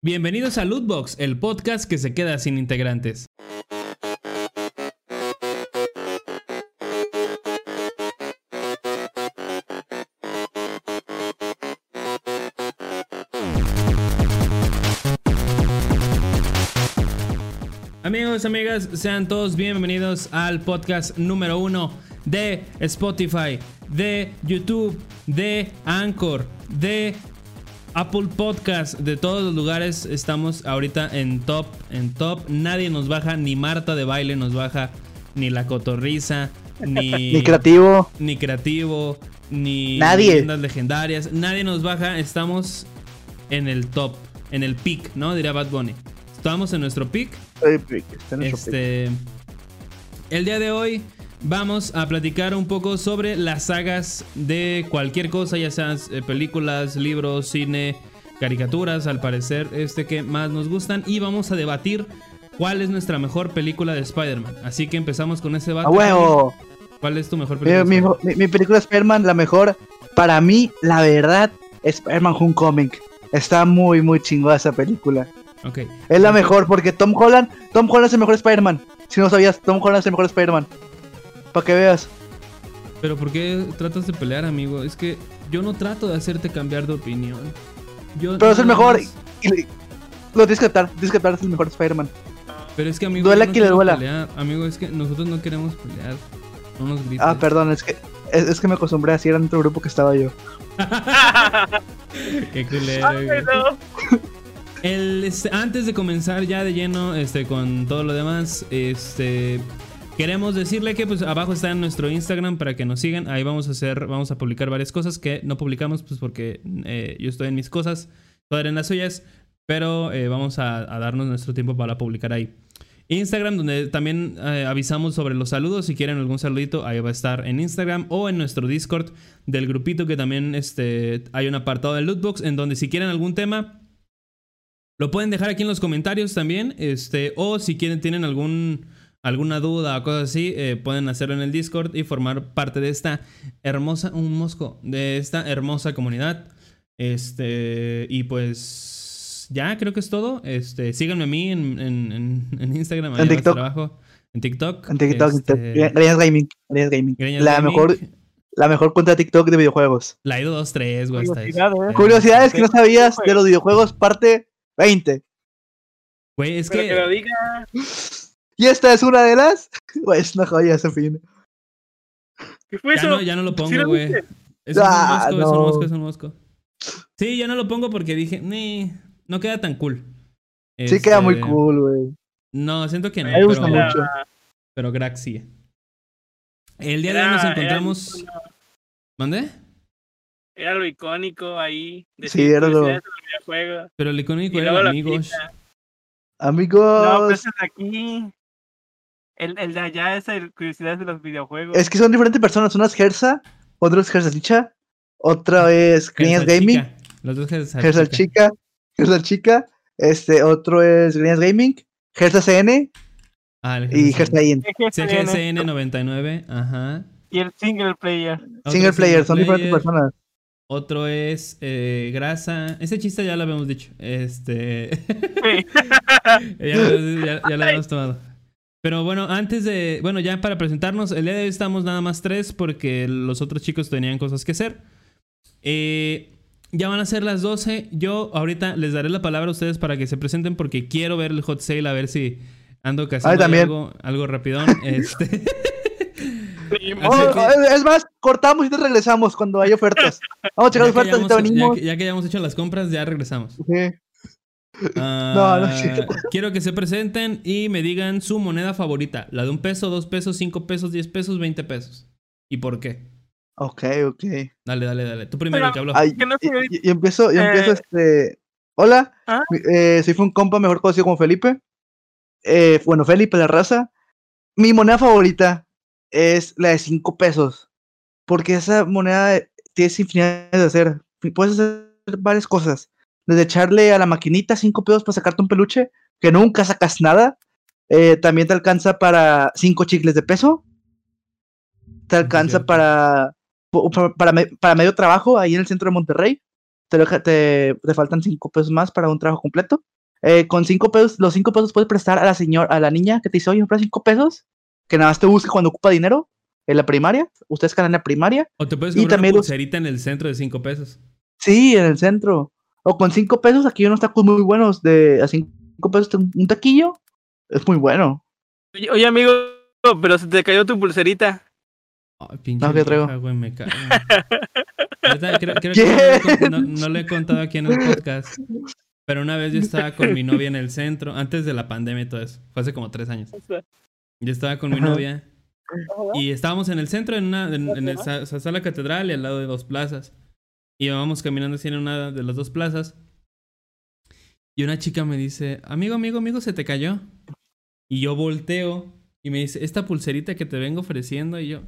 Bienvenidos a Lootbox, el podcast que se queda sin integrantes. Amigos, amigas, sean todos bienvenidos al podcast número uno de Spotify, de YouTube, de Anchor, de Apple Podcast, de todos los lugares estamos ahorita en top, en top. Nadie nos baja, ni Marta de baile nos baja, ni la cotorriza, ni, Ni creativo. ni creativo, ni Nadie. leyendas legendarias. Nadie nos baja, estamos en el top, en el peak, ¿no? Diría Bad Bunny. Estamos en nuestro peak. Está en nuestro Este, el día de hoy vamos a platicar un poco sobre las sagas de cualquier cosa, ya sean eh, películas, libros, cine, caricaturas, al parecer, este que más nos gustan. Y vamos a debatir cuál es nuestra mejor película de Spider-Man. Así que empezamos con ese debate. ¡A huevo! ¿Cuál es tu mejor película? de mi- mi- mi película Spider-Man, la mejor, para mí, la verdad, es Spider-Man Homecoming. Está muy, muy chingada esa película. Ok. Es la mejor porque Tom Holland, Tom Holland es el mejor Spider-Man. Si no sabías, Tom Holland es el mejor Spider-Man. Para que veas. Pero ¿por qué tratas de pelear, amigo? Es que yo no trato de hacerte cambiar de opinión. Yo Pero es el mejor. más- Y le- lo tienes que aceptar, tienes que es el mejor Spider-Man. Pero es que, amigo, Duela no que le duela. pelear. Amigo, es que nosotros no queremos pelear. No nos grites. Ah, perdón, es que es, es que me acostumbré así, era en otro grupo que estaba yo. Qué culero, Ay, güey. no. El, este, antes de comenzar ya de lleno este, con todo lo demás, este, queremos decirle que pues abajo está en nuestro Instagram para que nos sigan. Ahí vamos a hacer, vamos a publicar varias cosas que no publicamos pues porque eh, yo estoy en mis cosas, Padre en las suyas, pero eh, vamos a, a darnos nuestro tiempo para publicar ahí. Instagram, donde también eh, avisamos sobre los saludos. Si quieren algún saludito, ahí va a estar en Instagram o en nuestro Discord del grupito que también este, hay un apartado de Lootbox en donde si quieren algún tema, lo pueden dejar aquí en los comentarios también. Este, o si quieren, tienen algún, alguna duda o cosas así, eh, pueden hacerlo en el Discord y formar parte de esta hermosa, un mosco, de esta hermosa comunidad. Este, y pues ya creo que es todo. Este, síganme a mí en, en, en- Instagram, ahí En TikTok. estar abajo. En TikTok. En TikTok, este, Gaming, Greñas Gaming. La Gaming. mejor, la mejor cuenta de TikTok de videojuegos. La IDO 2-3, güey. está ahí. Curiosidad, ¿eh? Curiosidades que no sabías de los videojuegos, parte 20. Güey, es Pero que. que lo diga. Y esta es una de las. Güey, es una joya ese fin. ¿Qué fue Ya eso? no, ya no lo ¿Sí pongo, güey. Es un Ah, mosco, es un no. mosco, es un mosco. Sí, ya no lo pongo porque dije, "Nee, no queda tan cool. Sí, queda muy Este, cool, güey. No, siento que no. Me gusta pero, mucho. pero Grack sigue. El día de hoy nos Era- encontramos. Era, ¿Mande? era lo icónico ahí. De Sí, era lo-. Pero el icónico Y era amigos. Amigos. No, pues es aquí. El, el de allá es el curiosidades de los videojuegos. Es que son diferentes personas. Una es Gersa, otra es Gersa Chicha, otra es Gersa Gaming. Los dos Gersa Gersa Chica. Chica, Gersa Chica, este, otro es Greñas Gaming, Gersa CN Ah, y Gersa Gersa IN. CGSN 99, ajá. Y el single player. Single player, son diferentes personas. Otro es eh, grasa. Ese chiste ya lo habíamos dicho. Este. Sí. ya, lo- ya- ya lo habíamos tomado. Pero bueno, antes de. Bueno, ya para presentarnos, el día de hoy estamos nada más tres porque los otros chicos tenían cosas que hacer. Eh, ya van a ser las 12. Yo ahorita les daré la palabra a ustedes para que se presenten porque quiero ver el hot sale a ver si ando casi también. algo, algo rapidón. Este. Oh, que- Es más, cortamos y te regresamos cuando hay ofertas. Vamos a checar ya, que ofertas y te hayamos, ya venimos. que- ya que hayamos hecho las compras, ya regresamos. Sí. Ah, No, no es cierto. Quiero que se presenten y me digan su moneda favorita. La de un peso, dos pesos, cinco pesos, diez pesos, veinte pesos. ¿Y por qué? Ok, ok. Dale, dale, dale. Tú primero Pero- que habló. Ay, Que no y, sé, y- y empiezo, y eh, empiezo este. Hola, ¿Ah? eh, soy un compa mejor conocido como Felipe. Eh, bueno, Felipe la raza. Mi moneda favorita es la de 5 pesos. Porque esa moneda tiene infinidad de hacer. Puedes hacer varias cosas. Desde echarle a la maquinita 5 pesos para sacarte un peluche, que nunca sacas nada. Eh, también te alcanza para 5 chicles de peso. Te alcanza cierto. para, para, para medio trabajo ahí en el centro de Monterrey. te, te, te faltan 5 pesos más para un trabajo completo. Eh, con 5 pesos, los 5 pesos puedes prestar a la señora, a la niña que te dice, oye, me 5 pesos, que nada más te busca cuando ocupa dinero en la primaria. Ustedes ganan en la primaria. O te puedes Y comprar también una los- pulserita en el centro de 5 pesos. Sí, en el centro. O con 5 pesos, aquí hay unos tacos muy buenos. De a 5 pesos un un taquillo. Es muy bueno. Oye, oye, amigo, pero se te cayó tu pulserita. Ay, pinche No, ¿qué traigo? vieja, güey, me cago. Ahorita creo- creo que no le he con- no, no le he contado aquí en el podcast. Pero una vez yo estaba con mi novia en el centro, antes de la pandemia y todo eso. Fue hace como tres años. Yo estaba con mi novia y estábamos en el centro, en una en, en el sa- sa- sala catedral y al lado de dos plazas. Y íbamos caminando así en una de las dos plazas. Y una chica me dice, amigo, amigo, amigo, se te cayó. Y yo volteo y me dice, esta pulserita que te vengo ofreciendo. Y yo...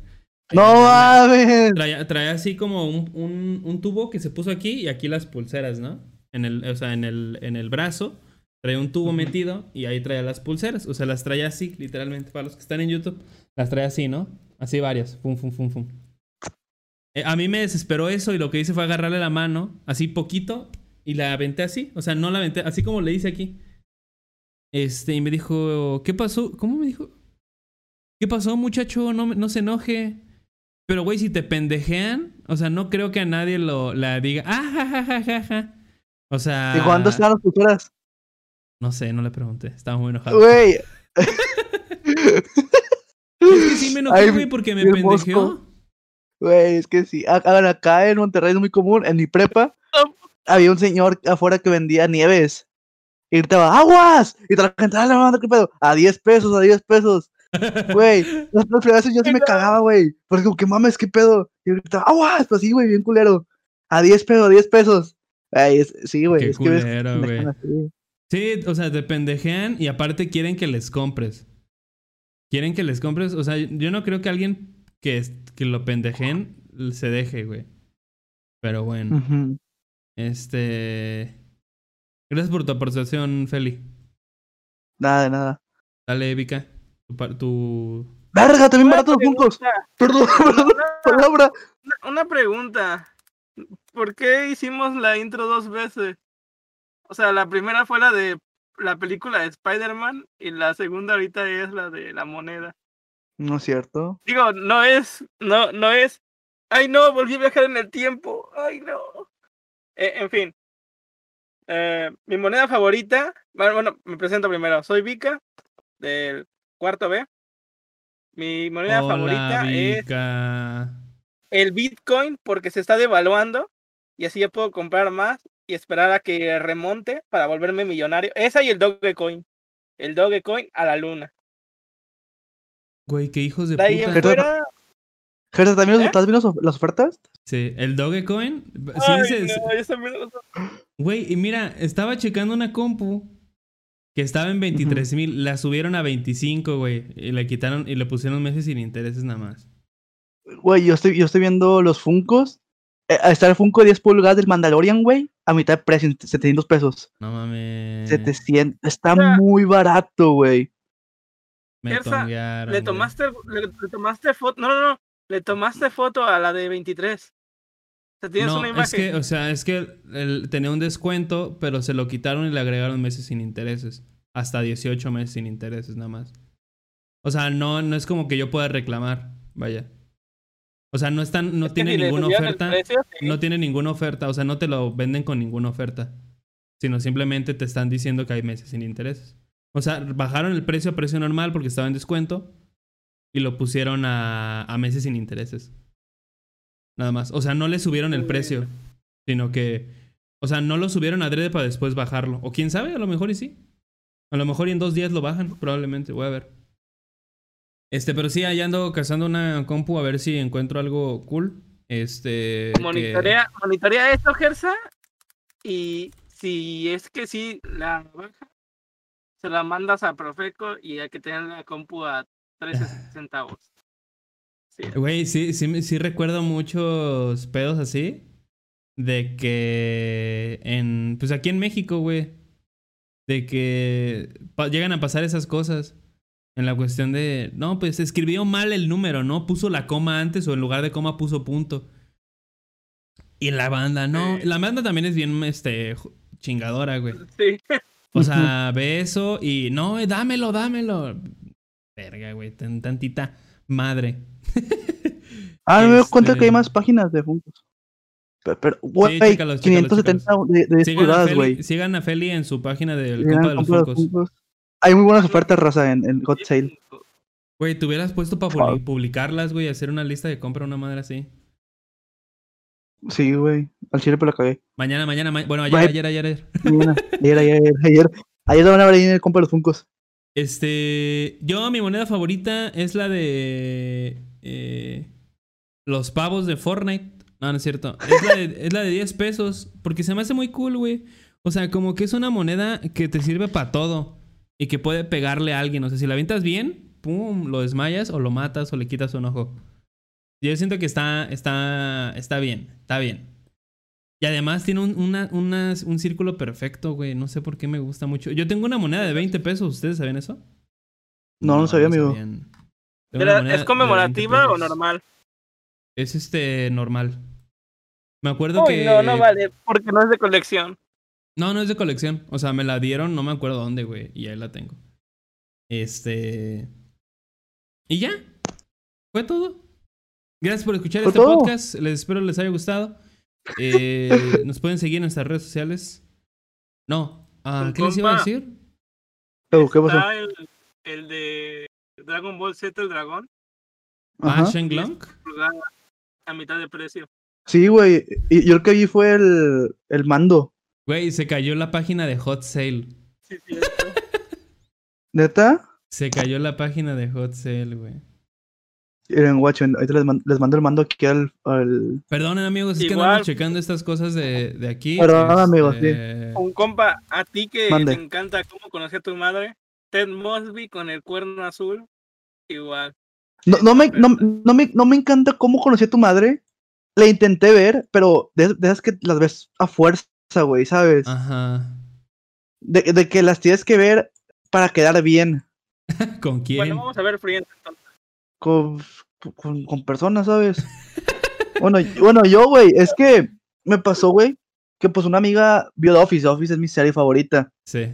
No "Ay, mames. Traía, traía así como un, un, un tubo que se puso aquí y aquí las pulseras, ¿no? En el, o sea, en el, en el brazo. Traía un tubo metido y ahí traía las pulseras. O sea, las traía así, literalmente. Para los que están en YouTube, las traía así, ¿no? Así varias. Fum, fum, fum, fum. Eh, a mí me desesperó eso y lo que hice fue agarrarle la mano, así poquito, y la aventé así. O sea, no la aventé, así como le hice aquí. Este, y me dijo, ¿qué pasó? ¿Cómo me dijo? ¿Qué pasó, muchacho? No, no se enoje. Pero, güey, si te pendejean, o sea, no creo que a nadie lo la diga. Ah, ja, ja, ja, ja, ja". O sea. ¿Y cuándo están las pulseras? No sé, no le pregunté. Estaba muy enojado. Güey. Es que sí me enojé, güey, porque me pendejeó. Güey, es que sí. A- a ver, acá en Monterrey es muy común. En mi prepa había un señor afuera que vendía nieves. Y gritaba, ¡aguas! Y te la gente, ¡ah, la madre, qué pedo! A 10 pesos, a 10 pesos. Güey, las primeras veces yo sí me cagaba, güey. Porque como que mames, qué pedo. Y gritaba, ¡aguas! Pues sí, güey, bien culero. A 10 pesos, a 10 pesos. Es- sí, güey. Qué es culero, güey. Sí, o sea, te pendejean y aparte quieren que les compres. Quieren que les compres. O sea, yo no creo que alguien que, lo pendejeen se deje, güey. Pero bueno. Este. Gracias por tu aportación, Feli. Nada, de nada. Dale, Vika. Tu, par- tu- ¡Verga, también Una baratos los pregunta, Perdón, perdón, una- palabra. Una pregunta. ¿Por qué hicimos la intro dos veces? O sea, la primera fue la de la película de Spider-Man y la segunda ahorita es la de la moneda. No es cierto. Digo, no es, no, no es. Ay, no, volví a viajar en el tiempo. Ay, no. Eh, en fin. Eh, mi moneda favorita. Bueno, bueno, me presento primero. Soy Vika, del cuarto B. Mi moneda Hola, favorita es el Bitcoin porque se está devaluando y así ya puedo comprar más y esperar a que remonte para volverme millonario. Esa y el Dogecoin. El Dogecoin a la luna. Güey, qué hijos de puta. Fuera. Gersa, ¿también ¿Eh? estás viendo las of- las ofertas? Sí, el Dogecoin. Sí, Ay, se- no, yo también lo- Güey, y mira, estaba checando una compu que estaba en 23 mil. La subieron a 25, güey. Y le quitaron y le pusieron meses sin intereses nada más. Güey, yo estoy, yo estoy viendo los Funcos. Eh, está el Funko de 10 pulgadas del Mandalorian, güey. A mitad de precio, en 700 pesos. No mames. 700. Está sea- muy barato, güey. Gersa, Le tomaste, le, le tomaste foto. No, no, no. Le tomaste foto a la de 23. O sea, tienes No, una es que, o sea, es que tenía un descuento, pero se lo quitaron y le agregaron meses sin intereses. Hasta 18 meses sin intereses nada más. O sea, no, no es como que yo pueda reclamar. Vaya. O sea, no están, no Es tiene si ninguna oferta. precio, sí. No tiene ninguna oferta. O sea, no te lo venden con ninguna oferta. Sino simplemente te están diciendo que hay meses sin intereses. O sea, bajaron el precio a precio normal porque estaba en descuento. Y lo pusieron a, a meses sin intereses. Nada más. O sea, no le subieron el precio. Sino que. O sea, no lo subieron adrede para después bajarlo. O quién sabe, a lo mejor y sí. A lo mejor y en dos días lo bajan, probablemente. Voy a ver. Este, pero sí, allá ando cazando una compu a ver si encuentro algo cool. Este. que- Monitorea, monitorea esto, Gersa. Y si es que sí la baja, se la mandas a Profeco y hay que tener la compu a 13 centavos. Sí. Güey, sí, sí, sí recuerdo muchos pedos así. De que en. Pues aquí en México, güey. De que llegan a pasar esas cosas. En la cuestión de. No, pues escribió mal el número, ¿no? Puso la coma antes o en lugar de coma puso punto. Y la banda, no. Sí. La banda también es bien, este, chingadora, güey. Sí. O sea, ve eso y no, eh, dámelo, dámelo. Verga, güey, tan tantita madre. Ah, me doy cuenta Este- que hay más páginas de Funkos. Pero, pero güey, chécalos, 570 de, de 10 Sigan a, pulgadas, Feli, güey. sigan a Feli en su página del de de los Funkos. Hay muy buenas ofertas, raza, en, en Hot Sale. Güey, te hubieras puesto para Wow. publicarlas, güey, hacer una lista de compra una madre así. Sí, güey. Al chile pero la cagué. Mañana, mañana, ma- bueno, ayer, ayer, ayer, ayer. Mañana. Ayer, ayer, ayer, ayer. Ayer lo van a ver en el compa de los Funkos. Este, yo mi moneda favorita es la de eh, los pavos de Fortnite. No, no es cierto. Es la, de, es la de 10 pesos porque se me hace muy cool, güey. O sea, como que es una moneda que te sirve para todo y que puede pegarle a alguien. O sea, si la avientas bien, pum, lo desmayas o lo matas o le quitas un ojo. Yo siento que está, está, está bien, está bien. Y además tiene un, una- unas- un círculo perfecto, güey. No sé por qué me gusta mucho. Yo tengo una moneda de 20 pesos. ¿Ustedes sabían eso? No, no sabía, amigo. ¿Es conmemorativa 20 o normal? Es este normal. Me acuerdo Uy, que. no, no vale, porque no es de colección. No, no es de colección. O sea, me la dieron, no me acuerdo dónde, güey. Y ahí la tengo. Este. Y ya. Fue todo. Gracias por escuchar este todo. podcast. Les espero les haya gustado. Eh, nos pueden seguir en nuestras redes sociales. No. Ah, ¿Qué les iba a decir? ¿Qué pasó? El, el de Dragon Ball Z, el dragón. Ah, Shenlong. a mitad de precio. Sí, güey. Y yo lo que vi fue el, el mando. Güey, se cayó la página de Hot Sale. Sí, cierto. ¿Neta? Se cayó la página de Hot Sale, güey. Miren, guacho, ahorita les, man- les mando el mando aquí al... al... Perdonen, amigos, es que Igual. andamos checando estas cosas de, de aquí. Perdón, amigos, este, Un compa, a ti que Mande. te encanta cómo conocí a tu madre, Ted Mosby con el cuerno azul, igual. No, no, me, no, no me, no me encanta cómo conocí a tu madre. La intenté ver, pero de, de esas que las ves a fuerza, güey, ¿sabes? Ajá. De, de que las tienes que ver para quedar bien ¿Con quién? Bueno, vamos a ver Friends. entonces. Con, con, con personas, ¿sabes? bueno, y- bueno, yo, güey, es que me pasó, güey, que pues una amiga vio The Office. The Office es mi serie favorita. Sí.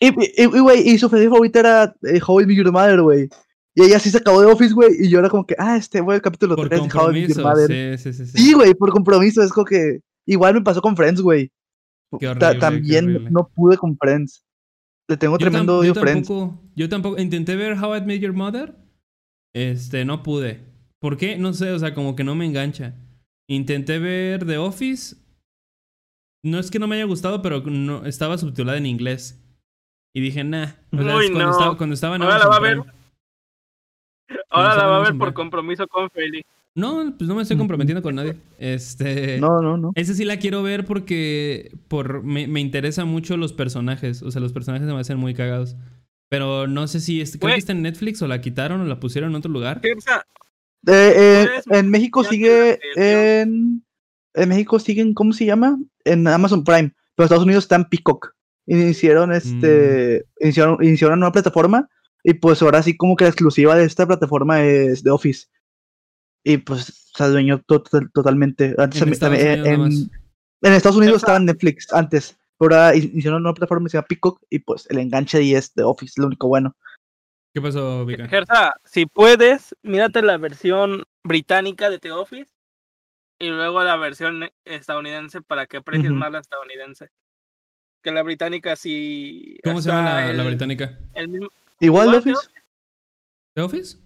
Y, y, y, güey, y su serie favorita era eh, How I Met Your Mother, güey. Y ella sí se acabó de Office, güey, y yo era como que, ah, este, güey, el capítulo Por 3 de How I Met Your. Mother. Sí, sí, sí. Sí, güey, por compromiso, es como que igual me pasó con Friends, güey. Qué Ta- qué También horrible. no pude con Friends. Le tengo Yo tremendo odio Friends. yo tampoco. Intenté ver How I Met Your Mother. Este, no pude. ¿Por qué? No sé, o sea, como que no me engancha. Intenté ver The Office. No es que no me haya gustado, pero no, estaba subtitulada en inglés. Y dije, nah. O sea, Uy, es cuando, no. estaba, cuando estaba en Ahora la va a ver. Ahora la va a ver por compromiso con Feli. No, pues no me estoy comprometiendo con nadie. Este. No, no, no. Esa sí la quiero ver porque por, me, me interesan mucho los personajes. O sea, los personajes se me hacen muy cagados. Pero no sé si es, creo Güey. que está en Netflix o la quitaron o la pusieron en otro lugar. Eh, eh, en México sigue en... En México siguen, ¿cómo se llama? En Amazon Prime. Pero Estados Unidos está en Peacock. Iniciaron este... Mm. Iniciaron, iniciaron una nueva plataforma. Y pues ahora sí como que la exclusiva de esta plataforma es The Office. Y pues se adueñó to- to- totalmente. Antes En Estados Unidos en, Estados Unidos estaba en Netflix antes. Pero ahora hicieron una nueva plataforma que se llama Peacock. Y pues el enganche ahí es The Office, lo único bueno. ¿Qué pasó, Vika? Gersa, si puedes, mírate la versión británica de The Office y luego la versión estadounidense para que aprecies Ujú. más la estadounidense. Que la británica sí. ¿Cómo se llama la, británica? el mismo- Igual The Igual The Office. ¿The Office?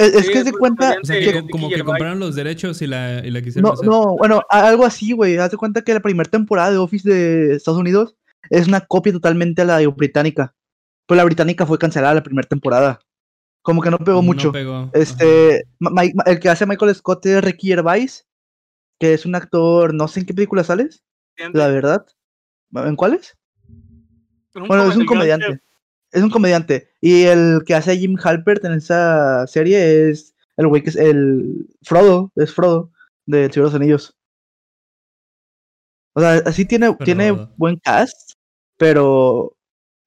Es, es Sí, que es se cuenta... O sea, que como que compraron los derechos y la, y la quisieron No, hacer. no, bueno, algo así, güey. Haz de cuenta que la primera temporada de Office de Estados Unidos es una copia totalmente a la británica. Pero la británica fue cancelada la primera temporada. Como que no pegó No mucho. pegó. Este, Mike- el que hace Michael Scott es Ricky Gervais, que es un actor, no sé en qué película sales, la verdad. ¿En cuáles? Bueno, es un comediante. Es un comediante. Y el que hace a Jim Halpert en esa serie es el güey que es el Frodo, es Frodo, de El Señor de los Anillos. O sea, así tiene, tiene buen cast, pero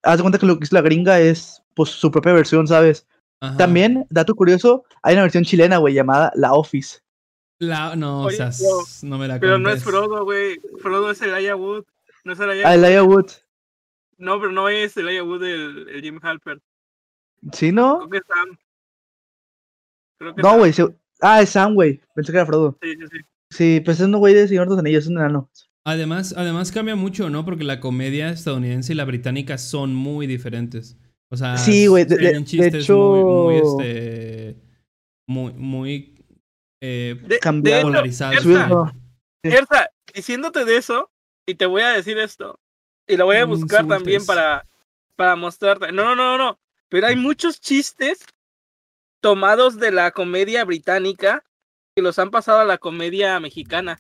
haz de cuenta que lo que es la gringa es pues su propia versión, ¿sabes? Ajá. También, dato curioso, hay una versión chilena, güey, llamada La Office. La, no, Oye, o sea, pero- s- no me la Pero no es. Frodo, güey. Frodo es Elijah Wood. No es Elijah Ah, Elijah Wood. No, pero no es Elijah Wood el, el Jim Halper. ¿Sí, no? Creo que es Sam. Creo que No, güey. se- Ah, es Sam, güey. Pensé que era Frodo. Sí, sí, sí. Sí, pues es un güey de Señor de los Anillos, es un enano. Además, además cambia mucho, ¿no? Porque la comedia estadounidense y la británica son muy diferentes. O sea, Sí, güey, de- tienen de- de chistes muy, muy, hecho- este, muy, muy eh, De, Cambiado. hecho. Erza, diciéndote de eso, y te voy a decir esto, y lo voy a me buscar también para, para mostrarte. No, no, no, no. Pero hay muchos chistes tomados de la comedia británica que los han pasado a la comedia mexicana.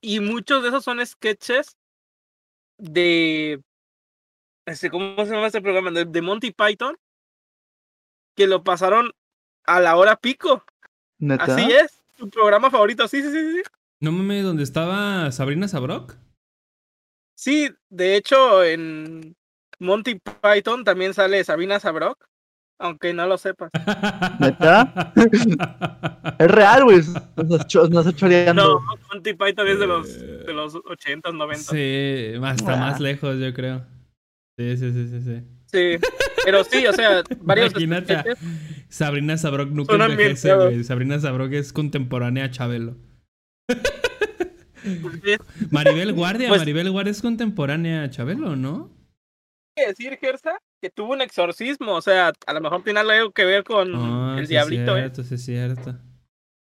Y muchos de esos son sketches de. Este, ¿Cómo se llama este programa? De, de Monty Python. Que lo pasaron a la hora pico. ¿Neta? Así es. Tu programa favorito. Sí, sí, sí, sí. No mames, ¿dónde estaba Sabrina Sabrok? Sí, de hecho, en Monty Python también sale Sabina Sabrok. Aunque no lo sepas. ¿Neta? Es real, güey. Nos está choreando. No, Monty Python es de los, de los 80s, 90s. Sí, hasta Ah. más lejos, yo creo. Sí, sí, sí, sí, sí. Sí, pero sí, o sea, varios Imagínate a. Sabrina Sabrok nunca envejece, güey. Sabrina Sabrok es contemporánea a Chabelo. Maribel Guardia, Pues- Maribel Guardia es contemporánea a Chabelo, ¿no? Hay que decir, Gersa, que tuvo un exorcismo. O sea, a lo mejor tiene algo que ver con Ah, el sí diablito, es ¿eh? cierto, sí es cierto.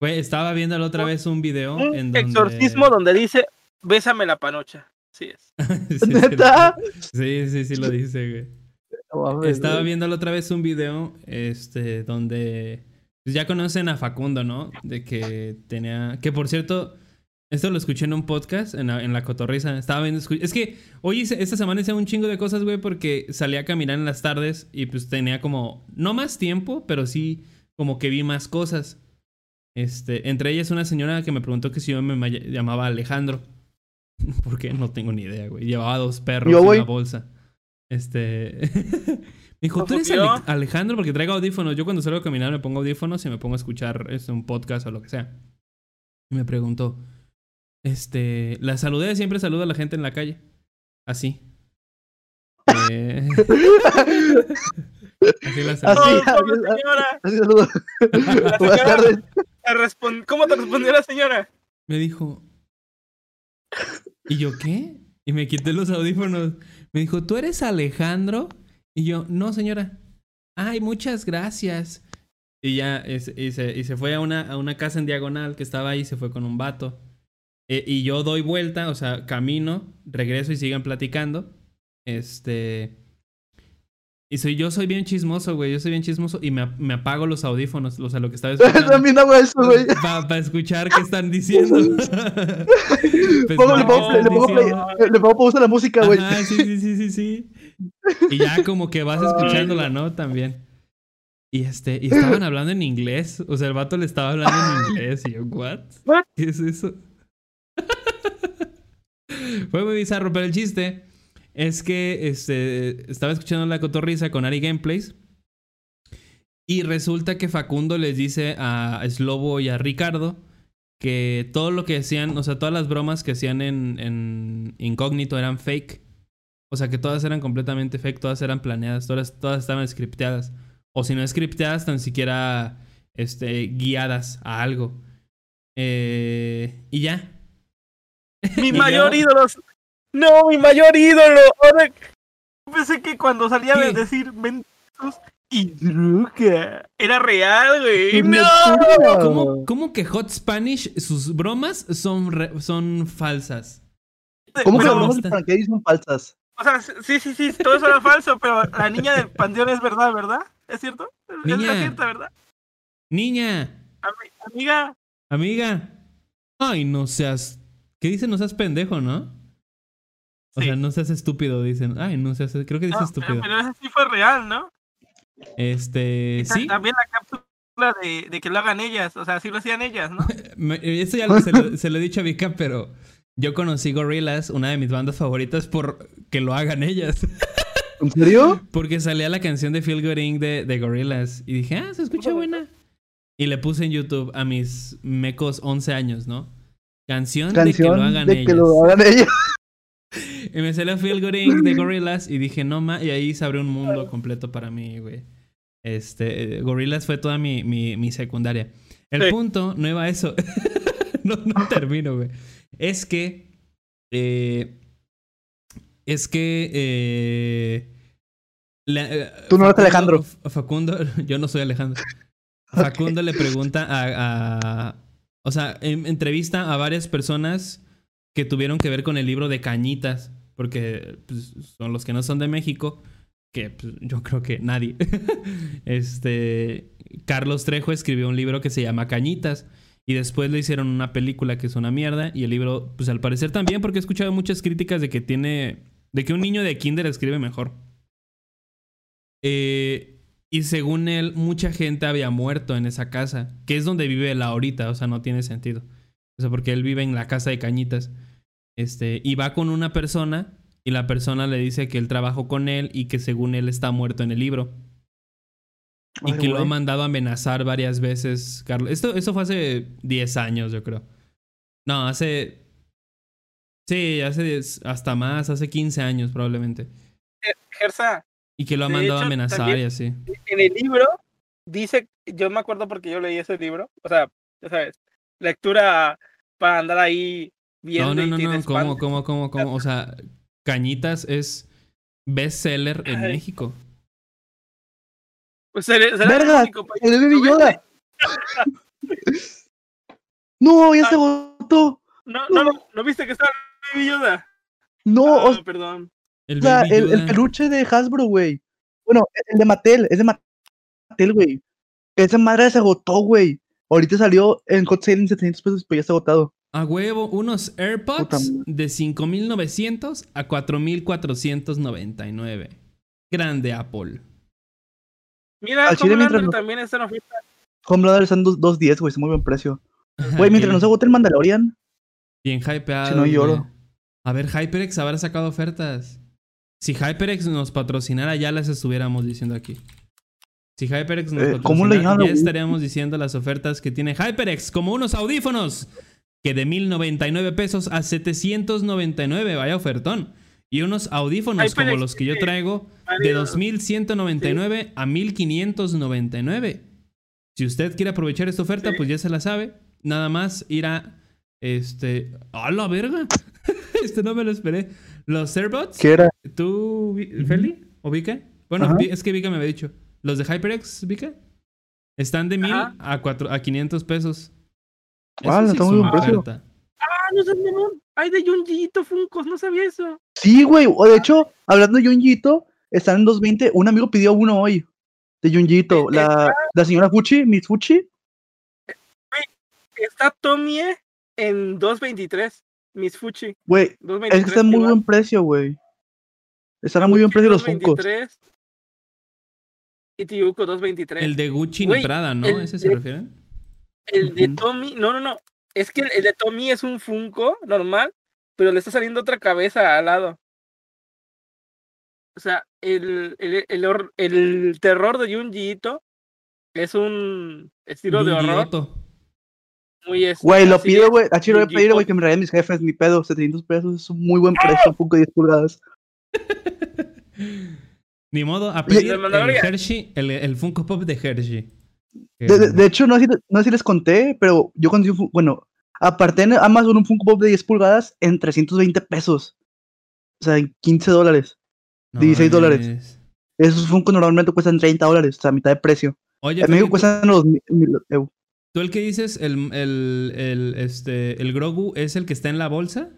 Güey, estaba viendo la otra vez un video Un en donde... exorcismo donde dice, bésame la panocha. Sí es. Sí, sí, ¿Neta? Sí, sí, sí lo dice, güey. No Estaba viendo la otra vez un video, este, donde pues ya conocen a Facundo, ¿no? De que tenía, que por cierto, esto lo escuché en un podcast, en la, en la cotorriza. Estaba viendo, es que hoy esta semana hice un chingo de cosas, güey, porque salí a caminar en las tardes y pues tenía como, no más tiempo, pero sí como que vi más cosas. Este, entre ellas una señora que me preguntó que si yo me ma- llamaba Alejandro. ¿Por qué? No tengo ni idea, güey. Llevaba dos perros Yo y voy. una bolsa. Este. me dijo, ¿tú eres. Ale- Alejandro? Porque traigo audífonos. Yo cuando salgo a caminar me pongo audífonos y me pongo a escuchar este, un podcast o lo que sea. Y me preguntó, este, la saludé, siempre saludo a la gente en la calle. Así. Eh, así la saludo. Así, Oh, señora. Saludo. La señora ¿Cómo te respondió la señora? Me dijo, ¿y yo qué? Y me quité los audífonos. Me dijo, ¿tú eres Alejandro? Y yo, no, señora. Ay, muchas gracias. Y ya, y se, y se fue a una, a una casa en diagonal que estaba ahí, se fue con un vato. Eh, y yo doy vuelta, o sea, camino, regreso y sigan platicando. Este. Y soy, yo soy bien chismoso, güey. Yo soy bien chismoso y me, me apago los audífonos, o sea, lo que estaba escuchando. También hago eso, güey. Para escuchar qué están diciendo. Pues, Pongo- le ¿qué pongo, le pongo play- le pongo pausa a la música, güey. Ajá, sí, sí, sí, sí, sí. Y ya como que vas escuchándola, ¿no? También. Y este, y estaban hablando en inglés. O sea, el vato le estaba hablando en inglés. Y yo. What? ¿Qué es eso? Fue muy bizarro, pero el chiste es que este, estaba escuchando la cotorriza con Ari Gameplays. Y resulta que Facundo les dice a Slobo y a Ricardo que todo lo que hacían, o sea, todas las bromas que hacían en, en incógnito eran fake. O sea, que todas eran completamente fake, todas eran planeadas, todas, todas estaban scripteadas. O si no scripteadas, tan siquiera este, guiadas a algo. Eh, y ya. Mi mayor ídolo. No, mi mayor ídolo. Ahora pensé que cuando salía a decir mentos y droga era real, güey. ¡No! ¡No! ¿Cómo, cómo que Hot Spanish, sus bromas son, re- son falsas? ¿Cómo que Pero, las bromas de Frankie son falsas? O sea, sí, sí, sí, todo eso era falso, pero la niña del panteón es verdad, ¿verdad? ¿Es cierto? Niña. cierta, ¿verdad? Niña, Ami- Amiga, amiga. Ay, no seas. ¿Qué dicen? No seas pendejo, ¿no? O Sí. sea, no seas estúpido, dicen. Ay, no seas. Creo que dice no, estúpido. pero, pero eso sí fue real, ¿no? Este. Sí. También la cápsula de, de que lo hagan ellas, o sea, sí lo hacían ellas, ¿no? Esto ya lo- se, lo, se lo he dicho a Vika, pero yo conocí Gorillaz, una de mis bandas favoritas, por que lo hagan ellas. ¿En serio? Porque salía la canción de Feel Good Inc. de, de Gorillaz. Y dije, ah, se escucha buena. Y le puse en YouTube a mis mecos 11 años, ¿no? Canción, Canción de que lo hagan de ellos. que lo hagan ellos. Y me salió Feel Good Inc. de Gorillaz y dije, no ma, y ahí se abrió un mundo completo para mí, güey. Este, eh, Gorillaz fue toda mi, mi, mi secundaria. El Sí. punto no iba a eso. no, no termino, güey. Es que. eh, es que. eh, la- Tú no eres Alejandro. Facundo, yo no soy Alejandro. Facundo le pregunta a, a- O sea, en- entrevista a varias personas que tuvieron que ver con el libro de Cañitas, porque pues, son los que no son de México, que pues, yo creo que nadie. este, Carlos Trejo escribió un libro que se llama Cañitas y después le hicieron una película que es una mierda y el libro, pues al parecer también, porque he escuchado muchas críticas de que tiene, de que un niño de kinder escribe mejor. Eh, y según él, mucha gente había muerto en esa casa, que es donde vive él ahorita, o sea, no tiene sentido. O sea, porque él vive en la casa de Cañitas. Este, y va con una persona y la persona le dice que él trabajó con él y que según él está muerto en el libro. Y que lo ha mandado a amenazar varias veces, Carlos. Esto, eso fue hace 10 años, yo creo. No, hace... Sí, hace 10 hasta más, hace 15 años probablemente. Gersa, Y que lo ha mandado a amenazar y así. en el libro dice, yo me acuerdo porque yo leí ese libro, o sea, ya sabes, lectura para andar ahí viendo No, no, no, no, ¿cómo, cómo, cómo, cómo? O sea, Cañitas es bestseller en Ay. México. Pues será- será ¡Verga! El Baby Yoda. No, ya Ah. se votó. No, no, no, ¿no viste que estaba el Baby Yoda? No, Ah, o perdón. El sea, Baby el, el Yoda. peluche de Hasbro, güey. Bueno, el de Mattel, es de Mattel, güey. Esa madre se agotó, güey. Ahorita salió en Hot Sale en 700 pesos, pero ya está agotado. A huevo, unos AirPods de 5.900 a 4.499. Grande Apple. Mira, Al chile mientras no- también está en oferta. Homelander están 2.10, güey, es muy buen precio. Güey, mientras no se agote el Mandalorian. Bien hypeado. Si no lloro. A ver, HyperX habrá sacado ofertas. Si HyperX nos patrocinara, ya las estuviéramos diciendo aquí. Si HyperX nos Eh, ¿cómo le patrocinara, ya estaríamos diciendo las ofertas que tiene HyperX, como unos audífonos que de 1099 pesos a 799, vaya ofertón. Y unos audífonos como los que yo traigo de varios- 2199 a 1599. Si usted quiere aprovechar esta oferta, Sí. pues ya se la sabe. Nada más ir a este. ¡A la verga! este no me lo esperé. Los AirBots. ¿Qué era? ¿Tú, Feli? ¿O Vika? Bueno, Ajá. Es que Vika me había dicho. Los de HyperX, Vika, están de 1000 Ajá. a, cuatro, a 500 pesos. Sí muy buen una precio. oferta. Ah, no mamón. Hay de Junjiito Funkos, no sabía eso. Sí, güey. O de hecho, hablando de Junjito, están en 2.20. Un amigo pidió uno hoy. De Junjito. Eh, La, la señora Fuchi, Miss Fuchi. Está Tomie en 223. Miss Fuchi. Güey, 223. es que está en muy buen precio, güey. Están a muy buen precio los Funkos. 223. Y Tiuco 223. El de Gucci y Prada, ¿no? el ¿Ese se de- refieren? El de. Tommy, no, no, no. Es que el, el de Tommy es un Funko normal, pero le está saliendo otra cabeza al lado. O sea, el, el, el, hor- el terror de Junji Ito es un estilo de horror Otto. Muy este, Güey, lo pido, güey. A Chiro voy a Junji pedir, güey, que me regalen mis jefes, ni pedo. 700 pesos es un muy buen precio. Un Funko de 10 pulgadas. Ni modo, a Oye, pedir ¿de el? Hershey, el, el Funko Pop de Hershey. De, de- de hecho, no sé, si, no sé si les conté, pero yo cuando. Bueno, aparté en Amazon un Funko Pop de 10 pulgadas en 320 pesos. O sea, en 15 dólares. no 16 dólares. Esos Funko normalmente cuestan 30 dólares, o sea, a mitad de precio. Oye, En México cuestan los mil, mil eu- ¿tú el que dices, el, el, el, este, el Grogu, es el que está en la bolsa?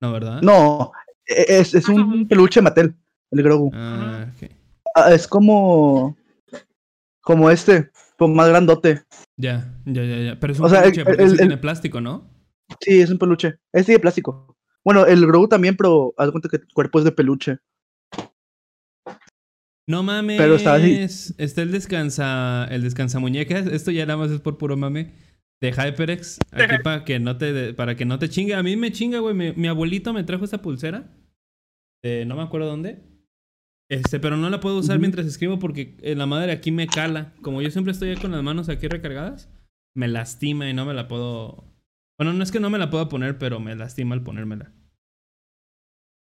No, ¿verdad? No, e- es, es un peluche Mattel, el Grogu. Ah, ok. Ah, es como. Como este, como más grandote. Ya, ya, ya, ya. Pero es un O sea, el- peluche, porque el- tiene plástico, ¿no? Sí, es un peluche. Este de plástico. Bueno, el Grogu también, pero haz de cuenta que el cuerpo es de peluche. No mames. Pero está así. Está el descansa, el descansa muñecas. Esto ya nada más es por puro mame. De HyperX. Aquí para que no te, para que no te chingue. A mí me chinga, güey. Mi, mi abuelito me trajo esta pulsera. De no me acuerdo dónde. Este, pero no la puedo usar mientras escribo porque eh, la madre aquí me cala. Como yo siempre estoy con las manos aquí recargadas, me lastima y no me la puedo. Bueno, no es que no me la pueda poner, pero me lastima al ponérmela.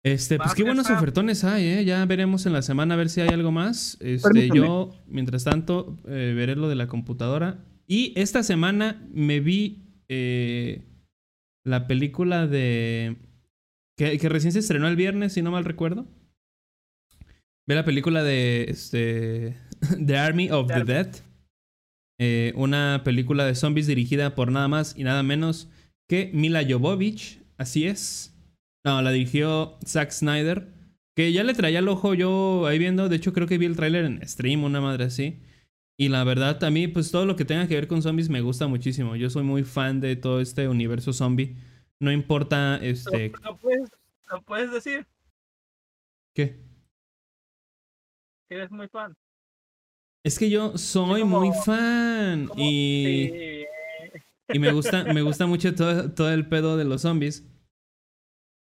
Este, pues qué buenos ofertones hay, ¿eh? Ya veremos en la semana a ver si hay algo más. Este, yo, mientras tanto, eh, veré lo de la computadora. Y esta semana me vi eh, la película de... Que, recién se estrenó el viernes, si no mal recuerdo. Ve la película de este, The Army of the Dead. Eh, una película de zombies dirigida por nada más y nada menos que Mila Jovovich. Así es. No, la dirigió Zack Snyder. Que ya le traía el ojo yo ahí viendo. De hecho, creo que vi el tráiler en stream, una madre así. Y la verdad, a mí, pues todo lo que tenga que ver con zombies me gusta muchísimo. Yo soy muy fan de todo este universo zombie. No importa, este. ¿Lo, puedes, puedes decir? ¿Qué? Eres muy fan. Es que yo soy muy fan. Y. Y me gusta, me gusta mucho todo, todo el pedo de los zombies.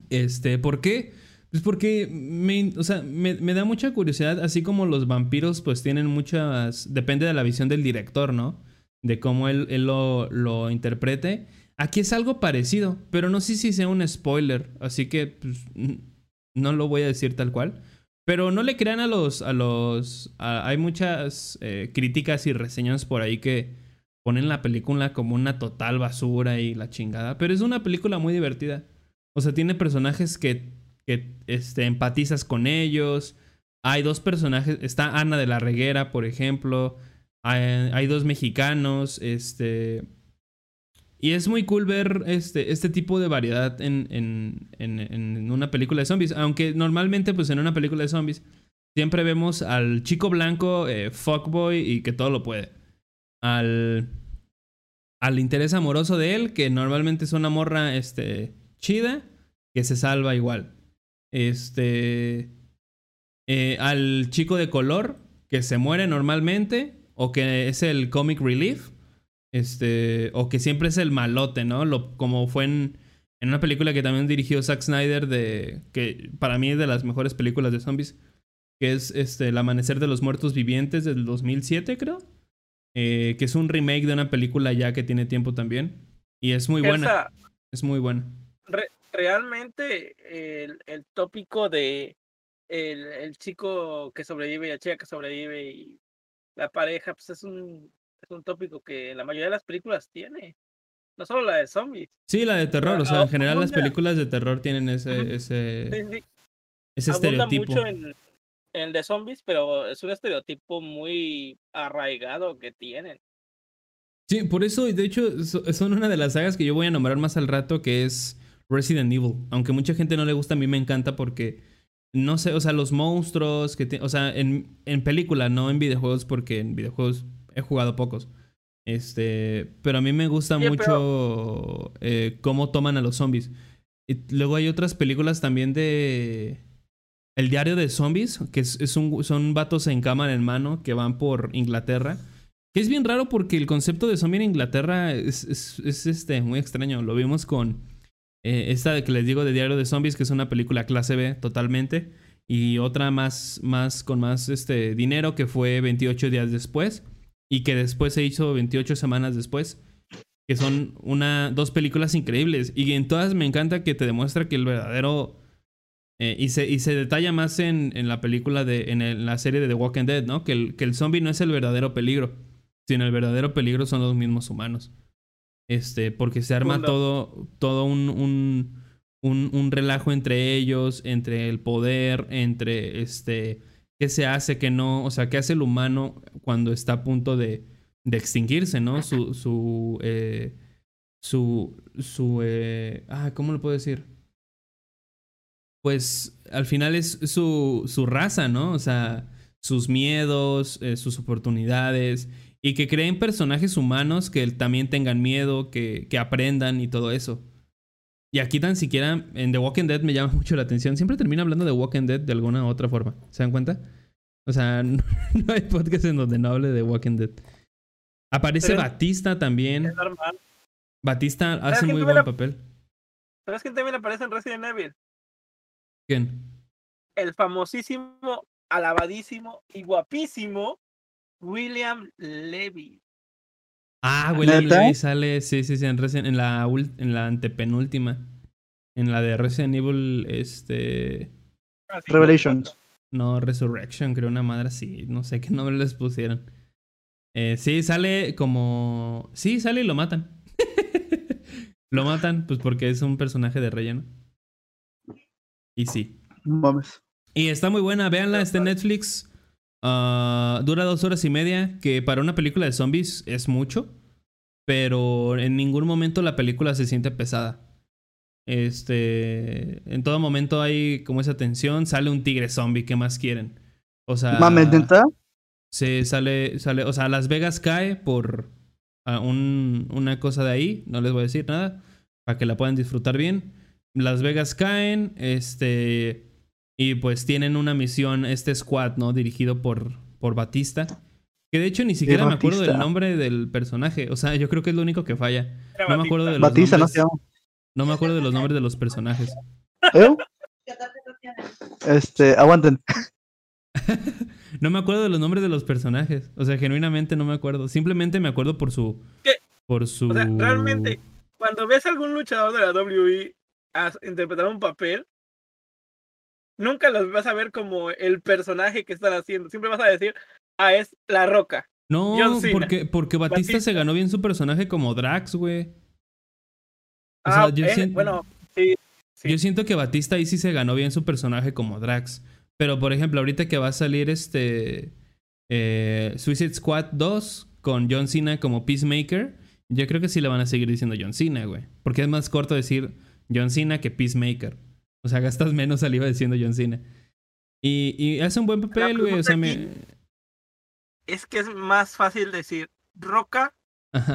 Este, ¿por qué? Pues porque me, o sea, me, da mucha curiosidad, así como los vampiros pues tienen muchas, depende de la visión del director, ¿no? De cómo él, lo, lo, interprete. Aquí es algo parecido, pero no sé si sea un spoiler, así que pues, no lo voy a decir tal cual. Pero no le crean a los, a los, hay muchas eh, críticas y reseñas por ahí que ponen la película como una total basura y la chingada, pero es una película muy divertida. O sea, tiene personajes que, que este, empatizas con ellos. Hay dos personajes. Está Ana de la Reguera, por ejemplo. Hay, dos mexicanos. Este. Y es muy cool ver este, este tipo de variedad en, en, en, una película de zombies. Aunque normalmente, pues en una película de zombies, siempre vemos al chico blanco, eh, fuckboy y que todo lo puede. Al, al interés amoroso de él, que normalmente es una morra este, chida que se salva igual. Este. Eh, al chico de color que se muere normalmente o que es el comic relief. Este. O que siempre es el malote, ¿no? Lo, como fue en, en una película que también dirigió Zack Snyder de. que para mí es de las mejores películas de zombies. Que es este, El Amanecer de los Muertos Vivientes del 2007, creo. Eh, que es un remake de una película ya que tiene tiempo también. Y es muy buena. Es muy buena realmente el, el tópico de el, el, chico que sobrevive y la chica que sobrevive y la pareja, pues es un, es un tópico que la mayoría de las películas tiene. No solo la de zombies. Sí, la de terror. O sea, en general las películas de terror tienen ese, ese, ese estereotipo. mucho en, en el de zombies, pero es un estereotipo muy arraigado que tienen. Sí, por eso, de hecho, son una de las sagas que yo voy a nombrar más al rato, que es Resident Evil. Aunque mucha gente no le gusta, a mí me encanta porque, no sé, o sea, los monstruos que... O sea, en, en película, no en videojuegos, porque en videojuegos he jugado pocos. Este, pero a mí me gusta mucho eh, cómo toman a los zombies. Y luego hay otras películas también de... El diario de zombies, que es, un, son vatos en cámara en mano que van por Inglaterra. Que es bien raro porque el concepto de zombie en Inglaterra es, es este, muy extraño. Lo vimos con eh, esta que les digo de Diario de Zombies, que es una película clase B totalmente. Y otra más, más con más este, dinero, que fue 28 días después. Y que después se hizo 28 semanas después. Que son una, dos películas increíbles. Y en todas me encanta que te demuestra que el verdadero. Eh, y, se, y se detalla más en, en la película de. En, la serie de The Walking Dead, ¿no? Que el, que el zombie no es el verdadero peligro. Sino el verdadero peligro son los mismos humanos. Este, porque se arma todo, todo un, un, un, relajo entre ellos, entre el poder, entre este, qué se hace, qué no, o sea, qué hace el humano cuando está a punto de, de extinguirse, ¿no? Su, su, eh, su, su, eh, ah, ¿cómo lo puedo decir? Pues al final es su, su raza, ¿no? O sea, sus miedos, eh, sus oportunidades y que creen personajes humanos que también tengan miedo, que, que aprendan y todo eso. Y aquí tan siquiera en The Walking Dead me llama mucho la atención. Siempre termino hablando de Walking Dead de alguna u otra forma. ¿Se dan cuenta? O sea, no, hay podcast en donde no hable de Walking Dead. Aparece Batista también. Batista hace muy buen papel. ¿Sabes quién también aparece en Resident Evil? ¿Quién? El famosísimo alabadísimo y guapísimo William Levy. Ah, William ¿Neta? Levy sale, sí, sí, sí, en, Resident- en la, en la antepenúltima. En la de Resident Evil, este... Ah, Revelations. No, Resurrection, creo una madre así. No sé qué nombre les pusieron. Eh, sí, sale como... Sí, sale y lo matan. lo matan, pues porque es un personaje de relleno. Y sí. Mames. Y está muy buena, véanla, está en Netflix. Ah, dura dos horas y media, que para una película de zombies es mucho. Pero en ningún momento la película se siente pesada. Este. En todo momento hay como esa tensión. Sale un tigre zombie, ¿qué más quieren? O sea. Mames, ¿neta? Se sale, sale, o sea, Las Vegas cae por ah, un- una cosa de ahí, no les voy a decir nada, para que la puedan disfrutar bien. Las Vegas caen, este, y pues tienen una misión, este squad, ¿no? Dirigido por, por Batista. Que de hecho ni siquiera me acuerdo del nombre del personaje, o sea, yo creo que es lo único que falla. No me acuerdo de los Batista, ¿no nombres, se llama? no me acuerdo de los nombres de los personajes. ¿Eh? Este, aguanten. No me acuerdo de los nombres de los personajes. O sea, genuinamente no me acuerdo. Simplemente me acuerdo por su. ¿Qué? Por su. O sea, realmente, cuando ves a algún luchador de la WWE a interpretar un papel, nunca los vas a ver como el personaje que están haciendo. Siempre vas a decir, ah, es La Roca. No, porque, porque Batista, Batista. se ganó bien su personaje como Drax, güey. O Ah, sea, yo eh, siento- bueno, sí. sí. Yo siento que Batista ahí sí se ganó bien su personaje como Drax. Pero, por ejemplo, ahorita que va a salir este. eh, Suicide Squad 2 con John Cena como Peacemaker, yo creo que sí le van a seguir diciendo John Cena, güey. Porque es más corto decir John Cena que Peacemaker. O sea, gastas menos saliva diciendo John Cena. Y, y hace un buen papel, güey. O sea, me. Es que es más fácil decir Roca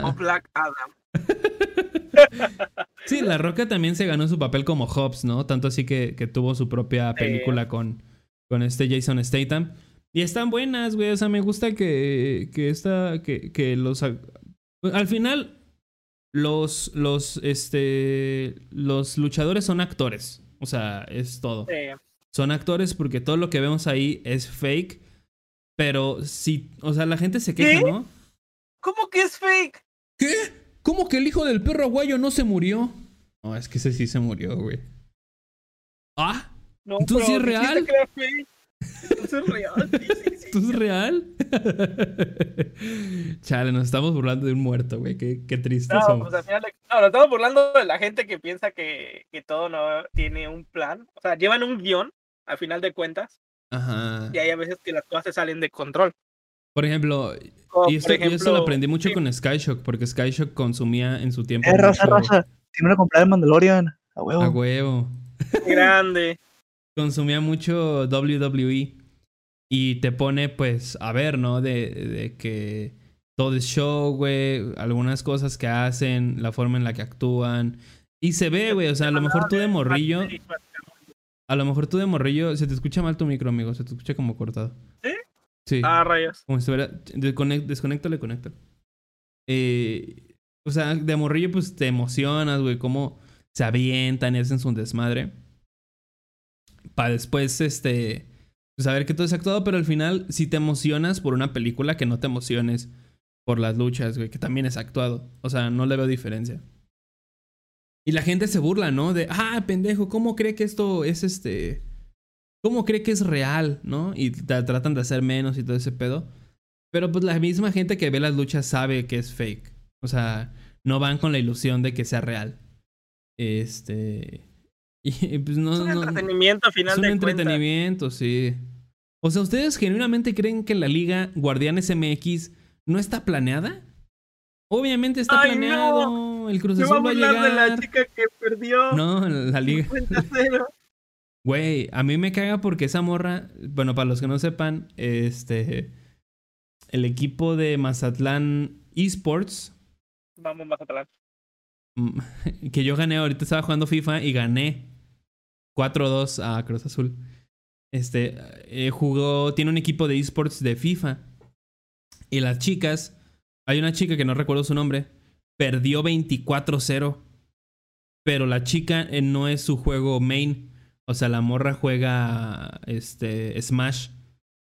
o. Black Adam. Sí, La Roca también se ganó su papel como Hobbs, ¿no? Tanto así que, que tuvo su propia película con, con este Jason Statham. Y están buenas, güey. O sea, me gusta que, que esta. Que, que los. Al final. Los. Los. Este. Los luchadores son actores. O sea, es todo. Eh, Son actores porque todo lo que vemos ahí es fake. Pero sí. O sea, la gente se queja, ¿Qué? ¿no? ¿Cómo que es fake? ¿Qué? ¿Cómo que el hijo del perro aguayo no se murió? No, es que ese sí se murió, güey. Ah, No, ¿Entonces es real? que era fake. Entonces es real. ¿Esto es real? Chale, nos estamos burlando de un muerto, güey. Qué, qué tristes No, somos. pues al final de- no, nos estamos burlando de la gente que piensa que, que todo no tiene un plan. O sea, llevan un guion, al final de cuentas, Ajá. y hay a veces que las cosas se salen de control. Por ejemplo, y esto, por y esto lo ejemplo, aprendí mucho sí, con Skyshock, porque Skyshock consumía en su tiempo. Eh, raza, mucho- raza. Tiene una comprar el Mandalorian. A huevo. A huevo. grande. consumía mucho WWE y te pone pues a ver, ¿no? De, de que todo es show, güey, algunas cosas que hacen, la forma en la que actúan. Y se ve, güey, o sea, a lo mejor tú de morrillo, a lo mejor tú de morrillo, se te escucha mal tu micro, amigo, se te escucha como cortado. ¿Sí? Sí. Ah, rayos. Como si estuviera. Desconéctale, conéctale. Eh, o sea, de morrillo, pues te emocionas, güey, cómo se avientan y hacen su desmadre. Para después, este. Saber que todo es actuado, pero al final, si te emocionas por una película, que no te emociones por las luchas, güey, que también es actuado. O sea, no le veo diferencia. Y la gente se burla, ¿no? De, ah, pendejo, ¿cómo cree que esto es este. ¿Cómo cree que es real, no? Y tra- tratan de hacer menos y todo ese pedo. Pero pues la misma gente que ve las luchas sabe que es fake. O sea, no van con la ilusión de que sea real. Este. Y pues no. Es un no- entretenimiento, final es un de entretenimiento, sí. O sea, ¿ustedes genuinamente creen que la liga Guardianes MX no está planeada? Obviamente está Ay, planeado. El Cruz Azul va a burlar de la llegar. chica que perdió. No, la liga. 50-0. Güey, a mí me caga porque esa morra, bueno, para los que no sepan, este, el equipo de Mazatlán Esports, Vamos, Mazatlán. que yo gané, ahorita estaba jugando FIFA y gané 4-2 a Cruz Azul. Este, eh, jugó, tiene un equipo de esports de FIFA. Y las chicas, hay una chica que no recuerdo su nombre, perdió 24-0. Pero la chica eh, no es su juego main. O sea, la morra juega este Smash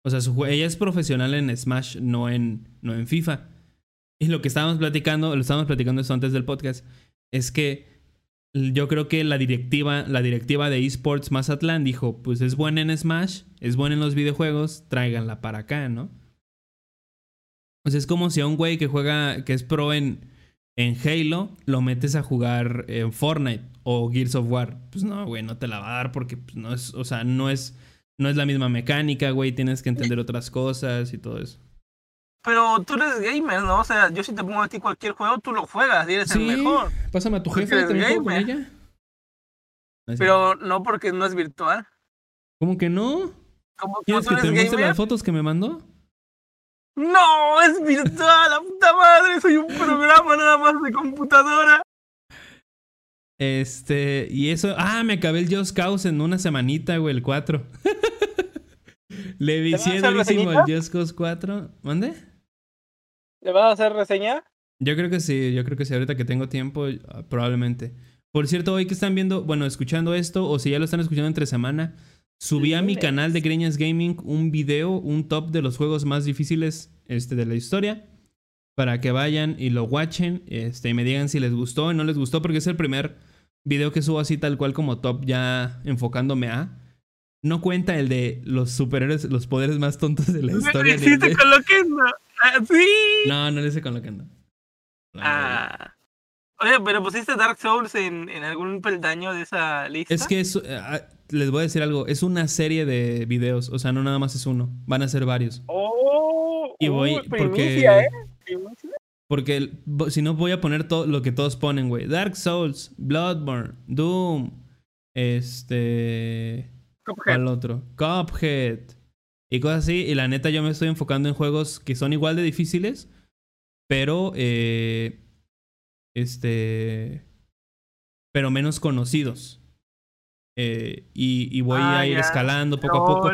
O sea, su ella es profesional en Smash, no en, no en FIFA. Y lo que estábamos platicando, lo estábamos platicando esto antes del podcast, es que yo creo que la directiva, la directiva de eSports Mazatlán dijo, pues es buena en Smash, es buena en los videojuegos, tráiganla para acá, ¿no? O sea, es como si a un güey que juega, que es pro en, en Halo, lo metes a jugar en Fortnite o Gears of War. Pues no, güey, no te la va a dar porque pues, no es, o sea, no es, no es la misma mecánica, güey, tienes que entender otras cosas y todo eso. Pero tú eres gamer, ¿no? O sea, yo si te pongo a ti cualquier juego, tú lo juegas y eres Sí, el mejor. pásame a tu jefe, también juego con ella. Pero no porque no es virtual. ¿Cómo que no? ¿Quieres que te muestre las fotos que me mandó? No, es virtual, la puta madre. Soy un programa nada más de computadora. Este, y eso. Ah, me acabé el Just Cause en una semanita, güey, el 4. Le vicié durísimo el? Just Cause 4. ¿Mande? ¿Le vas a hacer reseña? Yo creo que sí, yo creo que sí, ahorita que tengo tiempo, ah, probablemente. Por cierto, hoy que están viendo, bueno, escuchando esto, o si ya lo están escuchando entre semana, subí a mi canal de Greñas Gaming un video, un top de los juegos más difíciles este, de la historia. Para que vayan y lo watchen este, y me digan si les gustó o no les gustó, porque es el primer video que subo así tal cual como top, ya enfocándome a. No cuenta el de los superhéroes, los poderes más tontos de la historia. Sí, de- te coloqué. ¿no? Ah, sí. No, no le sé con lo que ando. No, Ah. Oye, pero pusiste Dark Souls en, en algún peldaño de esa lista. Es que es, eh, ah, les voy a decir algo, es una serie de videos, o sea, no nada más es uno, van a ser varios. Oh, Y voy porque ¿eh? Primicia. porque si no voy a poner todo lo que todos ponen, güey. Dark Souls, Bloodborne, Doom, este, Cuphead. ¿cuál otro? Cuphead y cosas así, y la neta yo me estoy enfocando en juegos que son igual de difíciles, pero eh, este pero menos conocidos. Eh, y, y voy Ah, a ir escalando poco a poco.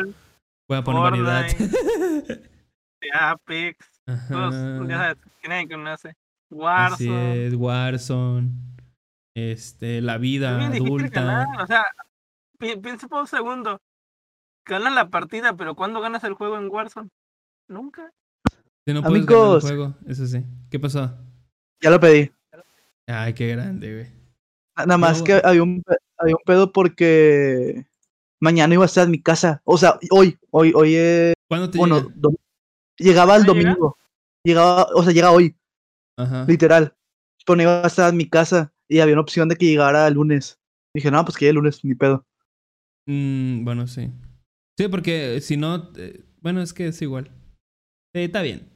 Voy a poner variedad. Apex. Sabes, que conoce. Así Warzone. es, Warzone. Este, la vida adulta. O sea, pi- piensa por un segundo. Ganas la partida, pero ¿cuándo ganas el juego en Warzone? Nunca. Si no puedes ganar el Amigos. juego, eso sí. ¿Qué pasó? Ya lo pedí. Ay, qué grande, güey. Nada más que había un, había un pedo porque mañana iba a estar en mi casa. O sea, hoy, hoy, hoy es. ¿Cuándo te Bueno, llega? dom- llegaba el ¿Ah, domingo. Llegaba, o sea, llega hoy, Ajá. literal. Pero no iba a estar en mi casa y había una opción de que llegara el lunes. Dije, no, pues que llegue el lunes, ni pedo. Mm, bueno, sí. Sí, porque si no, eh, bueno, es que es igual. Está bien.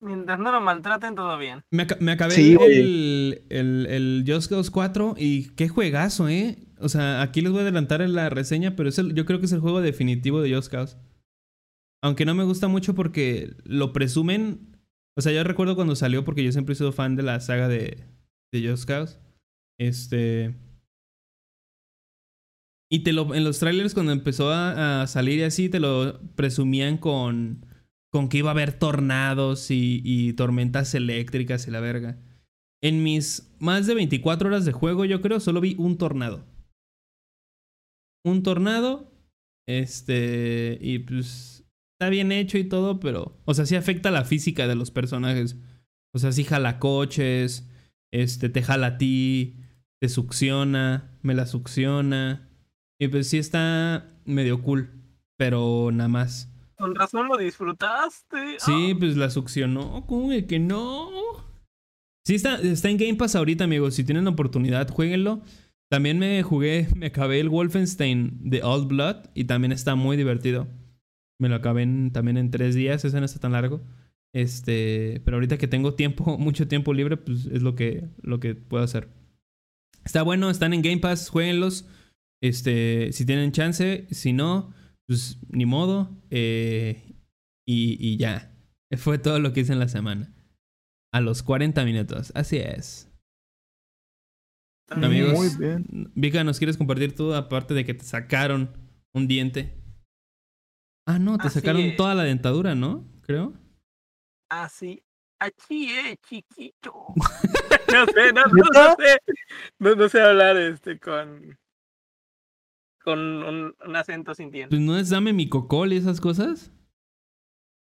Mientras no lo maltraten, todo bien. Me, aca- me acabé Sí, el, el, el, el Just Cause 4 y qué juegazo, ¿eh? O sea, aquí les voy a adelantar en la reseña, pero es el, yo creo que es el juego definitivo de Just Cause. Aunque no me gusta mucho porque lo presumen. O sea, yo recuerdo cuando salió porque yo siempre he sido fan de la saga de, de Just Cause. Este... Y te lo, en los trailers cuando empezó a, salir y así, te lo presumían con, con que iba a haber tornados y, y tormentas eléctricas y la verga. En mis más de 24 horas de juego, yo creo, solo vi un tornado. Un tornado. Este. Y pues. Está bien hecho y todo, pero. O sea, sí afecta la física de los personajes. O sea, sí jala coches. Este, te jala a ti. Te succiona. Me la succiona. Y pues sí está medio cool. Pero nada más. Con razón lo disfrutaste. Sí, Ah, pues la succionó. ¿Cómo de que no? Sí, está, está en Game Pass ahorita, amigos. Si tienen la oportunidad, jueguenlo. También me jugué, me acabé el Wolfenstein de Old Blood y también está muy divertido. Me lo acabé en- también en tres días, ese no está tan largo. Este, pero ahorita que tengo tiempo, mucho tiempo libre, pues es lo que, lo que puedo hacer. Está bueno, están en Game Pass, jueguenlos. Este, si tienen chance, si no, pues ni modo. Eh, y, y ya. Fue todo lo que hice en la semana. A los 40 minutos. Así es. Amigos. Muy bien. Vika, ¿nos quieres compartir tú? Aparte de que te sacaron un diente. Ah, no, te Así sacaron es. toda la dentadura, ¿no? Creo. Así. Aquí, eh, chiquito. no sé, no, no, no sé. No, no sé hablar este con. Con un, un acento sin dientes. Pues no es dame mi cocol y esas cosas.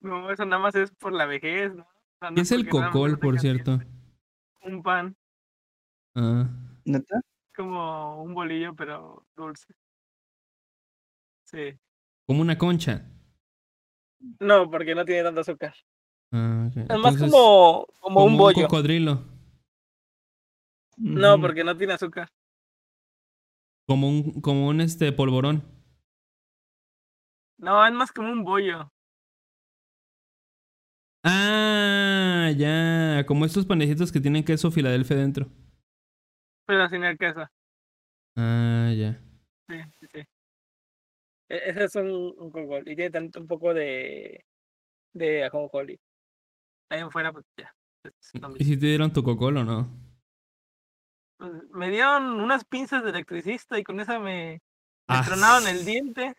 No, eso nada más es por la vejez, ¿no? ¿Qué es el cocol, por cierto? dientes. Un pan, Ah. ¿Neta? como un bolillo, pero dulce. Sí. Como una concha. No, porque no tiene tanto azúcar. Ah, ok. Es más Entonces, como, como, un bollo. cocodrilo. No, porque no tiene azúcar. Como un, como un este polvorón. No, es más como un bollo. Ah, ya. Como estos panecitos que tienen queso Filadelfia dentro. Pero sin el queso. Ah, ya. Sí, sí, sí. E- Ese es un, un cocol. Y tiene tanto un poco de. de ajonjolí. Ahí en fuera, pues ya. lo ¿Y si te dieron tu cocol o no? Me dieron unas pinzas de electricista y con esa me, me Ah. tronaron el diente.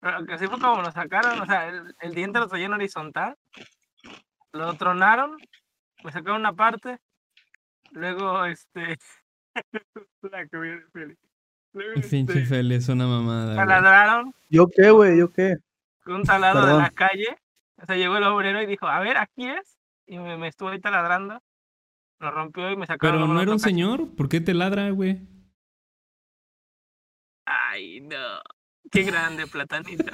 Pero que así fue como lo sacaron. O sea, el, el diente lo traían horizontal. Lo tronaron. Me sacaron una parte. Luego, este. la que viene, Feli. Luego, Pinche este, Feli, es una mamada. taladraron ¿Yo qué, güey? ¿Yo qué? con un taladro de la calle. O sea, llegó el obrero y dijo, a ver, aquí es. Y me, me estuvo ahí taladrando. Lo rompió y me sacaron. Pero no era un cacho. señor. ¿Por qué te ladra, güey? Ay, no. Qué grande, platanito.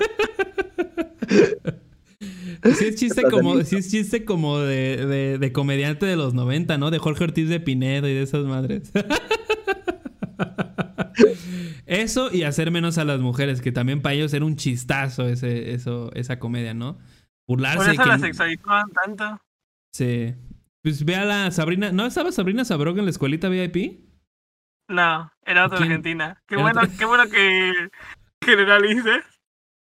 Sí es chiste como, sí es chiste como de, de, de comediante de los 90, ¿no? De Jorge Ortiz de Pinedo y de esas madres. Eso y hacer menos a las mujeres, que también para ellos era un chistazo ese, eso, esa comedia, ¿no? Burlarse Por eso que la sexualizaban tanto. Sí. Pues ve a la Sabrina. ¿No estaba Sabrina Sabrok en la escuelita VIP? No, era otra ¿Quién? Argentina. Qué bueno, otra- qué bueno que generalices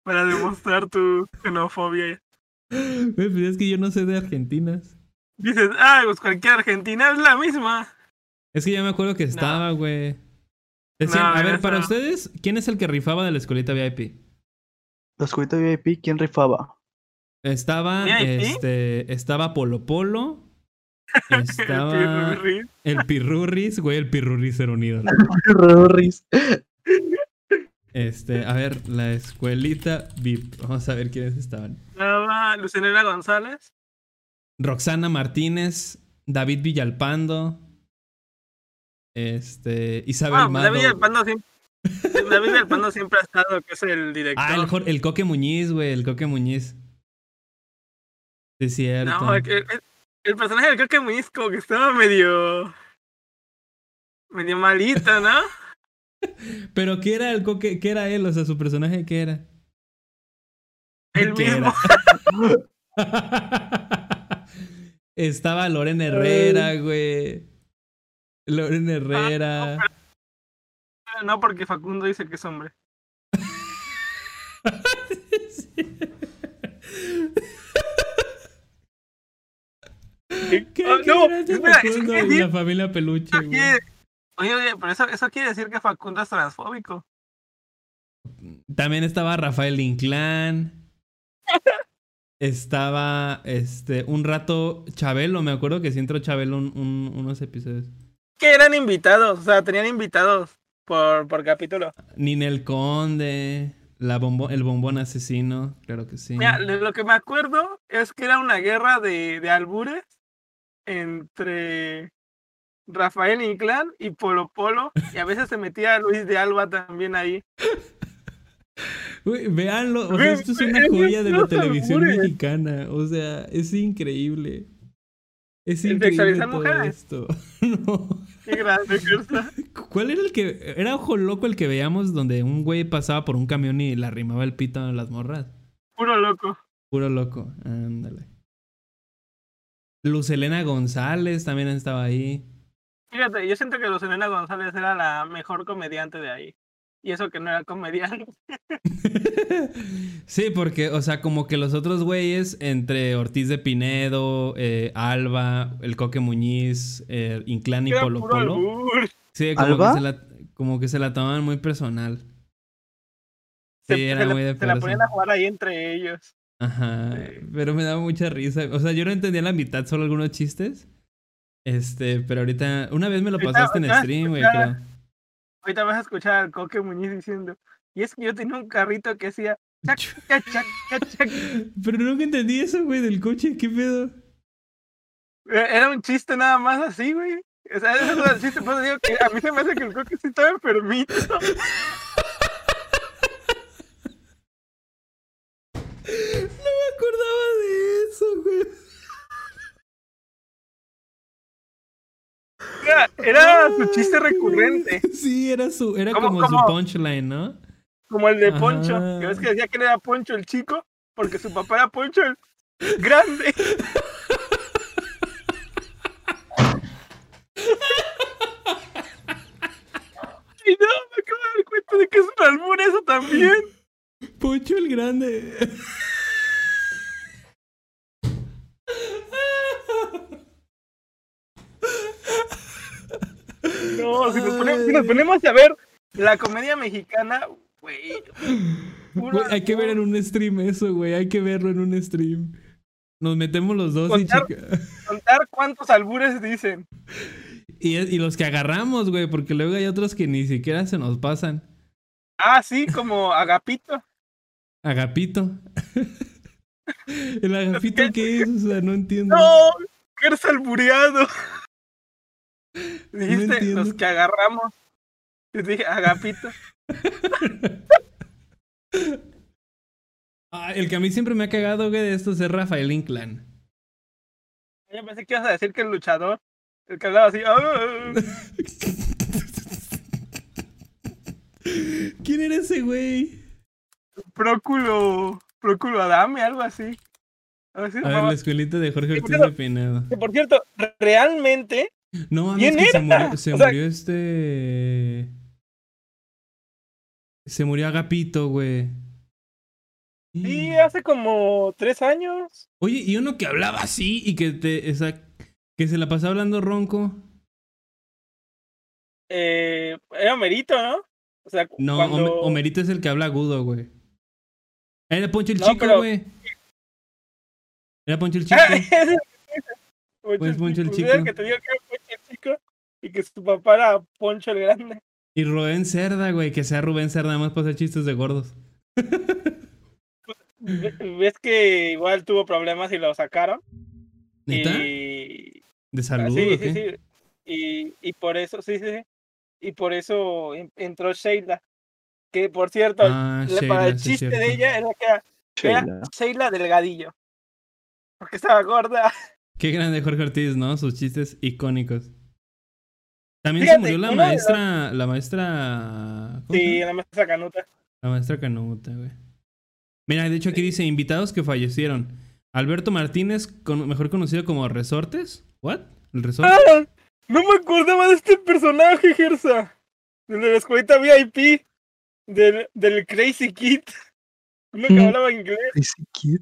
para demostrar tu xenofobia. Pues es que yo no sé de argentinas. Dices, ah, pues cualquier argentina es la misma. Es que ya me acuerdo que estaba, güey. Decían, No, a ver, para no. ustedes, ¿quién es el que rifaba de la escuelita VIP? La escuelita VIP, ¿quién rifaba? Estaba, ¿VIP? este, estaba Polo Polo. Estaba Pirurris. el Pirurris, güey, el Pirurris era un ídolo. Rorris. Este, a ver, la escuelita VIP. Vamos a ver quiénes estaban. Estaba Lucinela González. Roxana Martínez, David Villalpando, este, Isabel Ah, Mado. David Alpando siempre, David Alpando siempre ha estado, que es el director. Ah, el, el Coque Muñiz, güey, el Coque Muñiz. Sí, es cierto. No, el, el- el personaje del Coque Muñiz como que estaba medio... Medio malito, ¿no? Pero ¿qué era el Coque? ¿Qué era él? O sea, su personaje, ¿qué era? El ¿Qué mismo. era? Estaba Loren Herrera, güey. Loren Herrera. No, porque Facundo dice que es hombre. ¿Qué, Oh, qué no, espera, Facundo quiere y decir- la familia Peluche, güey? Oye, oye, pero eso, eso quiere decir que Facundo es transfóbico. También estaba Rafael Inclán. Estaba este un rato Chabelo, me acuerdo que sí entró Chabelo un- un- unos episodios. Que eran invitados, o sea, tenían invitados por, por capítulo. Ninel Conde, la bombo- el bombón asesino, claro que sí. Mira, lo que me acuerdo es que era una guerra de, de albures entre Rafael Inclán y Polo Polo. Y a veces se metía Luis de Alba también ahí. Güey, véanlo, o sea, esto es una joya de la televisión mexicana, o sea, es increíble. Es ¿El increíble todo esto. No. Qué grande que está. ¿Cuál era el que era ojo loco el que veíamos donde un güey pasaba por un camión y le arrimaba el pito a las morras? Puro loco. Puro loco, ándale. Luz Elena González también estaba ahí. Fíjate, yo siento que Lucelena González era la mejor comediante de ahí. Y eso que no era comediante. sí, porque, o sea, como que los otros güeyes, entre Ortiz de Pinedo, eh, Alba, el Coque Muñiz, eh, Inclán y Polo Polo. albur. Sí, como ¿Alba? que, se la, como que se la tomaban muy personal. Se, Sí, era se la- muy de se la ponían a jugar ahí entre ellos. Ajá. Sí. Pero me daba mucha risa. O sea, yo no entendía la mitad, solo algunos chistes. Este, pero ahorita. Una vez me lo pasaste en stream, güey, ahorita- creo. ahorita vas a escuchar al Coque Muñiz diciendo, y es que yo tenía un carrito que hacía chac, chac, chac, chac, chac". Pero nunca entendí eso, güey, del coche. ¿Qué pedo? Eh, Era un chiste nada más así, güey. O sea, eso es el chiste, por eso digo que a mí se me hace que el Coque sí estaba enfermito. me acordaba de eso, güey. Era, era su chiste recurrente, Sí, era su, era ¿Cómo, como su punchline, ¿no? como el de Poncho. Que ves que decía que era Poncho el chico, porque su papá era Poncho el grande. Y no, me acabo de dar cuenta de que es un albur eso también. Poncho el grande. No, si nos, ponemos, si nos ponemos a ver la comedia mexicana, güey. hay que ver en un stream eso, güey. Hay que verlo en un stream. Nos metemos los dos y, Contar- checa- Contar cuántos albures dicen. y, y los que agarramos, güey, porque luego hay otros que ni siquiera se nos pasan. Ah, sí, como Agapito. Agapito. ¿El agapito qué es? O sea, no entiendo. No, eres albureado. Dijiste los que agarramos. Y dije, Agapito. Ah, el que a mí siempre me ha cagado, güey, de estos es Rafael Inclán. Yo pensé que ibas a decir que el luchador. El que hablaba así. "Ah". ¿Quién era ese güey? Próculo. Próculo Adame, algo así. Algo así se A ver, la escuelita de Jorge Ortiz de Pinedo. Que, por cierto, realmente. No ¿Quién que se murió, se O sea- murió este. Se murió Agapito, güey. Sí, hace como tres años. Oye, y uno que hablaba así y que te. que se la pasaba hablando ronco. Eh, era Merito, ¿no? O sea, No, cuando... Hom- Homerito es el que habla agudo, güey. Era Poncho el No, Chico, pero- güey. Era Poncho el Chico. Ah. Poncho Pues Poncho el Pues Chico. el que te digo que era Poncho el chico y que su papá era Poncho el grande. Y Rubén Cerda, güey. Que sea Rubén Cerda, nada más para hacer chistes de gordos. Ve- Ves que igual tuvo problemas y lo sacaron. ¿Neta? Y... ¿De ah, salud sí, o qué? sí, sí. Y, y por eso, sí, sí, sí. Y por eso en- entró Sheila. Que por cierto, Ah, la- para el chiste de ella era que era, Sheila. Sheila Delgadillo. Porque estaba gorda. Qué grande Jorge Ortiz, ¿no? Sus chistes icónicos. También Fíjate, se murió la los- maestra. La maestra. ¿cómo se Sí, la maestra canuta. La maestra Canuta, güey. Mira, de hecho aquí dice invitados que fallecieron. Alberto Martínez, con- mejor conocido como Resortes. ¿What? ¿El Resorte? ¡Ah! No me acordaba de este personaje, Gersa. Del de la escuelita VIP. Del, del Crazy Kid. Uno que Mm. hablaba inglés. Ese kid.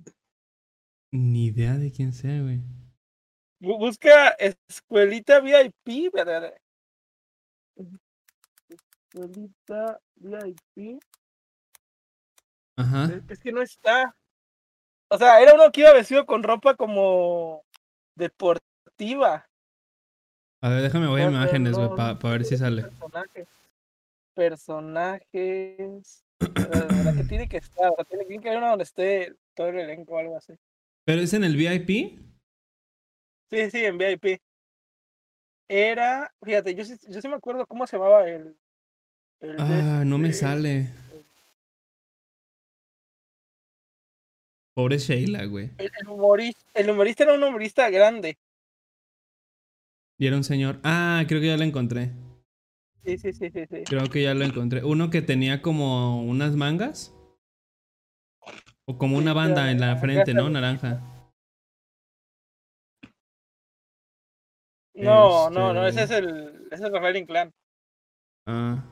Ni idea de quién sea, güey. Bu- Busca escuelita VIP, ¿verdad? Escuelita VIP. Ajá. Es- que no está. O sea, era uno que iba vestido con ropa como deportiva. A ver, déjame voy a imágenes, güey, para ver si sale. Personajes. Personajes. La verdad que tiene que estar. o sea, tiene tiene que haber uno donde esté todo el elenco o algo así. ¿Pero es en el VIP? Sí, sí, en VIP. Era. Fíjate, yo sí, yo sí me acuerdo cómo se llamaba el. el de Ah, no me este- sale. Pobre Sheila, güey. El, el humorista, el humorista era un humorista grande. Y era un señor. Ah, creo que ya lo encontré. Sí, sí, sí, sí. sí. Creo que ya lo encontré. Uno que tenía como unas mangas. O como una banda en la frente. ¿no? Naranja. No, no, no, ese es Este- el. Ese es Rafael Inclán. Ah.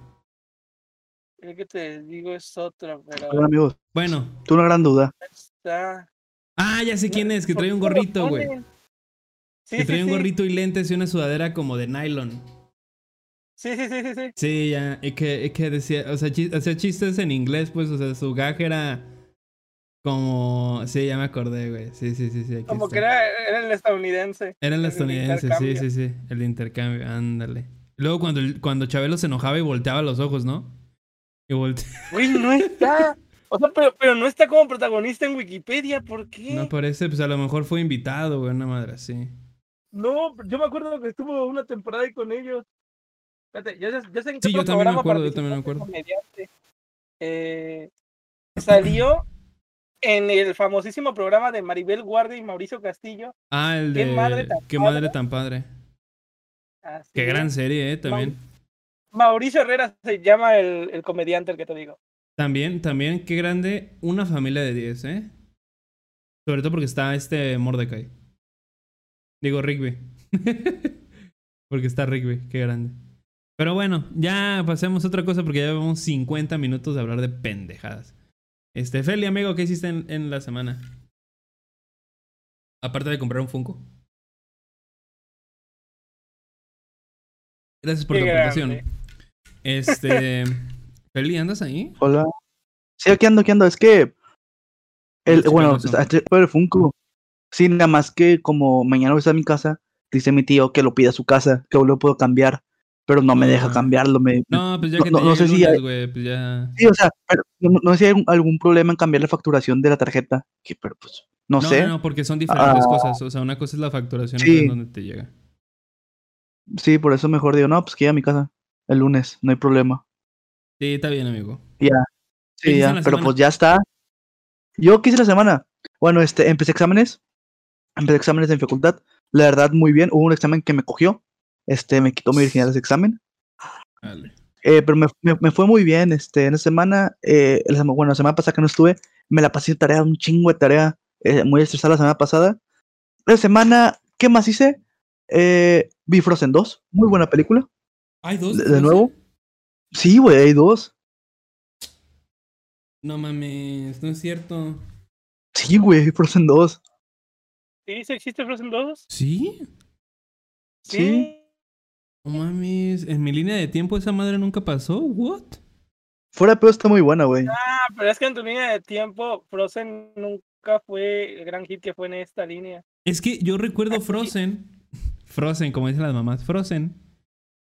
El que te digo es otro, pero. Hola, amigos. Bueno. Tuve una gran duda. Está. Ah, ya sé quién es, que ¿Por trae un gorrito, güey. Sí, Que sí, trae un sí. gorrito y lentes y una sudadera como de nylon. Sí, sí, sí, sí, sí. Sí, ya. Y que, y que decía, o sea, hacía chistes en inglés, pues, o sea, su gag era como. Sí, ya me acordé, güey. Sí, sí, sí, sí. Como que era, era el estadounidense. Era el el estadounidense, sí, sí, sí. El intercambio, ándale. Luego cuando, cuando Chabelo se enojaba y volteaba los ojos, ¿no? Y volte... Güey, no está. O sea, pero, pero no está como protagonista en Wikipedia, ¿por qué? No parece, pues a lo mejor fue invitado, güey, una madre así. No, yo me acuerdo que estuvo una temporada ahí con ellos. Espérate, yo, sé- yo sé en qué Sí, yo también me acuerdo, yo también me acuerdo. Eh, salió en el famosísimo programa de Maribel Guardia y Mauricio Castillo. Ah, el Qué de... madre tan Qué padre. madre tan padre. Así Qué es. gran serie, eh, también. Mauricio Herrera se llama el, el comediante el que te digo. También, también, qué grande, una familia de 10, ¿eh? Sobre todo porque está este Mordecai. Digo Rigby. porque está Rigby, qué grande. Pero bueno, ya pasemos a otra cosa porque ya llevamos 50 minutos de hablar de pendejadas. Este, Feli, amigo, ¿qué hiciste en, en la semana? Aparte de comprar un Funko. Gracias por Qué tu aportación. Este. Feli, ¿andas ahí? Hola. Sí, aquí ando, aquí ando. Es que. El, bueno, este fue el Funko. Sí, nada más que como mañana voy a estar en mi casa, dice mi tío que lo pida a su casa, que lo puedo cambiar, pero no me deja Ah. cambiarlo. Me, No, pues ya No, que no- te no llegue sé si lunes, hay- güey, pues ya. Sí, o sea, pero no, no sé si hay algún, problema en cambiar la facturación de la tarjeta, que, pero pues, no, No, sé. no, no, porque son diferentes Ah. cosas. O sea, una cosa es la facturación y Sí. otra es donde te llega. Sí, por eso mejor digo, no, pues que ya a mi casa el lunes, no hay problema. Sí, está bien, amigo. Sí, ya, en la pero semana? pues ya está. ¿Yo qué hice la semana? Bueno, este, empecé exámenes. Empecé exámenes en facultad. La verdad, muy bien. Hubo un examen que me cogió. Este, me quitó mi virginidad ese examen. Dale. Eh, pero me, me- me fue muy bien. Este, en la semana, eh, la sema- bueno, la semana pasada que no estuve, me la pasé de tarea, un chingo de tarea. eh, muy estresada la semana pasada. La semana, ¿qué más hice? Eh, vi Frozen 2. Muy buena película. ¿Hay dos? ¿De- de nuevo? Sí, güey, hay dos. No mames, no es cierto. Sí, güey, Frozen 2. ¿Sí? ¿Sí existe Frozen 2? ¿Sí? Sí. No mames, en mi línea de tiempo esa madre nunca pasó. ¿What? Fuera de pedo está muy buena, güey. Ah, pero es que en tu línea de tiempo, Frozen nunca fue el gran hit que fue en esta línea. Es que yo recuerdo Frozen. Frozen, como dicen las mamás. Frozen.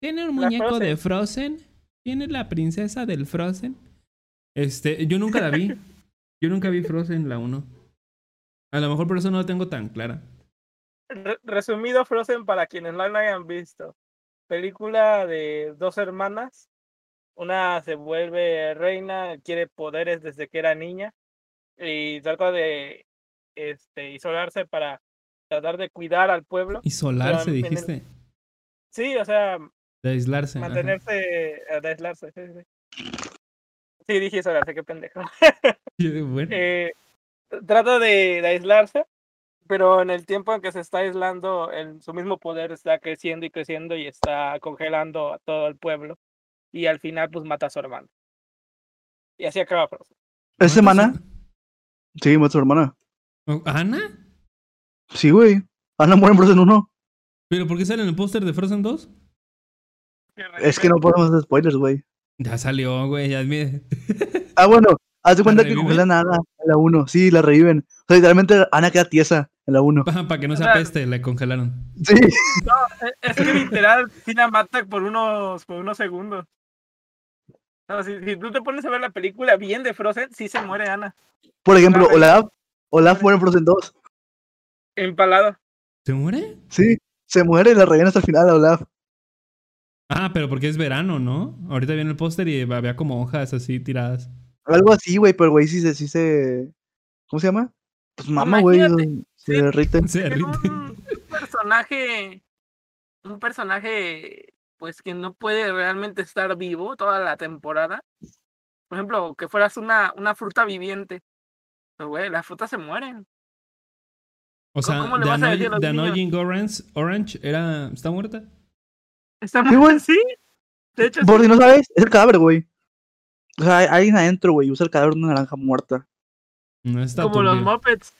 ¿Tiene un La muñeco de Frozen? ¿Tiene la princesa del Frozen? Este, yo nunca la vi. Yo nunca vi Frozen la 1. A lo mejor por eso no la tengo tan clara. Re- resumido, Frozen para quienes no la hayan visto. Película de dos hermanas. Una se vuelve reina, quiere poderes desde que era niña y trata de este, isolarse para tratar de cuidar al pueblo. Isolarse, el- dijiste. Sí, o sea, De aislarse. ajá. mantenerse, eh, de aislarse. Sí, sí. Sí, dije isolarse, qué pendejo. Bueno, eh, trata de, de aislarse, pero en el tiempo en que se está aislando, el, su mismo poder está creciendo y creciendo y está congelando a todo el pueblo. Y al final, pues mata a su hermano. Y así acaba Frozen. ¿Es ¿mata semana? su- Sí, mata a su hermana. Oh, ¿Ana? Sí, güey. Ana muere en Frozen 1. ¿Pero por qué sale en el póster de Frozen 2? Es que no podemos hacer spoilers, güey. Ya salió, güey, ya. Ah, bueno. Haz de cuenta que congelan a Ana en la 1. Sí, la reviven. O sea, literalmente Ana queda tiesa en la 1. Para que no se apeste, le congelaron. Sí. Eh, Es que literal, sí la mata por unos, por unos segundos. No, si, si tú te pones a ver la película bien de Frozen, sí se muere Ana. Por ejemplo, Olaf. Olaf muere en Frozen 2. Empalado. ¿Se muere? Sí. Se muere y la reviven hasta el final a Olaf. Ah, pero porque es verano, ¿no? Ahorita viene el póster y había como hojas así tiradas. Algo así, güey, pero güey, sí se, sí se. ¿Cómo se llama? Pues mamá, güey. Se sí. derrite. Se derrite. un personaje, un personaje, pues que no puede realmente estar vivo toda la temporada. Por ejemplo, que fueras una, una fruta viviente. Pero, güey, las frutas se mueren. O sea, ¿Cómo le The vas a decir Annoying, a los The niños? Annoying Orange, Orange era, ¿está muerta? Está Sí, mueren, sí. De hecho, Por sí. si no sabes, es el cadáver, güey. O sea, hay alguien adentro, güey. Usa el cadáver de una naranja muerta. No está como los turbio. Muppets.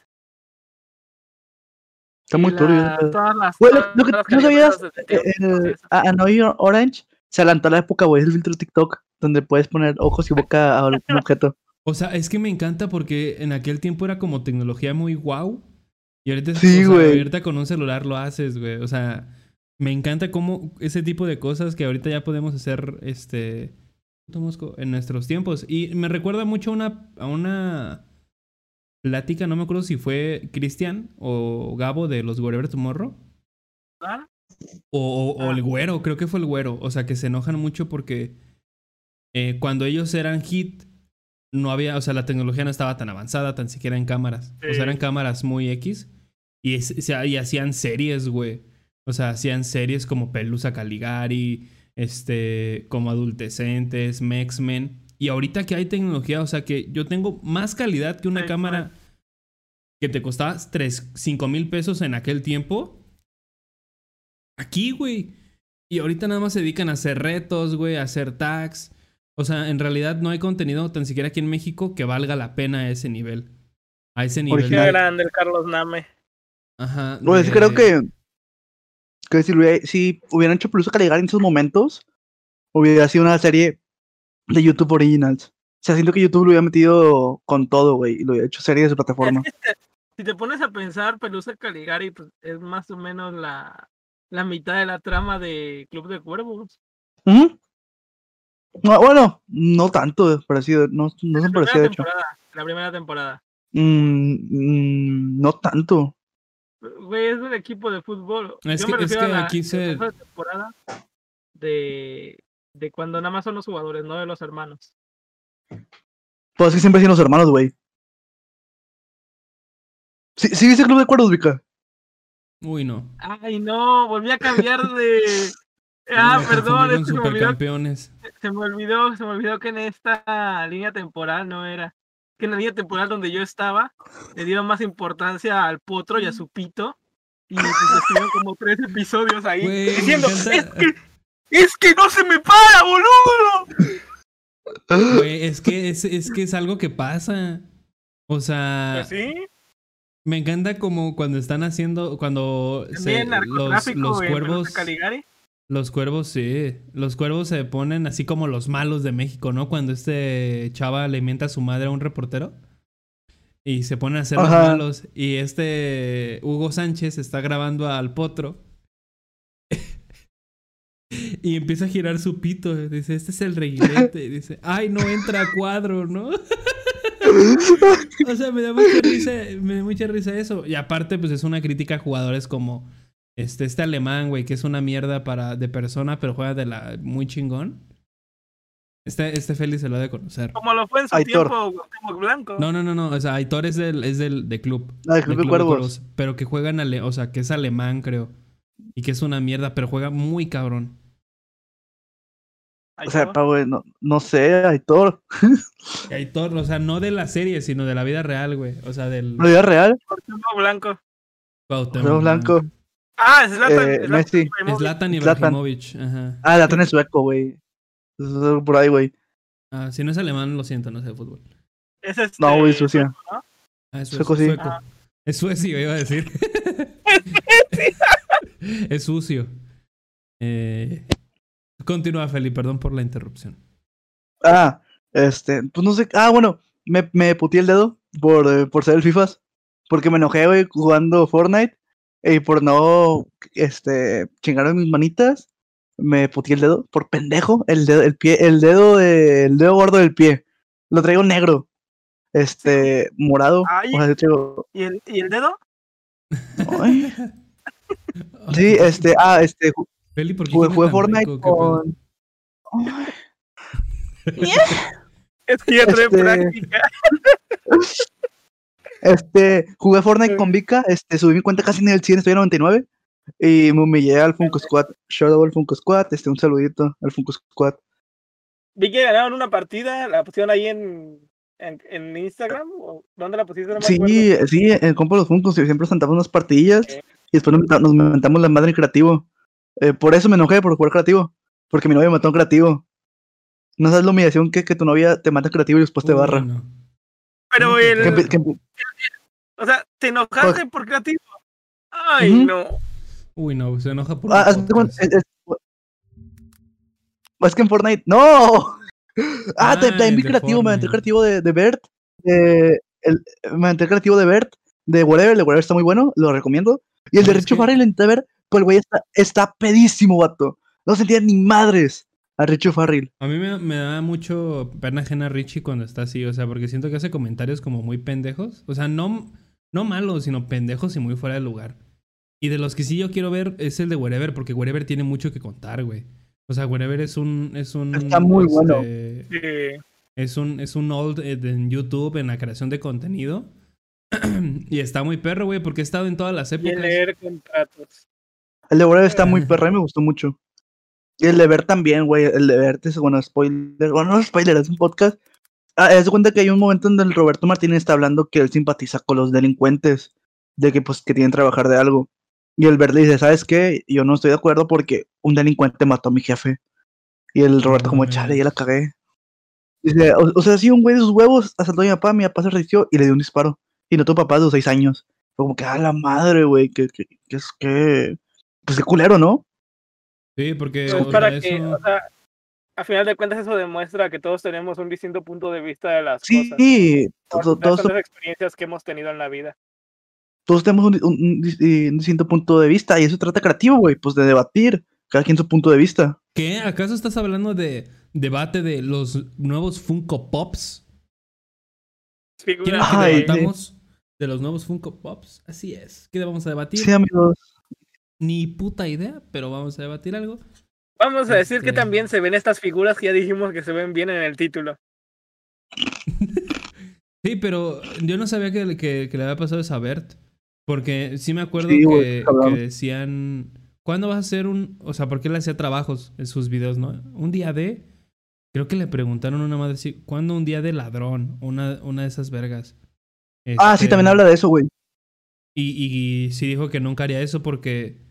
Está muy turbio. la- pedo. Todas las, Güey, lo, todas lo que las no sabías, eh, a- Orange se adelantó a la época, güey. Es el filtro TikTok, donde puedes poner ojos y boca a algún objeto. O sea, es que me encanta porque en aquel tiempo era como tecnología muy guau. Y ahorita, Sí, o sea, güey. ahorita con un celular lo haces, güey. O sea, Me encanta cómo ese tipo de cosas que ahorita ya podemos hacer este en nuestros tiempos. Y me recuerda mucho a una, a una plática, no me acuerdo si fue Cristian o Gabo de los Wherever Tomorrow. ¿Ah? O, o, o, el Ah. güero, creo que fue el güero. O sea, que se enojan mucho porque eh, cuando ellos eran hit, no había, o sea, la tecnología no estaba tan avanzada, tan siquiera en cámaras. O sea, eran cámaras muy X. Y, es- y hacían series, güey. O sea, hacían series como Pelusa Caligari, este, como Adultecentes, X-Men. Y ahorita que hay tecnología, o sea, que yo tengo más calidad que una Sí, cámara que te costaba 3, 5 mil pesos en aquel tiempo. Aquí, güey. Y ahorita nada más se dedican a hacer retos, güey, a hacer tags. O sea, en realidad no hay contenido tan siquiera aquí en México que valga la pena a ese nivel. A ese nivel. De- grande el Carlos Name. Ajá. Bueno, sí de- creo que, que si, hubieran hecho Pelusa Caligari en esos momentos, hubiera sido una serie de YouTube Originals. O sea, siento que YouTube lo hubiera metido con todo, güey, y lo hubiera hecho serie de su plataforma. Si te pones a pensar, Pelusa Caligari pues, es más o menos la, la mitad de la trama de Club de Cuervos. No, bueno, no tanto parecido, no, no son primera parecido, de hecho. La primera temporada. Mm, mm, no tanto. Güey, es un equipo de fútbol. Es Yo que- me es refiero que a la, aquí se- temporada de, de cuando nada más son los jugadores, no de los hermanos. Pues es que siempre sido los hermanos, güey. ¿Sí, ¿Sí viste Club de Cuervos, Vika? Uy, no. Ay, no, volví a cambiar de. Ah, Me perdón, es que con se me, olvidó, supercampeones. se me olvidó, se me olvidó que en esta línea temporal no era. Que en la línea temporal donde yo estaba, le dieron más importancia al potro y a su pito. Y pues estuvieron como tres episodios ahí diciendo: es que, ¡Es que no se me para, boludo! Güey, es que es, es que es algo que pasa. O sea, Pues sí, me encanta como cuando están haciendo, cuando se- los, los cuervos, Caligari. Los cuervos, sí, los cuervos se ponen así como los malos de México, ¿no? Cuando este chava le mienta a su madre a un reportero y se ponen a ser los malos y este Hugo Sánchez está grabando al potro y empieza a girar su pito, dice, este es el reguilete, y dice, ay, no entra a cuadro, ¿no? O sea, me da mucha risa, me da mucha risa eso. Y aparte, pues es una crítica a jugadores como este, este alemán, güey, que es una mierda para, de persona, pero juega de la muy chingón. Este, este Félix se lo ha de conocer. Como lo fue en su Aitor. tiempo Blanco. No, no, no, no. O sea, Aitor es del, es del de club. Ah, el Club de Cuervos. Pero que juegan, ale o sea, que es alemán, creo. Y que es una mierda, pero juega muy cabrón. O sea, pa, güey, no, no sé, Aitor. Aitor, o sea, no de la serie, sino de la vida real, güey. O sea, del ¿La vida real? Cuauhtémoc Blanco. Cuauhtémoc Blanco. Ah, Zlatan. Eh, Zlatan Messi. Zlatan Zlatan. Ibrahimovic. Ajá. Ah, la tiene sueco, güey. Es Por ahí, güey. Ah, si no es alemán, lo siento, no sé de fútbol. Es este, No, güey, Suecia. ¿no? Ah, es Sueco, sí. sueco. Es suecio, iba a decir. es sucio. Eh, continúa, Felipe, perdón por la interrupción. Ah, este, pues no sé. Ah, bueno, me, me puteé el dedo por, eh, por ser el FIFAs. Porque me enojé, güey, jugando Fortnite. Y por no, este, chingar mis manitas. Me puteé el dedo por pendejo. El dedo, el pie, el dedo de, el dedo gordo del pie. Lo traigo negro. Este, morado. Ay. O sea, yo traigo- ¿Y el, ¿Y el dedo? ay. Sí, este, ah, este, Feli, ¿por qué jugué, come jugué tan Fortnite rico? Con. Es que ya trae Este- práctica. Este, jugué Fortnite Sí. con Vika, este, subí mi cuenta casi en el 100, estoy en 99. Y me humillé al Funko Squad. Shadow al Funko Squad, este, un saludito al Funko Squad. Vi que ganaron una partida, la pusieron ahí en, en, en Instagram. ¿o ¿Dónde la pusiste? No Sí, acuerdo. sí, en compro los Funkos siempre presentamos unas partidillas y después nos, mentamos la madre en creativo. Eh, por eso me enojé, por jugar creativo. Porque mi novia me mató en creativo. No sabes la humillación que, que tu novia te mata en creativo y después te barra. Pero ¿Cómo que el. O sea, ¿te enojaste por creativo? Ay, no. Uy, no, se enoja por Ah, es, es- es que en Fortnite. ¡No! Ah, te- Ah, también el vi de creativo, me Fortnite. el creativo de, de Bert. de- el, me el creativo de Bert, de Whatever, el de Whatever está muy bueno, lo recomiendo. Y el de ¿Sabes Richo? Farrell lo intenté ver, Pues el güey está, está pedísimo, vato. No sentía ni madres a Richie Farrell. A mí me, me da mucho pena ajena Richie cuando está así, o sea, porque siento que hace comentarios como muy pendejos. O sea, no, no malos, sino pendejos y muy fuera de lugar. Y de los que sí yo quiero ver es el de Wherever, porque Wherever tiene mucho que contar, güey. O sea, Wherever es un. Es un Está muy bueno. este, Sí. Es un, es un old eh, en YouTube en la creación de contenido. y está muy perro, güey, porque he estado en todas las Y épocas. el leer contratos. El de Wherever está muy Eh. perra y me gustó mucho. Y el de Ver también, güey. El de Ver es, bueno, spoiler. Bueno, no es spoiler, es un podcast. Ah, de cuenta que hay un momento donde el Roberto Martínez está hablando que él simpatiza con los delincuentes. De que, pues, que tienen que trabajar de algo. Y el Ver le dice, ¿sabes qué? Yo no estoy de acuerdo porque un delincuente mató a mi jefe. Y el Roberto como, chale, ya la cagué. Dice, o, o sea, sí, un güey de sus huevos asaltó a mi papá, mi papá se resistió y le dio un disparo. Y no tu papá de los seis años. Fue como que, a la madre, güey, que, que, que es que... Pues qué culero, ¿no? Sí, porque. Pues para que, eso- o sea, a final de cuentas eso demuestra que todos tenemos un distinto punto de vista de las Sí, cosas. to- todos, todas las experiencias que hemos tenido en la vida. todos tenemos un, un- un dis- eh, un distinto punto de vista y eso trata creativo, güey, pues de debatir, cada quien su punto de vista. ¿Qué? ¿Acaso estás hablando de debate de los nuevos Funko Pops? ¿Quieren Figuras que Ay, sí. debatamos de los nuevos Funko Pops? Así es. ¿Qué vamos a debatir? Sí, amigos. Ni puta idea, pero vamos a debatir algo. Vamos a decir que Este- también se ven estas figuras que ya dijimos que se ven bien en el título. Sí, pero yo no sabía que, que, que le había pasado eso a Bert. Porque sí me acuerdo Sí, que, decían. ¿Cuándo vas a hacer un.? O sea, porque él hacía trabajos en sus videos, ¿no? Un día de. Creo que le preguntaron a una madre si. ¿Cuándo un día de ladrón? Una, una de esas vergas. Ah, sí, Este, también habla de eso, güey. Y, y sí dijo que nunca haría eso porque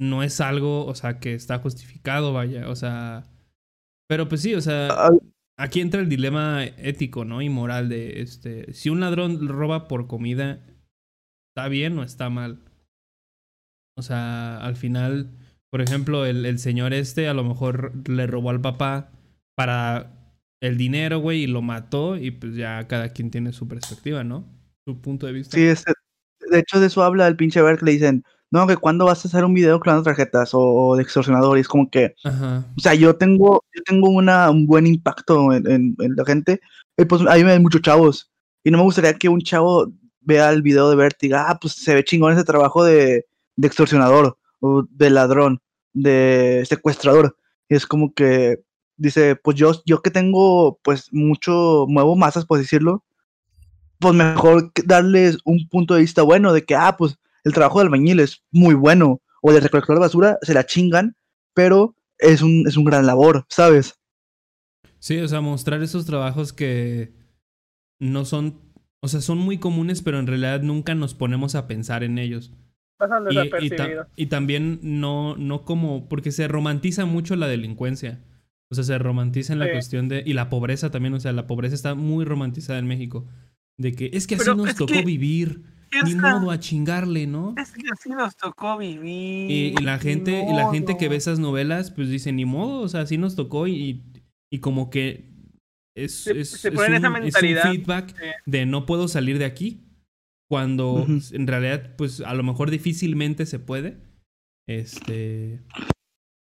no es algo, o sea, que está justificado, vaya, o sea. Pero pues sí, o sea, Ah, aquí entra el dilema ético, ¿no? Y moral de, este, si un ladrón roba por comida, ¿está bien o está mal? O sea, al final, por ejemplo, el, el señor este a lo mejor le robó al papá para el dinero, güey, y lo mató y pues ya cada quien tiene su perspectiva, ¿no? Su punto de vista. Sí, este, de hecho de eso habla el pinche que le dicen, no, que cuando vas a hacer un video clonando tarjetas o, o de extorsionador, y es como que, Ajá. o sea, yo tengo, yo tengo una, un buen impacto en, en- en la gente, y pues a mí me ven muchos chavos, y no me gustaría que un chavo vea el video de Bert y diga, ah, pues se ve chingón ese trabajo de, de extorsionador, o de ladrón, de secuestrador, y es como que, dice, pues yo, yo que tengo, pues mucho, muevo masas, por decirlo, pues mejor darles un punto de vista bueno de que, ah, pues el trabajo del albañil es muy bueno, o del recolector de basura se la chingan, pero es un, es un gran labor, ¿sabes? Sí, o sea, mostrar esos trabajos que no son, o sea, son muy comunes, pero en realidad nunca nos ponemos a pensar en ellos. Pasan Y, y, ta- y también no, no como, porque se romantiza mucho la delincuencia. O sea, se romantiza en la Sí. cuestión de, y la pobreza también, o sea, la pobreza está muy romantizada en México. De que es que así Pero nos es tocó que vivir, ni modo a chingarle, ¿no? Es que así nos tocó vivir. Y, y la gente, y la gente que ve esas novelas, pues dice, ni modo, o sea, así nos tocó y, y como que es, Se- es, se es esa un, es un mentalidad, feedback sí. de no puedo salir de aquí. Cuando en realidad, pues a lo mejor difícilmente se puede. Este.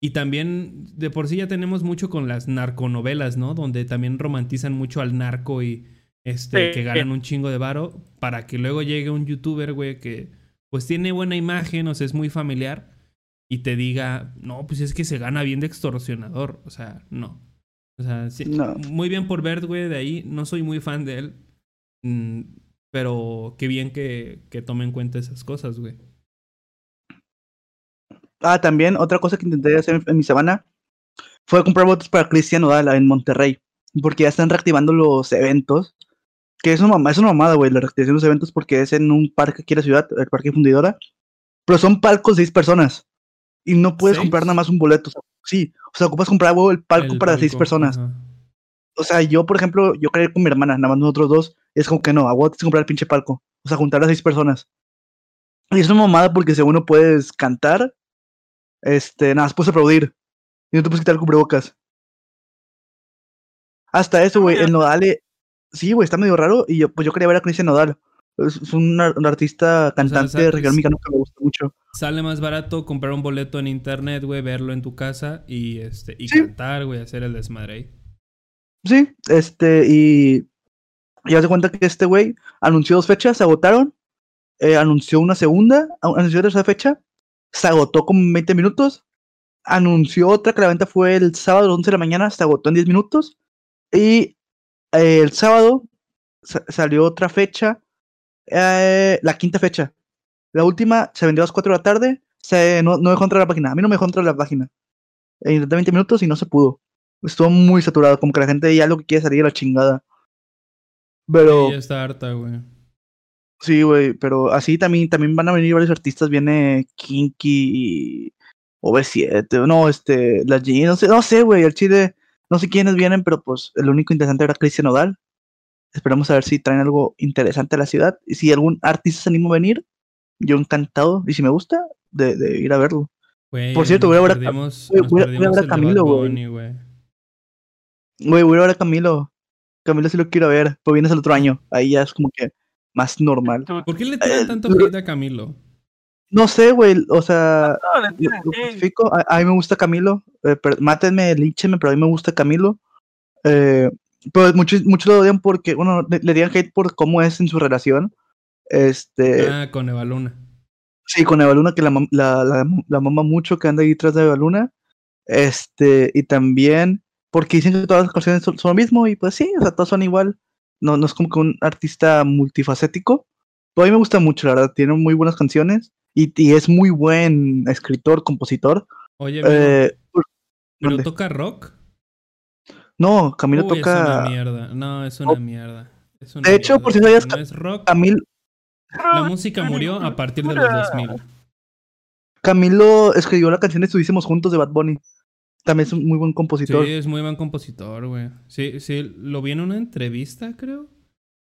Y también, de por sí ya tenemos mucho con las narconovelas, ¿no? Donde también romantizan mucho al narco y este, Sí. que ganan un chingo de varo. Para que luego llegue un youtuber, güey, que pues tiene buena imagen, o sea, es muy familiar. Y te diga, no, pues es que se gana bien de extorsionador. O sea, no. O sea, sí, No. muy bien por Bert, güey, de ahí. No soy muy fan de él. Mm, pero qué bien que, que tome en cuenta esas cosas, güey. Ah, también otra cosa que intenté hacer en, mi semana fue comprar votos para Cristian Nodal en Monterrey, porque ya están reactivando los eventos, que es una, mamá, es una mamada, güey, la reactivación de los eventos porque es en un parque aquí en la ciudad, el Parque Fundidora, pero son palcos de seis personas y no puedes comprar nada más un boleto. o sea, sí, o sea, ocupas comprar güey, el palco El para seis personas. ajá. O sea, yo, por ejemplo, yo quería ir con mi hermana, nada más nosotros dos, y es como que no, a vos tienes que comprar el pinche palco. O sea, juntar a seis personas. Y es una mamada porque según no puedes cantar, este, nada más puedes aplaudir. Y no te puedes quitar el cubrebocas. Hasta eso, güey, ya. el Nodal, eh, sí, güey, está medio raro. Y yo, pues yo quería ver a Cristian Nodal. Es, un, ar- un artista cantante ¿sabes? regional mexicano que me gusta mucho. Sale más barato comprar un boleto en internet, güey, verlo en tu casa y este y Sí. cantar, güey, hacer el desmadre ahí. Sí, este, y ya se cuenta que este güey anunció dos fechas, se agotaron, eh, anunció una segunda, anunció otra tercera fecha, se agotó como en 20 minutos, anunció otra que la venta fue el sábado a las 11 de la mañana, se agotó en 10 minutos, y eh, el sábado sa- salió otra fecha, eh, la quinta fecha. La última se vendió a las 4 de la tarde, se, no, no dejó entrar la página, a mí no me dejó entrar la página. Eh, intenté 20 minutos y no se pudo. Estuvo muy saturado, como que la gente ya lo que quiere salir a la chingada. Pero, Sí, está harta, güey. sí, güey, pero así también, también van a venir varios artistas, viene Kinky y OV7, no, este, la G, no sé, no sé, güey, el chile, no sé quiénes vienen, pero pues el único interesante era Cristian Odal. Esperamos a ver si traen algo interesante a la ciudad. Y si algún artista se anima a venir, yo encantado, y si me gusta, de, de ir a verlo. Por cierto, voy a ver a- Camilo, güey. Voy a ver a Camilo. Camilo sí lo quiero ver, pero vienes el otro año. Ahí ya es como que más normal. ¿Por qué le tiran Eh, tanto lo- hate a Camilo? No sé, güey, o sea, No, le lo, justifico. A, a mí me gusta Camilo. eh, pero- mátenme, línchenme, pero a mí me gusta Camilo. Eh, pero muchos, muchos lo odian porque, bueno, le, le dieron hate por cómo es en su relación. Este, ah, con Eva Luna. sí, con Eva Luna, que la, la, la, la mama mucho, que anda ahí detrás de Eva Luna. Este, y también porque dicen que todas las canciones son, son lo mismo, y pues sí, o sea, todas son igual. No, no es como que un artista multifacético. Pero a mí me gusta mucho, la verdad. Tiene muy buenas canciones. Y, y es muy buen escritor, compositor. Oye, Eh, ¿pero ¿dónde? toca rock? no, Camilo Uy, es una toca. mierda. No, es una Oh. mierda. Es una De hecho, mierda. por si No es rock. Camil, La música murió a partir de los 2000. Camilo escribió la canción Estuvimos juntos de Bad Bunny. También es un muy buen compositor. Sí, es muy buen compositor, güey. Sí, sí, lo vi en una entrevista, creo.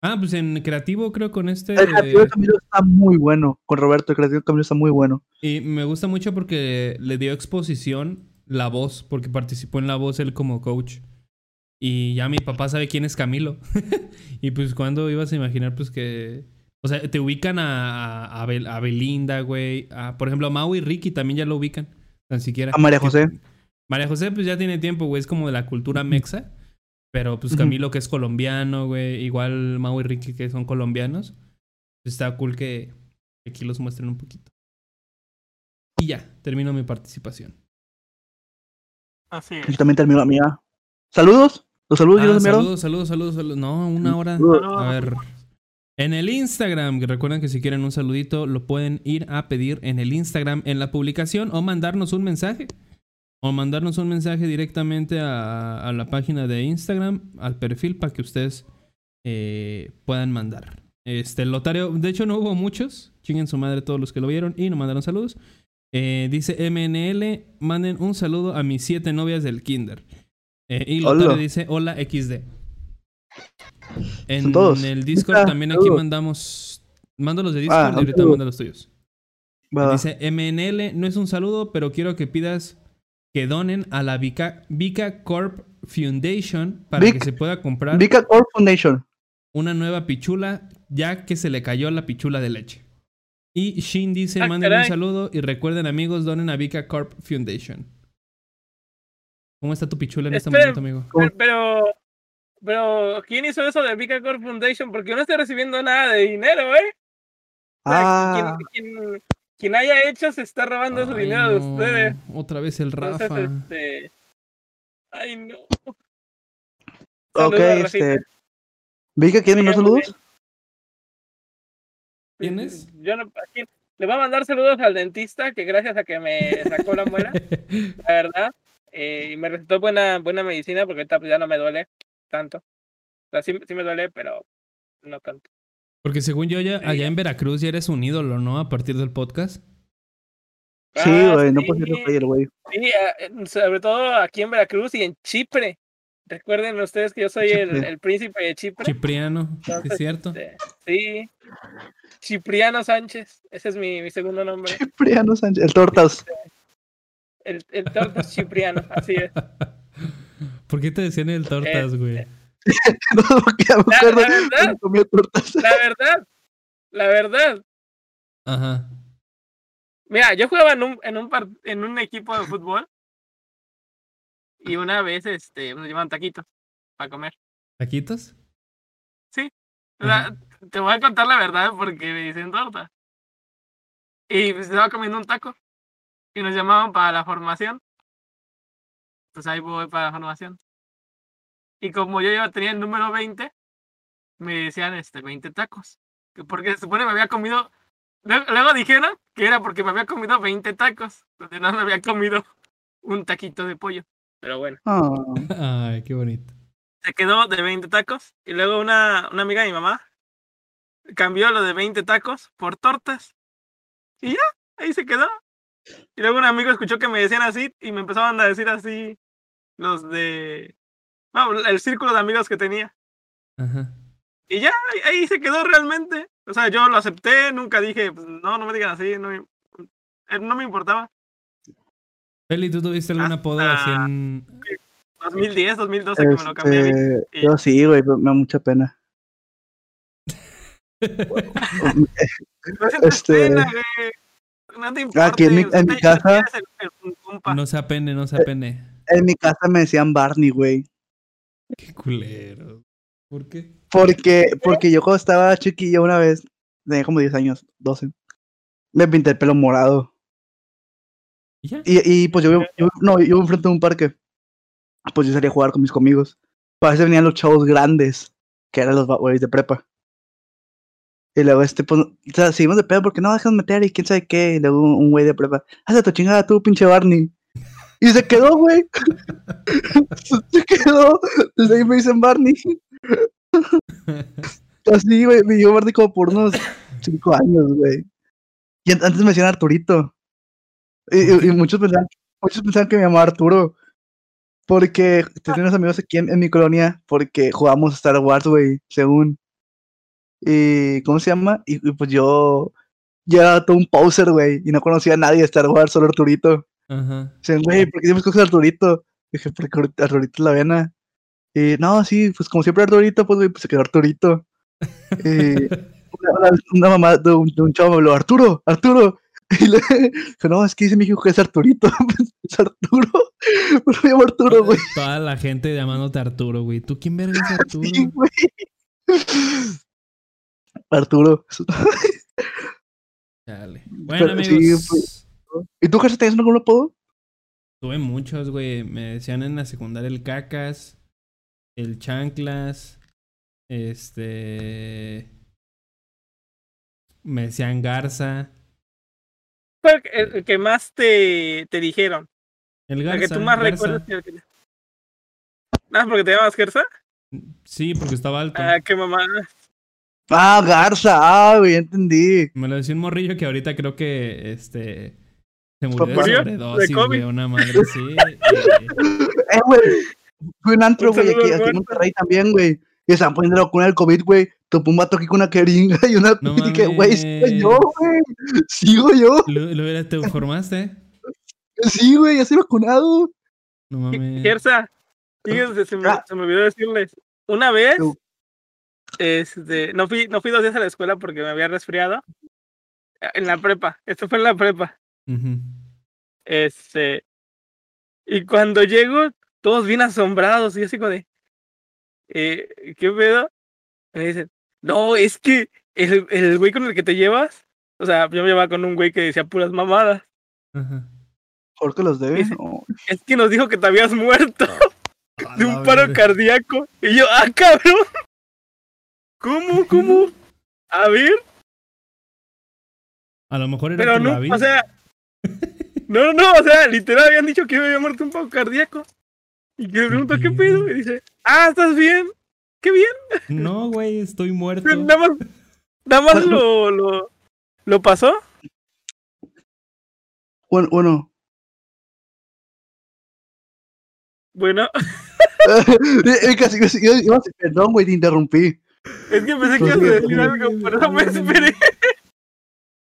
Ah, pues en creativo, creo, con este. El creativo de Camilo está muy bueno. Con Roberto, el creativo Camilo está muy bueno. Y me gusta mucho porque le dio exposición la voz, porque participó en la voz él como coach. Y ya mi papá sabe quién es Camilo. y pues cuando ibas a imaginar, pues que... O sea, te ubican a, a, a Bel- a Belinda, güey. a- por ejemplo, a Mau y Ricky también ya lo ubican. Tan siquiera. A María José. María José, pues ya tiene tiempo, güey. Es como de la cultura mexa. Pero pues. Camilo, que es colombiano, güey. Igual Mau y Ricky, que son colombianos. pues, Está cool que aquí los muestren un poquito. Y ya, termino mi participación. Así Yo es. también termino la mía. Saludos. Los saludos, Ah, los saludos, saludos, saludos, saludos. No, una hora. Saludos. A ver. En el Instagram, que recuerden que si quieren un saludito, lo pueden ir a pedir en el Instagram, en la publicación, o mandarnos un mensaje. O mandarnos un mensaje directamente a, a la página de Instagram, al perfil, para que ustedes eh, puedan mandar. Este, el lotario, de hecho no hubo muchos. Chinguen su madre todos los que lo vieron y nos mandaron saludos. Eh, dice MNL, manden un saludo a mis siete novias del kinder. Eh, y Lotario Hola. dice hola XD. En todos. el Discord Ah, también aquí mandamos. Mando los de Discord Ah, y ahorita manda los tuyos. Dice MNL, no es un saludo, pero quiero que pidas que donen a la Vika, Vika Corp Foundation para Vic- que se pueda comprar Vika Corp Foundation. una nueva pichula, ya que se le cayó la pichula de leche. Y Shin dice, Ah, manden un saludo y recuerden amigos, donen a Vika Corp Foundation. ¿Cómo está tu pichula en este momento, amigo? Pero, pero, ¿quién hizo eso de Vika Corp Foundation? Porque yo no estoy recibiendo nada de dinero, ¿eh? O sea, Ah, quien- quien haya hecho se está robando su dinero de no, ustedes. Otra vez el Entonces, Rafa. este. Ay, no. ok, Rafita. este. Vika, ¿quieren mandar saludos? ¿Quién es? Yo no, ¿a quién? Le voy a mandar saludos al dentista que gracias a que me sacó la muela, la verdad, eh, y me recetó buena, buena medicina porque ahorita pues, ya no me duele tanto. O sea, sí, sí me duele, pero no tanto. Porque según yo, ya, Sí. allá en Veracruz ya eres un ídolo, ¿no? A partir del podcast. Sí, Ah, güey, no sí, puede ser el güey. sí, eh, sobre todo aquí en Veracruz y en Chipre. Recuerden ustedes que yo soy el, príncipe de Chipre. Cipriano, ¿sí Entonces, es cierto. este, sí. Cipriano Sánchez, ese es mi, mi segundo nombre. Cipriano Sánchez, el Tortas. El, el Tortas Cipriano, así es. ¿Por qué te decían el tortas, güey? no, porque me La- acuerdo la verdad- cuando comía tortas. La verdad, la verdad. Ajá. Mira, yo jugaba en un, en un, par- en un equipo de fútbol. Y una vez este, nos llevaban taquitos para comer. ¿Taquitos? Ajá. te voy a contar la verdad porque me dicen torta. Y pues, estaba comiendo un taco. Y nos llamaban para la formación. Pues ahí voy para la formación. Y como yo ya tenía el número 20, me decían este 20 tacos. Que Porque se supone que me había comido. Luego, luego dijeron que era porque me había comido 20 tacos. Donde no me había comido un taquito de pollo. Pero bueno. Ah, Ay, qué bonito. se quedó de 20 tacos y luego una, una amiga de mi mamá cambió lo de 20 tacos por tortas. Y ya, ahí se quedó. Y luego un amigo escuchó que me decían así y me empezaban a decir así los de... No, el círculo de amigos que tenía. Ajá. Y ya, ahí, se quedó realmente. O sea, yo lo acepté, nunca dije, pues, no, no me digan así, no me, eh, no me importaba. Feli, ¿tú tuviste algún apodo así en. 2010, 2012 que me lo cambié. este, y- yo sí, güey, me da mucha pena. No sientes este- pena, güey. No te importa. Aquí en mi- en mi casa- El, el, el compa. No se apene, no se apene. En mi casa me decían Barney, güey. Qué culero. ¿Por qué? Porque, porque yo cuando estaba chiquillo una vez, tenía como 10 años, 12, me pinté el pelo morado. ¿Y ya? Y, y pues yo, yo, no, yo enfrente de un parque. Pues yo salía a jugar con mis amigos. Para veces venían los chavos grandes, que eran los güeyes de prepa. Y luego este, pues, o sea, seguimos de pedo porque no dejan meter y quién sabe qué. Y luego un un güey de prepa, hazte tu chingada tú, pinche Barney. Y se quedó, güey. se quedó. Desde ahí me dicen Barney. Así, güey, me dio Barney como por unos 5 años, güey. Y an- antes me decían Arturito. Y, muchos pensaban, muchos pensaban que me llamaba Arturo. Porque tenía unos amigos aquí en, mi colonia, porque jugamos Star Wars, güey, según. Y, ¿cómo se llama? Y, y pues yo, yo era todo un poser, güey, y no conocía a nadie de Star Wars, solo Arturito. Ajá. Dicen, güey, ¿por qué siempre escoges a Arturito? Dije, porque Ar- Arturito es la vena. Y no, sí, pues como siempre Arturito, pues, güey, pues se quedó Arturito. Y una, mamá de un, de un chavo me habló, Arturo, Arturo. Y le dije, no, es que dice mi hijo que es Arturito. Pues, es Arturo. Pero me llamo Arturo, güey. Toda la gente llamándote Arturo, güey. ¿Tú quién verga es Arturo? Sí, güey. Arturo. Chale. Bueno, Pero sí, amigos. pues- ¿Y tú, Gerson, tenías algún apodo? Tuve muchos, güey. Me decían en la secundaria el cacas, el chanclas, este... Me decían garza. fue el, el- el que más te, te dijeron? El El garza. que tú más garza. recuerdas. que el Ah, porque te llamas Gersa. Sí, porque estaba alto. Ah, qué mamá. Ah, Garza. Ah, güey, ya entendí. Me lo decía un morrillo que ahorita creo que este se murió de sobredosis, ¿De COVID? güey, una madre así. Eh, güey. Fui a un antro, güey, aquí, aquí en. Monterrey también, güey. Y estaban poniendo la vacuna del COVID, güey. Topó un vato aquí con una jeringa y una. No y dije, güey, sigo yo, güey. Sigo yo. ¿Lo, lo hubiera- te informaste? Sí, güey, ya estoy vacunado. No mames. Gersa. Fíjense, se me, Ah. se me olvidó decirles. Una vez, este, no fui, no fui dos días a la escuela porque me había resfriado. En la prepa. Esto fue en la prepa. Este. Y cuando llego, todos bien asombrados. Y así como de. Eh, ¿Qué pedo? Me dicen, no, es que el, el güey con el que te llevas. O sea, yo me llevaba con un güey que decía puras mamadas. Ajá. ¿Por qué los debe? Ese- No. Es que nos dijo que te habías muerto A de un paro cardíaco. Y yo, ah, cabrón. ¿Cómo? ¿Cómo? A ver, A lo mejor era pero tu no, David. o sea. No, no, no, o sea, literal habían dicho que yo me había muerto un paro cardíaco. Y que me pregunto, ¿qué pedo? Y dice, ah, ¿estás bien? ¿Qué bien? No, güey, estoy muerto. Nada más, nada más lo, lo, lo pasó. Bueno, bueno. Bueno, Eh, casi, casi, yo- decir, perdón, güey, te interrumpí. es que pensé que ibas a decir algo, por eso me esperé.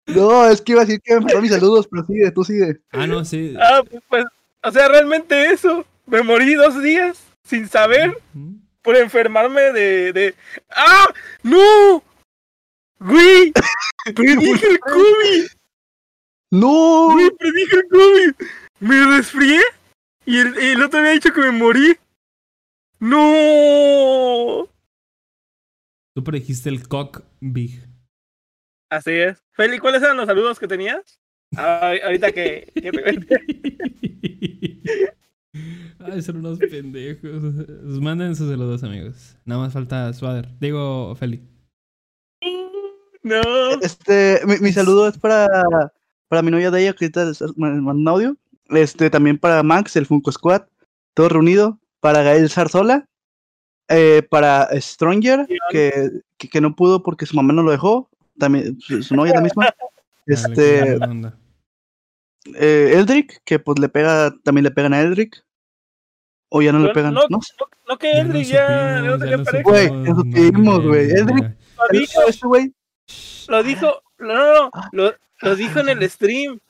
No, es que iba a decir que me faltaron mis saludos, pero sigue, tú sigue. Ah, no, sí. Ah, pues, pues, o sea, realmente eso. Me morí dos días sin saber por enfermarme de, de... ¡Ah! ¡No! Güey, predije el COVID. ¡No! Güey, predije el COVID. Me resfrié y el, el otro había dicho que me morí. No. Tú predijiste el cock big. Así es. Feli, ¿cuáles eran los saludos que tenías? Ah, ahorita que, que te cuente. Ay, son unos pendejos. Manden sus saludos, amigos. Nada más falta Swader. Digo, Feli. No. Este, mi, mi saludo es para, para mi novia de ella, que ahorita les mando un audio. Este, también para Max, el Funko Squad, todo reunido. Para Gael Zarzola. eh, para Stronger, que, que, que no pudo porque su mamá no lo dejó. También, su, su novia la misma. Dale, Este, eh, Eldrick, que pues le pega, también le pegan a Eldrick. O ya no le pegan, no, ¿no? que no ya, no tenía pareja. Güey, eso güey. ya. Lo dijo, Este güey, lo dijo, no, no, no, lo, lo dijo en el stream.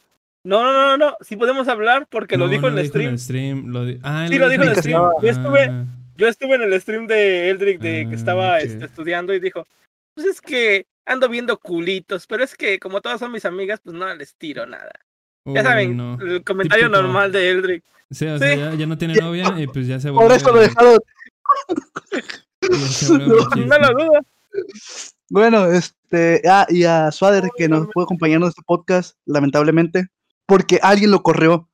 No, no, no, no, sí podemos hablar porque lo No, dijo en el stream. stream, lo di- ah, Sí, lo dijo en el stream. Yo estuve, Ah, yo estuve en el stream de Eldrick de que Ah, estaba este, estudiando y dijo, pues es que ando viendo culitos, pero es que como todas son mis amigas, pues no les tiro nada. Ya saben, no. el comentario Típico. normal de Eldrick. Sí, o sea, Sí. ya, ya no tiene Ya- novia y pues ya se por vuelve. eso lo dejaron. No. No lo dudo. Bueno, este, ah, y a Swader que nos puede acompañar en este podcast, lamentablemente, porque alguien lo corrió.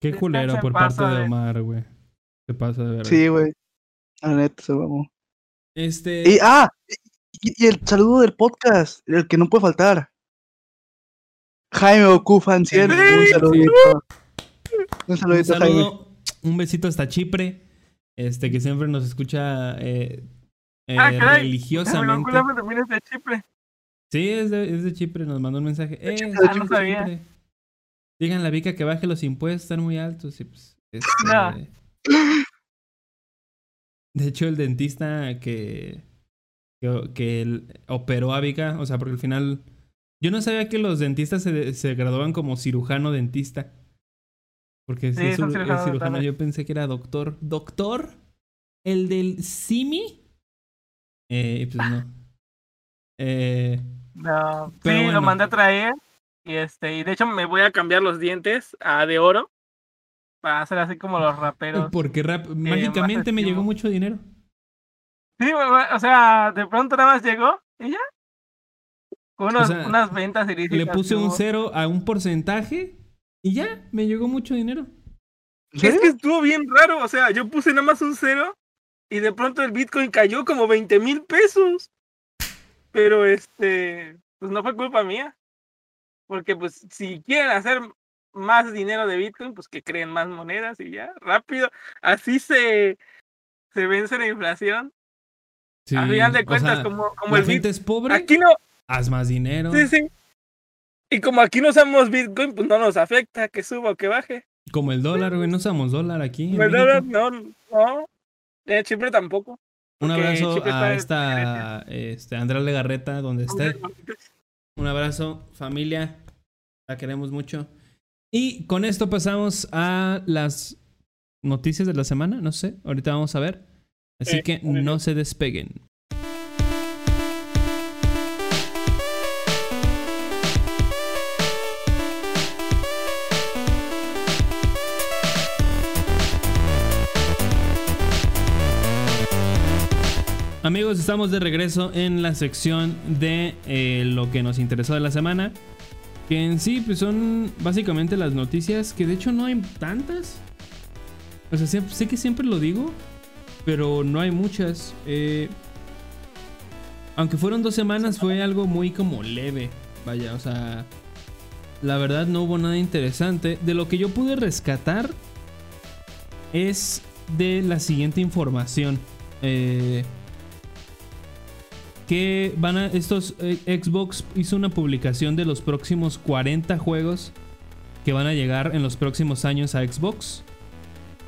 Qué culero por parte de. Omar, güey. Se pasa de verdad. Sí, güey. La neta, se mamó. Este. Y, ah, y, el saludo del podcast, el que no puede faltar. Jaime Oku Fancier, Sí. un saludito. Un un saludito, Jaime. saludo, un besito hasta Chipre. Este, que siempre nos escucha eh, eh, Ah, religiosamente. también es de Chipre. Sí, es de, es de Chipre, nos mandó un mensaje. Eh, Chipre, ah, no sabía. Chipre. Díganle a Vika que baje los impuestos, están muy altos. Y pues, este, No. De hecho, el dentista que, que, que el- operó a Vika, o sea, porque al final. Yo no sabía que los dentistas se, se graduaban como cirujano dentista. Porque si es un- cirujano, yo pensé que era doctor. ¿Doctor? ¿El del Simi? Eh, pues no. Eh, No, Pero sí, bueno. lo mandé a traer. Y este, y de hecho me voy a cambiar los dientes a de oro. Para hacer así como los raperos. porque rap- mágicamente me llegó mucho dinero. Sí, o sea, de pronto nada más llegó y ya. Con unos- sea, unas ventas ilícitas. Le puse un cero a un porcentaje y ya, me llegó mucho dinero. Es que estuvo bien raro, o sea, yo puse nada más un cero y de pronto el Bitcoin cayó como 20 mil pesos. Pero este, pues no fue culpa mía. Porque pues si quieren hacer más dinero de Bitcoin, pues que creen más monedas y ya, rápido. Así se, se vence la inflación. Sí, Al final de o cuentas, sea, como, como la el gente es pobre, Aquí no, haz más dinero. sí, sí. Y como aquí no usamos Bitcoin, pues no nos afecta que suba o que baje. Como el dólar, güey, no usamos dólar aquí. Pues, México. no, no. En Chipre tampoco. Un abrazo a esta este, Andrea Legarreta, donde esté. Un abrazo, familia. La queremos mucho. Y con esto pasamos a las noticias de la semana. No sé, ahorita vamos a ver. Así que no se despeguen. Amigos, estamos de regreso en la sección de eh, lo que nos interesó de la semana. Que en sí, pues son básicamente las noticias, que de hecho no hay tantas. O sea, sé que siempre lo digo, pero no hay muchas. Eh, aunque fueron dos semanas, fue algo muy como leve. Vaya, o sea, la verdad no hubo nada interesante. De lo que yo pude rescatar es de la siguiente información. Eh, que van a estos eh, Xbox hizo una publicación de los próximos 40 juegos que van a llegar en los próximos años a Xbox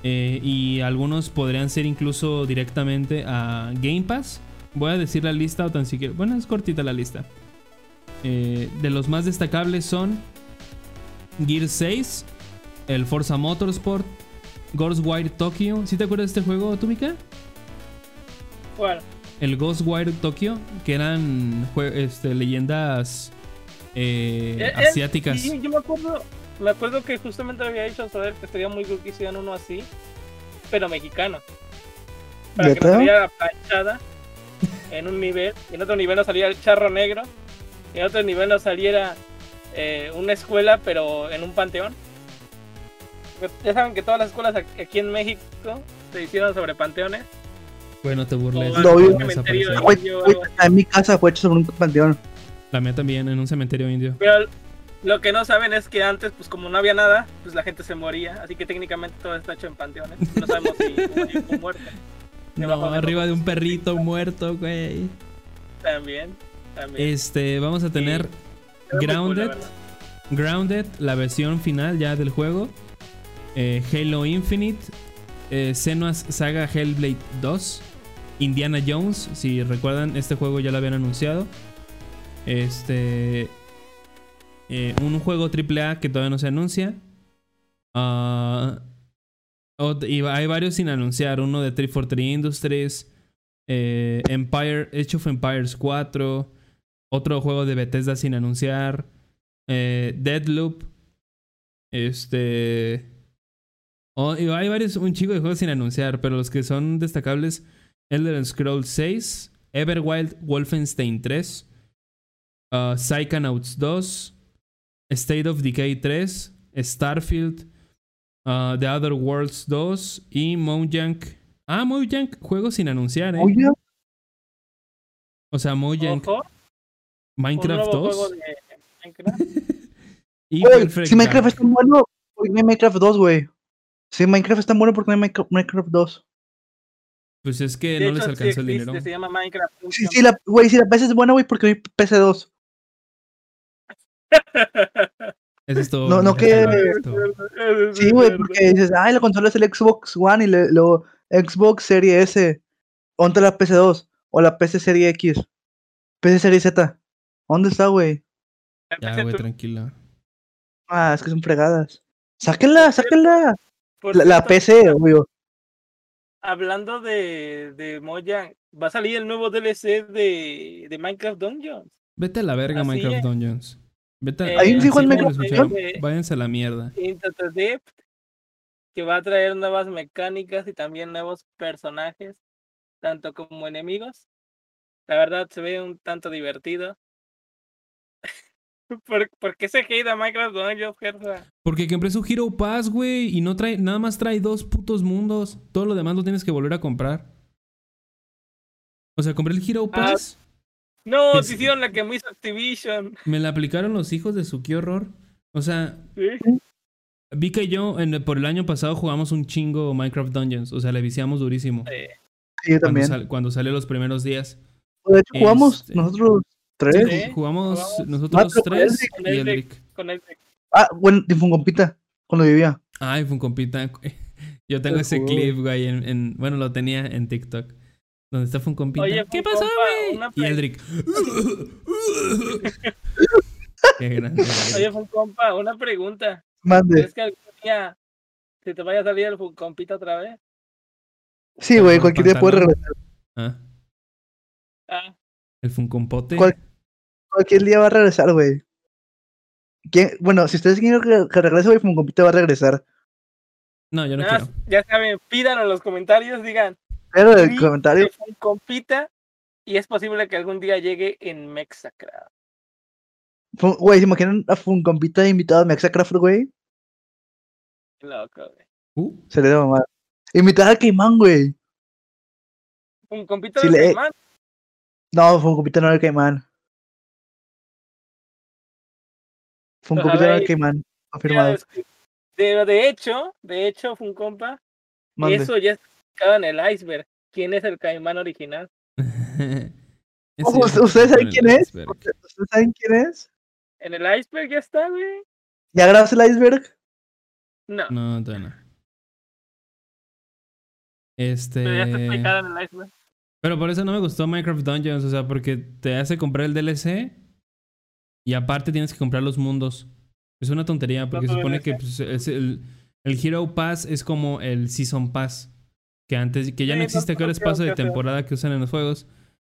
Eh, y algunos podrían ser incluso directamente a Game Pass voy a decir la lista o tan siquiera bueno es cortita la lista Eh, de los más destacables son Gear 6 el Forza Motorsport Ghostwire Tokyo ¿Sí te acuerdas de este juego, Tumika? Bueno, el Ghostwire Tokyo, que eran este, leyendas eh, asiáticas. Sí, yo me acuerdo, me acuerdo que justamente había dicho saber que estaría muy cool que hicieran uno así, pero mexicano. Para que no saliera la planchada en un nivel, y en otro nivel no saliera el charro negro, y en otro nivel no saliera eh, una escuela, pero en un panteón. Porque Ya saben que todas las escuelas aquí en México se hicieron sobre panteones. Bueno, te burles. O Lo van vi. a un cementerio desaparecer. Güey, indio o güey, algo así. está en mi casa fue hecho sobre un panteón. La mía también, en un cementerio indio. Pero lo que no saben es que antes, pues como no había nada, pues la gente se moría. Así que técnicamente todo está hecho en panteones. No sabemos si hubo muerto. No, arriba de un perrito muerto, güey. También, también. Este, vamos a tener cool, la Grounded. Grounded, la versión final ya del juego. Eh, Halo Infinite. Eh, Senua's Saga Hellblade 2. Indiana Jones. Si recuerdan, este juego ya lo habían anunciado. Este. Eh, un juego AAA que todavía no se anuncia. Ah, y hay varios sin anunciar. Uno de 343 Industries. eh, Empire. Age of Empires 4. Otro juego de Bethesda sin anunciar. Eh, Deadloop. Este. oh, y hay varios, un chico de juegos sin anunciar, pero los que son destacables: Elder Scrolls 6, Everwild Wolfenstein 3, uh, Psychonauts 2, State of Decay 3, Starfield, uh, The Other Worlds 2 y Mojang. Ah, Mojang, juego sin anunciar, ¿eh? Oye, O sea, Mojang, Ojo, Minecraft nuevo 2 juego de Minecraft. y güey, Perfect si Minecraft Dark. es tan bueno, ¿por qué no hay Minecraft 2, güey? Si Minecraft es tan bueno, ¿por qué no hay Minecraft, Minecraft 2? Pues es que De no les hecho, sí alcanzó el existe, dinero. Se llama Minecraft. Sí, sí, la, güey, si la PC es buena, güey, porque no hay PC2. Eso es todo. No, no que- es. Sí, güey, porque dices, ay, la consola es el Xbox One y le- luego Xbox Serie S. ¿Dónde está la PC2? O la PC Serie X. PC Serie Z. ¿Dónde está, güey? Ya, güey, tranquilo. Ah, es que son fregadas. Sáquenla, sáquenla. La, la PC, obvio. Hablando de, de Mojang, va a salir el nuevo DLC de, de Minecraft Dungeons. Vete a la verga, Así Minecraft es. Dungeons. Vete a... Eh, ¿Hay un en? Váyanse a la mierda. Into the Depth, que va a traer nuevas mecánicas y también nuevos personajes, tanto como enemigos. La verdad se ve un tanto divertido. ¿Por, por qué se hate a Minecraft Dungeons, Gersa? Porque compré su Hero Pass, güey, y no trae, nada más trae dos putos mundos. Todo lo demás lo tienes que volver a comprar. O sea, compré el Hero Ah, Pass, No, se hicieron la que me hizo Activision. me la aplicaron los hijos de su qué horror. O sea, ¿sí? Vika y yo en- por el año pasado jugamos un chingo Minecraft Dungeons. O sea, le viciamos durísimo. Sí, yo Cuando, también. sal- cuando salió los primeros días. De hecho, jugamos Este- nosotros tres. Sí. Jugamos jugamos. nosotros Ah, con tres Con y Eldrick. Con Ah, bueno, de Fungompita, cuando vivía. Ay, fue un compita. Yo tengo ese clip, güey, en, en- bueno, lo tenía en TikTok. Donde está fue un compita. Oye, ¿Qué pasó, güey? Y Eldrick. Qué grande. Oye, Funcompa, una pregunta. Mande. ¿Crees que algún día se te vaya a salir el Funcompita otra vez? Sí, güey, cualquier día puede regresar. Ah, Ah, el Funcompote. ¿Cuál? Cualquier día va a regresar, güey. ¿Quién- Bueno, si ustedes quieren que, regrese, güey, Fungompita va a regresar. No, yo no nada quiero. ya saben, pidan en los comentarios, digan Pero el comentario, de Funcompita y es posible que algún día llegue en Mexacra. Fun- güey, ¿se imaginan a Fungompita invitado a Mexacraft, güey? Loco, güey. Uh, Sería de mamá. Invitar a Caimán, güey. Funcompita del le- Caimán. No, Fungompita no era el Caimán. No era el Caimán. Confirmado. De, de hecho, de hecho, Funcompa, Mande. eso ya en el iceberg. ¿Quién es el Caimán original? Ojo, ¿ustedes saben quién es? ¿Ustedes saben quién es? ¿En el iceberg ya está, güey? ¿Ya grabaste el iceberg? No, No, todavía no. pero ya está Este. explicado en el iceberg. Pero por eso no me gustó Minecraft Dungeons, o sea, porque te hace comprar el DLC y aparte tienes que comprar los mundos. Es una tontería porque se Otro supone que pues, es el, el Hero Pass es como el Season Pass, que antes que ya no existe, que ahora es paso de temporada que usan en los juegos.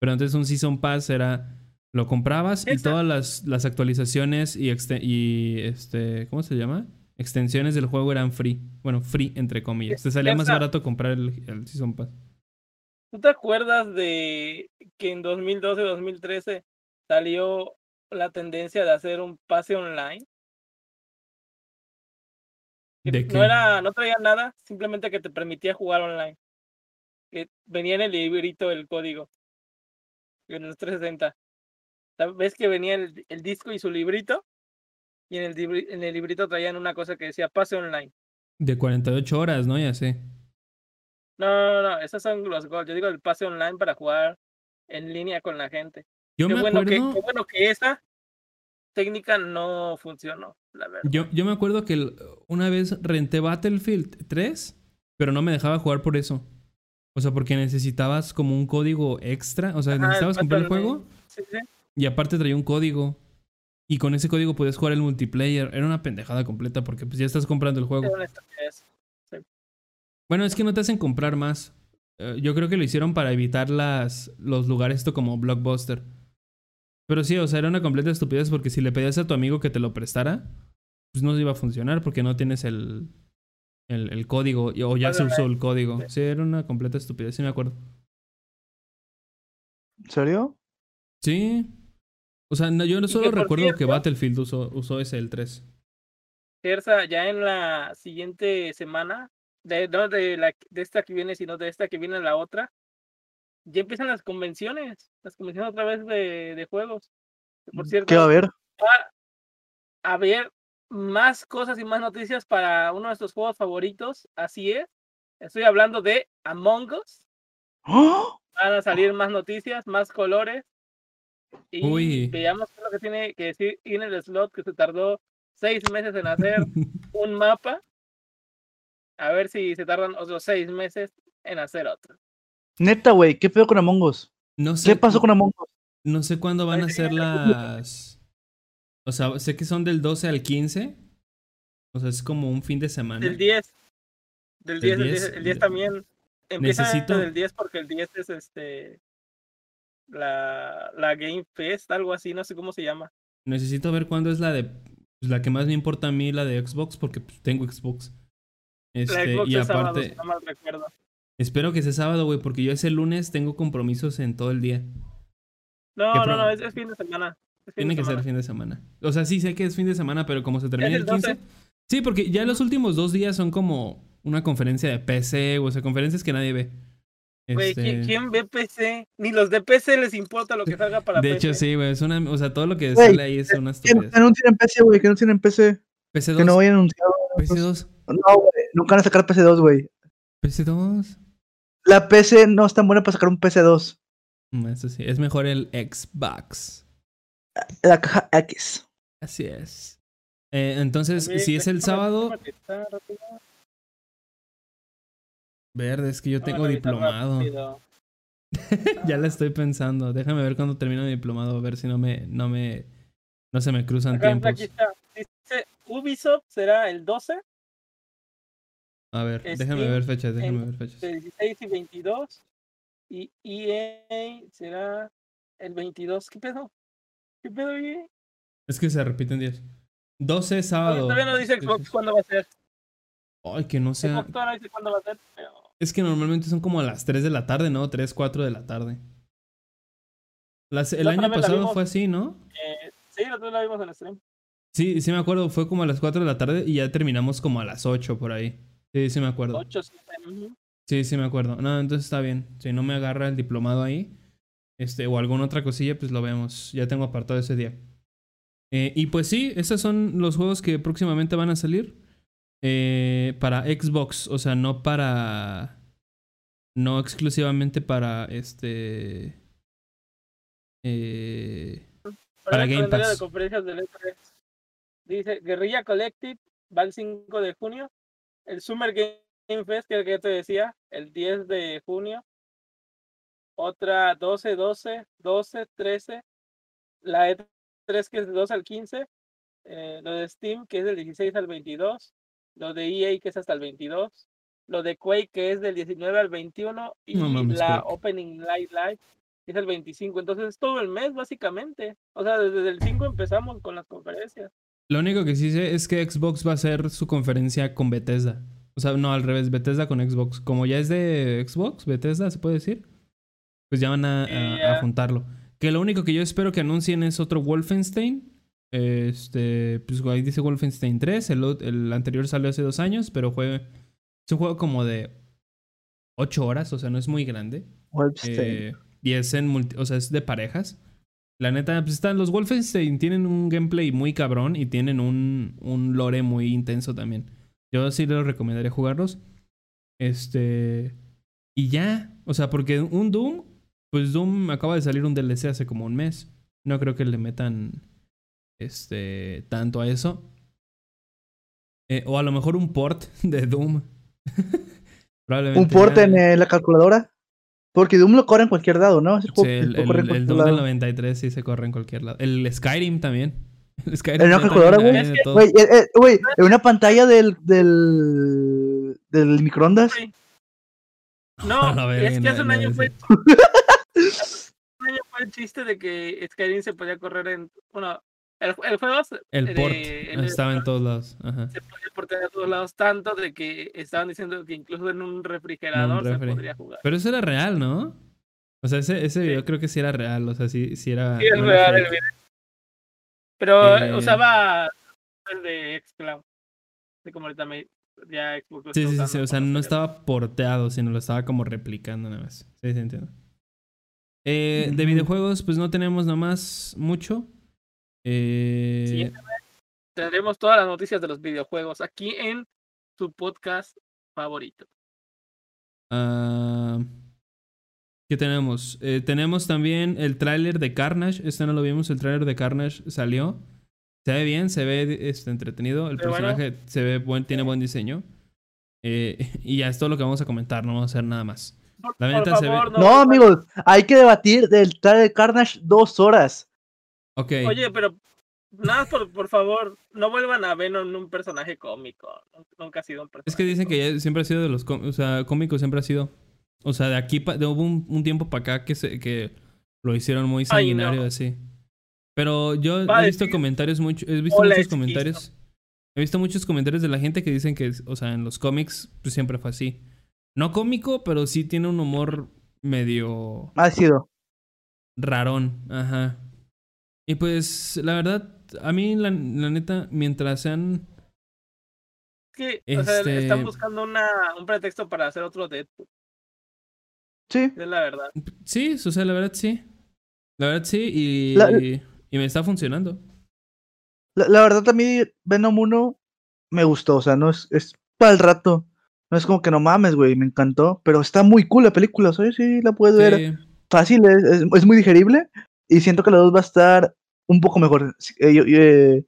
Pero antes un Season Pass era. Lo comprabas y todas las, las actualizaciones y, y este. ¿Cómo se llama? Extensiones del juego eran free. Bueno, free entre comillas. Te salía más barato comprar el, el Season Pass. ¿Tú te acuerdas de que en 2012-2013 salió la tendencia de hacer un pase online? No era, no traía nada, simplemente que te permitía jugar online. Que venía en el librito el código. En los 360. ¿Sabes? ¿Ves que venía el, el disco y su librito? Y en el, en el librito traían una cosa que decía pase online. De 48 horas, ¿no? Ya sé. No, no, no, esos son los goals. Yo digo el pase online para jugar en línea con la gente. Yo qué, me bueno acuerdo. que, qué bueno que esa técnica no funcionó, la verdad. Yo, yo me acuerdo que una vez renté Battlefield 3, pero no me dejaba jugar por eso. O sea, porque necesitabas como un código extra. O sea, Ajá, el necesitabas comprar el juego Sí, sí. y aparte traía un código. Y con ese código podías jugar el multiplayer. Era una pendejada completa porque pues ya estás comprando el juego. Bueno, es que no te hacen comprar más. Eh, yo creo que lo hicieron para evitar las, los lugares esto como Blockbuster. Pero sí, o sea, era una completa estupidez porque si le pedías a tu amigo que te lo prestara, pues no iba a funcionar porque no tienes el, el, el código o ya se usó el código. Sí, era una completa estupidez, sí me acuerdo. ¿En serio? Sí. O sea, no, yo solo recuerdo que Battlefield usó, usó ese el 3. Gersa, ya en la siguiente semana, de, no de, la, de esta que viene, sino de esta que viene la otra, ya empiezan las convenciones, las convenciones otra vez de, de juegos. Por cierto, ¿Qué va a haber? va a haber más cosas y más noticias para uno de nuestros juegos favoritos, así es. Estoy hablando de Among Us. ¡Oh! Van a salir más noticias, más colores. Y Uy. veamos lo que tiene que decir en el slot que se tardó seis meses en hacer un mapa. A ver si se tardan otros seis meses en hacer otro. Neta, güey, ¿qué pedo con Among Us? No sé, ¿Qué pasó con Among Us? No sé cuándo van a ser las. O sea, sé que son del 12 al 15. O sea, es como un fin de semana. Del 10. Del 10, el 10, 10, el 10 ya. también. Empieza Necesito- del 10 porque el 10 es este. La, la Game Fest, algo así, no sé cómo se llama. Necesito ver cuándo es la de. pues, la que más me importa a mí, la de Xbox, porque pues, tengo Xbox. La Este, Xbox y es sábado, aparte, si no mal recuerdo. Espero que sea sábado, güey, porque yo ese lunes tengo compromisos en todo el día. No, ¿Qué no, no, es, es fin de semana. fin Tiene de que ser fin de semana. O sea, sí sé que es fin de semana, pero como se termina el el 15. 12. Sí, porque ya los últimos dos días son como una conferencia de PC, o sea, conferencias que nadie ve. Güey, Este, ¿quién, ve PC? Ni los de PC les importa lo que salga para De PC. hecho, sí, güey. Es una, o sea, todo lo que sale ahí es una Que no estupidez. anuncien en PC, güey, que no tienen PC. PC2. Que no vayan anunciado. PC2. No, güey, nunca van a sacar PC2, güey. PC2. La PC no es tan buena para sacar un PC2. Mm, Eso sí, es mejor el Xbox. La caja X. Así es. Eh, entonces, si es el sábado, verde, es que yo tengo diplomado. ya la estoy pensando. Déjame ver cuando termino mi diplomado, a ver si no me, no me, no se me cruzan Acá, tiempos. aquí está. Dice Ubisoft será el 12, A ver, déjame Steam ver fechas, déjame ver fechas. el 16 y 22. Y EA será el 22. ¿Qué pedo? ¿Qué pedo, EA? Es que se repiten días. 12 Oye, sábado. Todavía no dice Xbox cuándo va a ser. Ay, que no sea. Xbox todavía no dice cuándo va a ser, pero Es que normalmente son como a las 3 de la tarde, ¿no? 3, 4 de la tarde. Las- el año pasado vimos. fue así, ¿no? eh, sí, la otra la vimos en el stream. Sí, sí me acuerdo, fue como a las 4 de la tarde y ya terminamos como a las 8 por ahí. Sí, sí me acuerdo. 8, 7. ujú. Sí, sí me acuerdo. No, entonces está bien. Si no me agarra el diplomado ahí, este, o alguna otra cosilla, pues lo vemos. Ya tengo apartado ese día. Eh, y pues sí, esos son los juegos que próximamente van a salir. eh, para Xbox, o sea, no para. No exclusivamente para este. Eh, Para Game Pass. de conferencias del E3. Dice Guerrilla Collective va el 5 de junio. El Summer Game Fest, que es el que yo te decía, el 10 de junio. Otra 12, 12, 12, 13. La E3 que es del 2 al 15. eh, lo de Steam, que es del 16 al 22. Lo de EA, que es hasta el 22. Lo de Quake, que es del 19 al 21. Y No mames, la Quake. Opening Night Live, es el 25, entonces es todo el mes básicamente. O sea, desde el 5 empezamos con las conferencias. Lo único que sí sé es que Xbox va a hacer su conferencia con Bethesda. O sea, no, al revés, Bethesda con Xbox. Como ya es de Xbox, Bethesda, ¿se puede decir? Pues ya van a, a- a juntarlo. Que lo único que yo espero que anuncien es otro Wolfenstein. Este, pues ahí dice Wolfenstein 3. El, ot- el anterior salió hace dos años, pero fue, es un juego como de 8 horas, o sea, no es muy grande. Wolfenstein. Eh, y es en multi- o sea, es de parejas. La neta, pues están los Wolfenstein tienen un gameplay muy cabrón y tienen un, un lore muy intenso también. Yo sí les recomendaría jugarlos. Este. Y ya. O sea, porque un Doom. Pues Doom acaba de salir un DLC hace como un mes. No creo que le metan. Este. tanto a eso. Eh, o a lo mejor un port de Doom. Probablemente. Un port ya- en eh, la calculadora. Porque Doom lo corre en cualquier lado, ¿no? Juego el, corre en Doom del lado. 93 sí se corre en cualquier lado. El Skyrim también. El Skyrim ¿En una calculadora, güey? Güey, eh, eh, güey, en una pantalla del, del, del microondas. Sí. No, verga, es que hace un no, año no, fue. ese. un año fue el chiste de que Skyrim se podía correr en. Bueno, el, el juego El de- port en el- estaba en todos lados. Ajá. se podía portear a todos lados, tanto de que estaban diciendo que incluso en un refrigerador se podría jugar. Pero eso era real, ¿no? O sea, ese, ese Sí. video creo que sí era real. O sea, sí, sí era. Sí, es no real el video. Pero Eh. usaba el de Xcloud. Así como ahorita me, ya Xbox Sí, sí, sí. O sea, no estaba porteado, sino lo estaba como replicando nada más. Sí, sí, entiendo. Eh, de videojuegos, pues no tenemos nada más mucho. Eh, Siguiente Tendremos todas las noticias de los videojuegos aquí en su podcast favorito. Ah, ¿Qué tenemos? Eh, tenemos también el tráiler de Carnage. Este no lo vimos. El tráiler de Carnage salió. Se ve bien, se ve este, entretenido. El Se ve bueno. personaje se ve buen, tiene buen diseño. Eh, y ya es todo lo que vamos a comentar. No vamos a hacer nada más. Por, La por neta se ve- favor, No, vuelvan- amigos, hay que debatir del trailer de Carnage dos horas. Ok. Oye, pero nada, por, por favor, no vuelvan a Venom un personaje cómico. Nunca ha sido un personaje Es que dicen que cómico. ya siempre ha sido de los com- o sea, cómicos, siempre ha sido. O sea, de aquí, pa- de, hubo un, un tiempo para acá que, se, que lo hicieron muy Ay, sanguinario no. así. Pero yo Va he visto decir, comentarios mucho, he visto "Hola, muchos esquizo". comentarios. He visto muchos comentarios de la gente que dicen que, o sea, en los cómics pues siempre fue así. No cómico, pero sí tiene un humor medio Ha sido. rarón, ajá. Y pues, la verdad, a mí, la, la neta, mientras sean Es que, o sea, están buscando una, un pretexto para hacer otro Deadpool. Sí. Es la verdad. Sí, o sea, la verdad sí. La verdad sí, y, La- y me está funcionando. La, la verdad, a mí Venom 1 me gustó. O sea, no es, es para el rato. No es como que no mames, güey, me encantó. Pero está muy cool la película. ¿sabes? Sí, la puedes ver fácil, es, es- es muy digerible. Y siento que la 2 va a estar un poco mejor. Eh, yo- eh,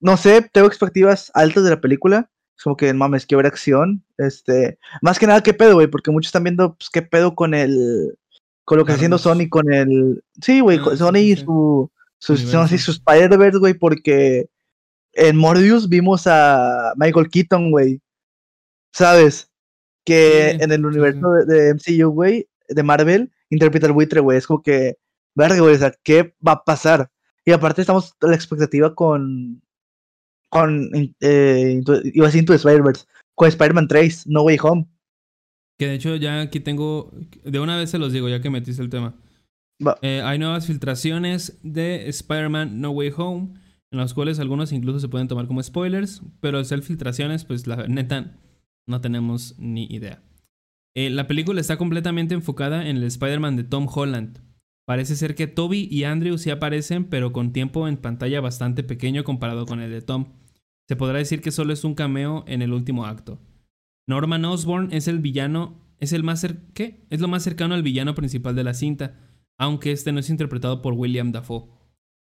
no sé, tengo expectativas altas de la película. Es como que mames, que ver acción. Este, más que nada, qué pedo, güey, porque muchos están viendo pues, qué pedo con el. Con lo que está haciendo. Sony, con el. Sí, güey, Ah, sí, Sony y sí. su. Sus, no Spider-Verse, güey, porque en Morbius vimos a Michael Keaton, güey. ¿Sabes? Que Sí, en el universo de, de MCU, güey, de Marvel, interpreta al buitre, güey. Es como que, verga, güey, o sea, ¿qué va a pasar? Y aparte estamos a la expectativa con, con, eh, iba a decir Into Spider-Verse, con Spider-Man 3, No Way Home. que de hecho ya aquí tengo, de una vez se los digo, ya que metiste el tema. Eh, hay nuevas filtraciones de Spider-Man No Way Home, en las cuales algunos incluso se pueden tomar como spoilers, pero al ser filtraciones, pues la neta, no tenemos ni idea. Eh, la película está completamente enfocada en el Spider-Man de Tom Holland. Parece ser que Toby y Andrew sí aparecen, pero con tiempo en pantalla bastante pequeño comparado con el de Tom. Se podrá decir que solo es un cameo en el último acto. Norman Osborn es el villano, es el más cer- ¿qué? Es lo más cercano al villano principal de la cinta, aunque este no es interpretado por William Dafoe.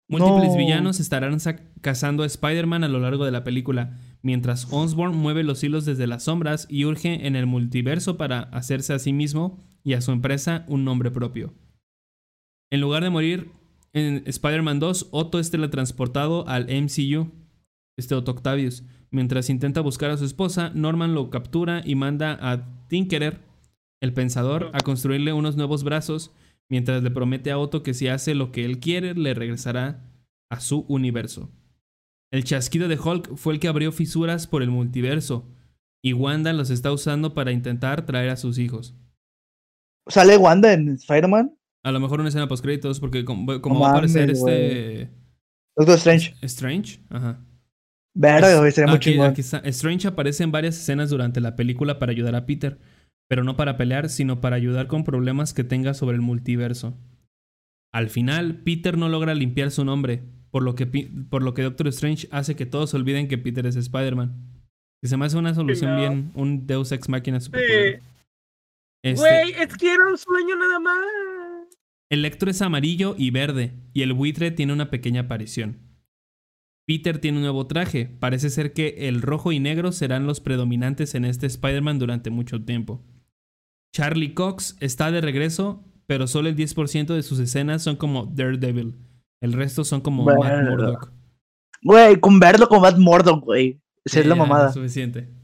Múltiples No. villanos estarán cazando a Spider-Man a lo largo de la película, mientras Osborn mueve los hilos desde las sombras y urge en el multiverso para hacerse a sí mismo y a su empresa un nombre propio. En lugar de morir en Spider-Man 2, Otto es teletransportado al MCU, este Otto Octavius. Mientras intenta buscar a su esposa, Norman lo captura y manda a Tinkerer, el pensador, a construirle unos nuevos brazos, mientras le promete a Otto que si hace lo que él quiere, le regresará a su universo. El chasquido de Hulk fue el que abrió fisuras por el multiverso, y Wanda los está usando para intentar traer a sus hijos. ¿Sale Wanda en Spider-Man? A lo mejor una escena post créditos, porque como, como No va a aparecer mames, este. Doctor Strange. Strange, ajá. Verga, güey, sería muy Aquí- chingón. aquí está. Strange aparece en varias escenas durante la película para ayudar a Peter, pero no para pelear, sino para ayudar con problemas que tenga sobre el multiverso. Al final, Peter no logra limpiar su nombre, por lo que, Pi- por lo que Doctor Strange hace que todos olviden que Peter es Spider-Man. Que se me hace una solución no. bien, un Deus Ex Máquina super Sí. Este, Güey, es que era un sueño nada más. Electro es amarillo y verde, y el buitre tiene una pequeña aparición. Peter tiene un nuevo traje. Parece ser que el rojo y negro serán los predominantes en este Spider-Man durante mucho tiempo. Charlie Cox está de regreso, pero solo el 10% de sus escenas son como Daredevil. El resto son como Matt Verga. Murdock. Güey, con verlo con Matt Murdock, güey. Esa es la mamada. Suficiente.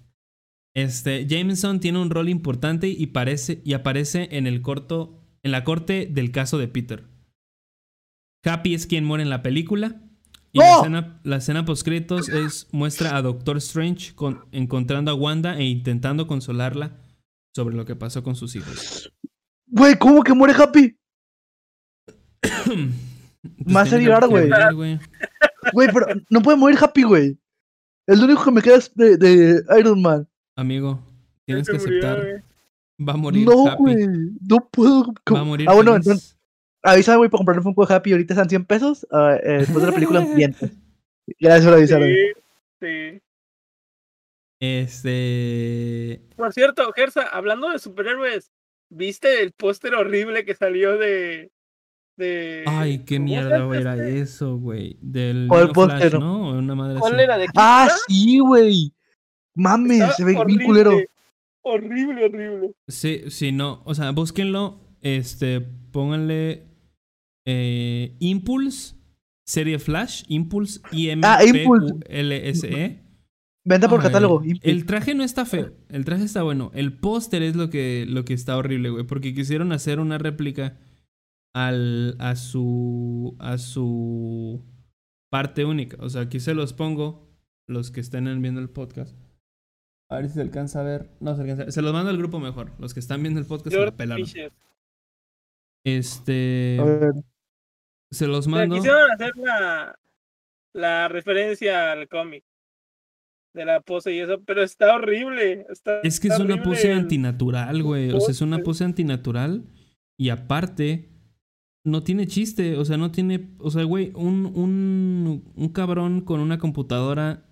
Este, Jameson tiene un rol importante y, parece, y aparece en el corto, en la corte del caso de Peter. Happy es quien muere en la película. Y la ¡No! escena, la escena postcréditos es muestra a Doctor Strange con- encontrando a Wanda e intentando consolarla sobre lo que pasó con sus hijos. Güey, ¿cómo que muere Happy? Más a llorar, güey. güey. Pero no puede morir Happy, güey. El único que me queda es de, de Iron Man. Amigo, tienes que murió, aceptar. Güey. Va a morir No, Happy. güey. No puedo. Va a morir ah, bueno, feliz. entonces, avísame, güey, para comprarle un Funko de Happy. Ahorita están 100 pesos. ah, eh, después de la película, 500. Gracias por avisarme. Sí, sí. Este. Por cierto, Gersa, hablando de superhéroes, ¿viste el póster horrible que salió de. de Ay, qué ¿cómo se mierda llama era este? eso, güey. Del ¿Cuál póster? ¿no? Una madre ¿Cuál así. era de Ah, sí, güey. Mames, Estaba se ve bien horrible, culero. Horrible, horrible. Sí, sí, no. O sea, búsquenlo. Este, pónganle. Eh, Impulse, serie Flash, Impulse, Ah, Impulse. I-M-P-U-L-S-E. Venta por Ay, catálogo. El traje no está feo. El traje está bueno. El póster es lo que, lo que está horrible, güey. Porque quisieron hacer una réplica al, a su. a su parte única. O sea, aquí se los pongo. Los que estén viendo el podcast. A ver si se alcanza a ver. No se alcanza. Se los mando al grupo mejor. Los que están viendo el podcast se George la pelaron. Fisher. Este. A ver. Se los O sea, mando. quisieron hacer la, la referencia al cómic de la pose y eso, pero está horrible. Está, Es que está es una pose el- antinatural, güey. O sea, es una pose antinatural. Y aparte, no tiene chiste. O sea, no tiene. O sea, güey, un, un, un cabrón con una computadora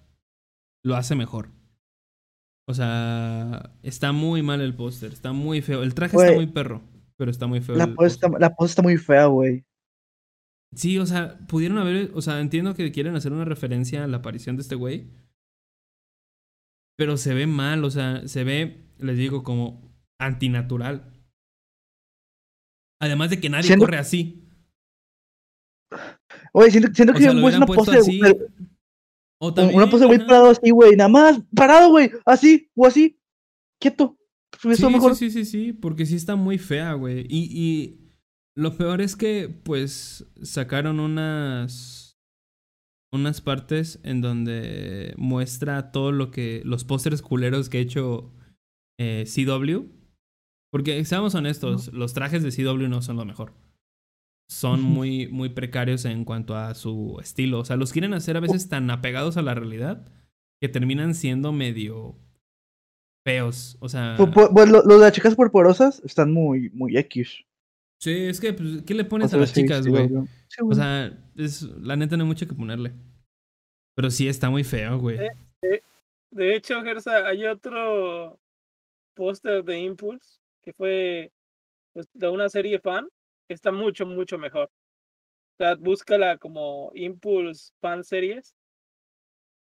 lo hace mejor. O sea, está muy mal el póster. Está muy feo. El traje está muy perro. Pero está muy feo. La pose, está, póster. la pose está muy fea, güey. Sí, o sea, pudieron haber. O sea, entiendo que quieren hacer una referencia a la aparición de este güey. Pero se ve mal, o sea, se ve, les digo, como antinatural. Además de que nadie corre así. Oye, siento, siento O que sea, hubieran una puesto pose, así. de- O una también, pose güey ajá. parado así, güey. Nada más, parado, güey. Así, o así. Quieto. Sí, mejor. sí, sí, sí, sí, porque sí está muy fea, güey. Y, y lo peor es que, pues, sacaron unas. Unas partes en donde muestra todo lo que. Los pósters culeros que ha hecho eh, CW. Porque, seamos honestos, los trajes de CW no son lo mejor. Son muy, muy precarios en cuanto a su estilo. O sea, los quieren hacer a veces tan apegados a la realidad que terminan siendo medio feos. O sea. Pues, pues, pues, lo, lo de las chicas superpoderosas están muy, muy X. Sí, es que, pues, ¿qué le pones O a las sí, chicas, güey? Sí, o sea, es, la neta no hay mucho que ponerle. Pero sí está muy feo, güey. Eh. De hecho, Gersa, hay otro póster de Impulse que fue pues, de una serie fan está mucho, mucho mejor. O sea, búscala como Impulse Fan Series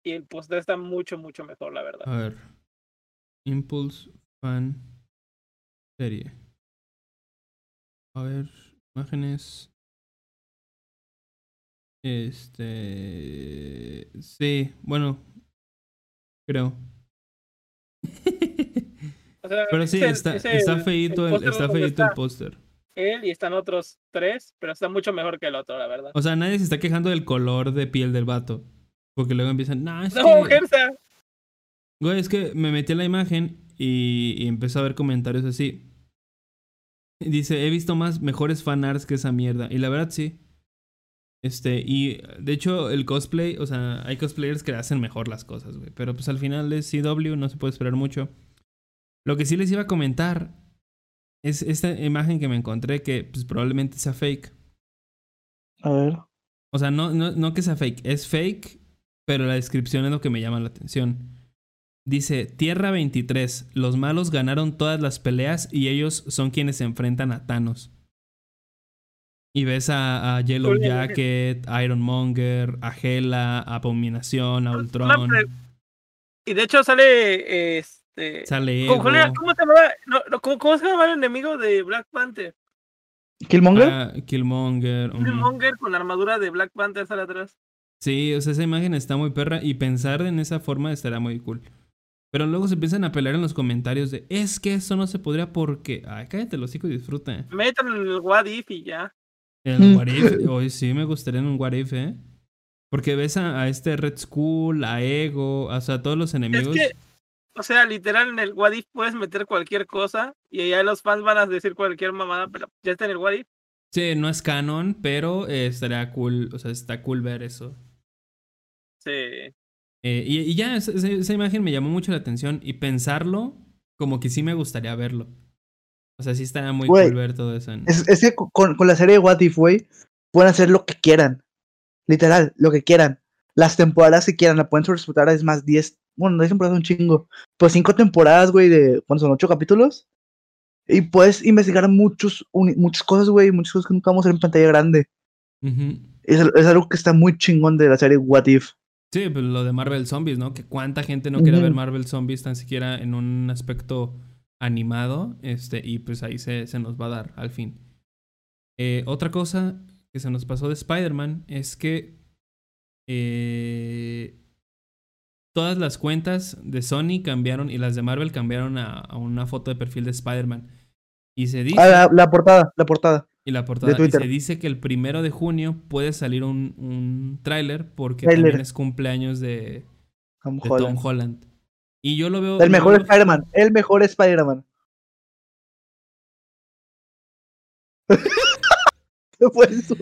y el póster está mucho, mucho mejor, la verdad. A ver. Impulse Fan Serie. A ver, imágenes. Este. Sí, bueno. Creo. O sea, Pero sí, el- está, es está el- feíto el está feíto el póster. Él y están otros tres, pero está mucho mejor que el otro, la verdad. O sea, nadie se está quejando del color de piel del vato. Porque luego empiezan, no, es No, que... Güey, es que me metí a la imagen y, y empecé a ver comentarios así. Dice, he visto más mejores fanarts que esa mierda. Y la verdad sí. Este, y de hecho el cosplay, o sea, hay cosplayers que hacen mejor las cosas, güey. Pero pues al final es CW, no se puede esperar mucho. Lo que sí les iba a comentar es esta imagen que me encontré que pues probablemente sea fake. A ver. O sea, no, no, no que sea fake, es fake, pero la descripción es lo que me llama la atención. Dice, Tierra 23, los malos ganaron todas las peleas y ellos son quienes se enfrentan a Thanos. Y ves a, a Yellow Oye, Jacket, Ironmonger, a Hela, a Abominación, a Ultron. Y de hecho sale este. Sale ¿Cómo, Ego, ¿Cómo se llamaba? No, no, ¿cómo, cómo se llamaba el enemigo de Black Panther? ¿Killmonger? ah, Killmonger. Killmonger con la armadura de Black Panther sale atrás. Sí, o sea, esa imagen está muy perra y pensar en esa forma estará muy cool. Pero luego se empiezan a pelear en los comentarios de, es que eso no se podría porque... Ay, cállate los hijos y disfruta. Metan en el What If y ya. El Mm. What If, hoy sí me gustaría en un What If, ¿eh? Porque ves a, a este Red Skull, a Ego, o sea, a todos los enemigos. Es que, o sea, literal en el What If puedes meter cualquier cosa y ya los fans van a decir cualquier mamada, pero ya está en el What If. Sí, no es canon, pero eh, estaría cool, o sea, está cool ver eso. Sí. Eh, y, y ya, esa, imagen me llamó mucho la atención y pensarlo, como que sí me gustaría verlo. O sea, sí estaría muy cool ver todo eso. en- Es, es que con, con la serie de What If, güey, pueden hacer lo que quieran. Literal, lo que quieran. Las temporadas que quieran, la pueden sobreexplotar, es más 10. Bueno, 10 temporadas es un chingo. Pues 5 temporadas, güey, de. ¿Cuántos son? 8 capítulos. Y puedes investigar muchos, uni- muchas cosas, güey, muchas cosas que nunca vamos a ver en pantalla grande. Es, al- es algo que está muy chingón de la serie What If. Sí, pues lo de Marvel Zombies, ¿no? Que cuánta gente no quiere ver Marvel Zombies tan siquiera en un aspecto animado. Este, y pues ahí se, se nos va a dar al fin. Eh, otra cosa que se nos pasó de Spider-Man es que eh, todas las cuentas de Sony cambiaron y las de Marvel cambiaron a, a una foto de perfil de Spider-Man. Y se dice. Ah, la, la portada, la portada. Y la portada. Y Twitter. se dice que el primero de junio puede salir un, un tráiler porque Tráiler. también es cumpleaños de, Tom de Holland. Tom Holland. Y yo lo veo. El mejor Spider-Man. El mejor Spider-Man. ¿Qué fue eso?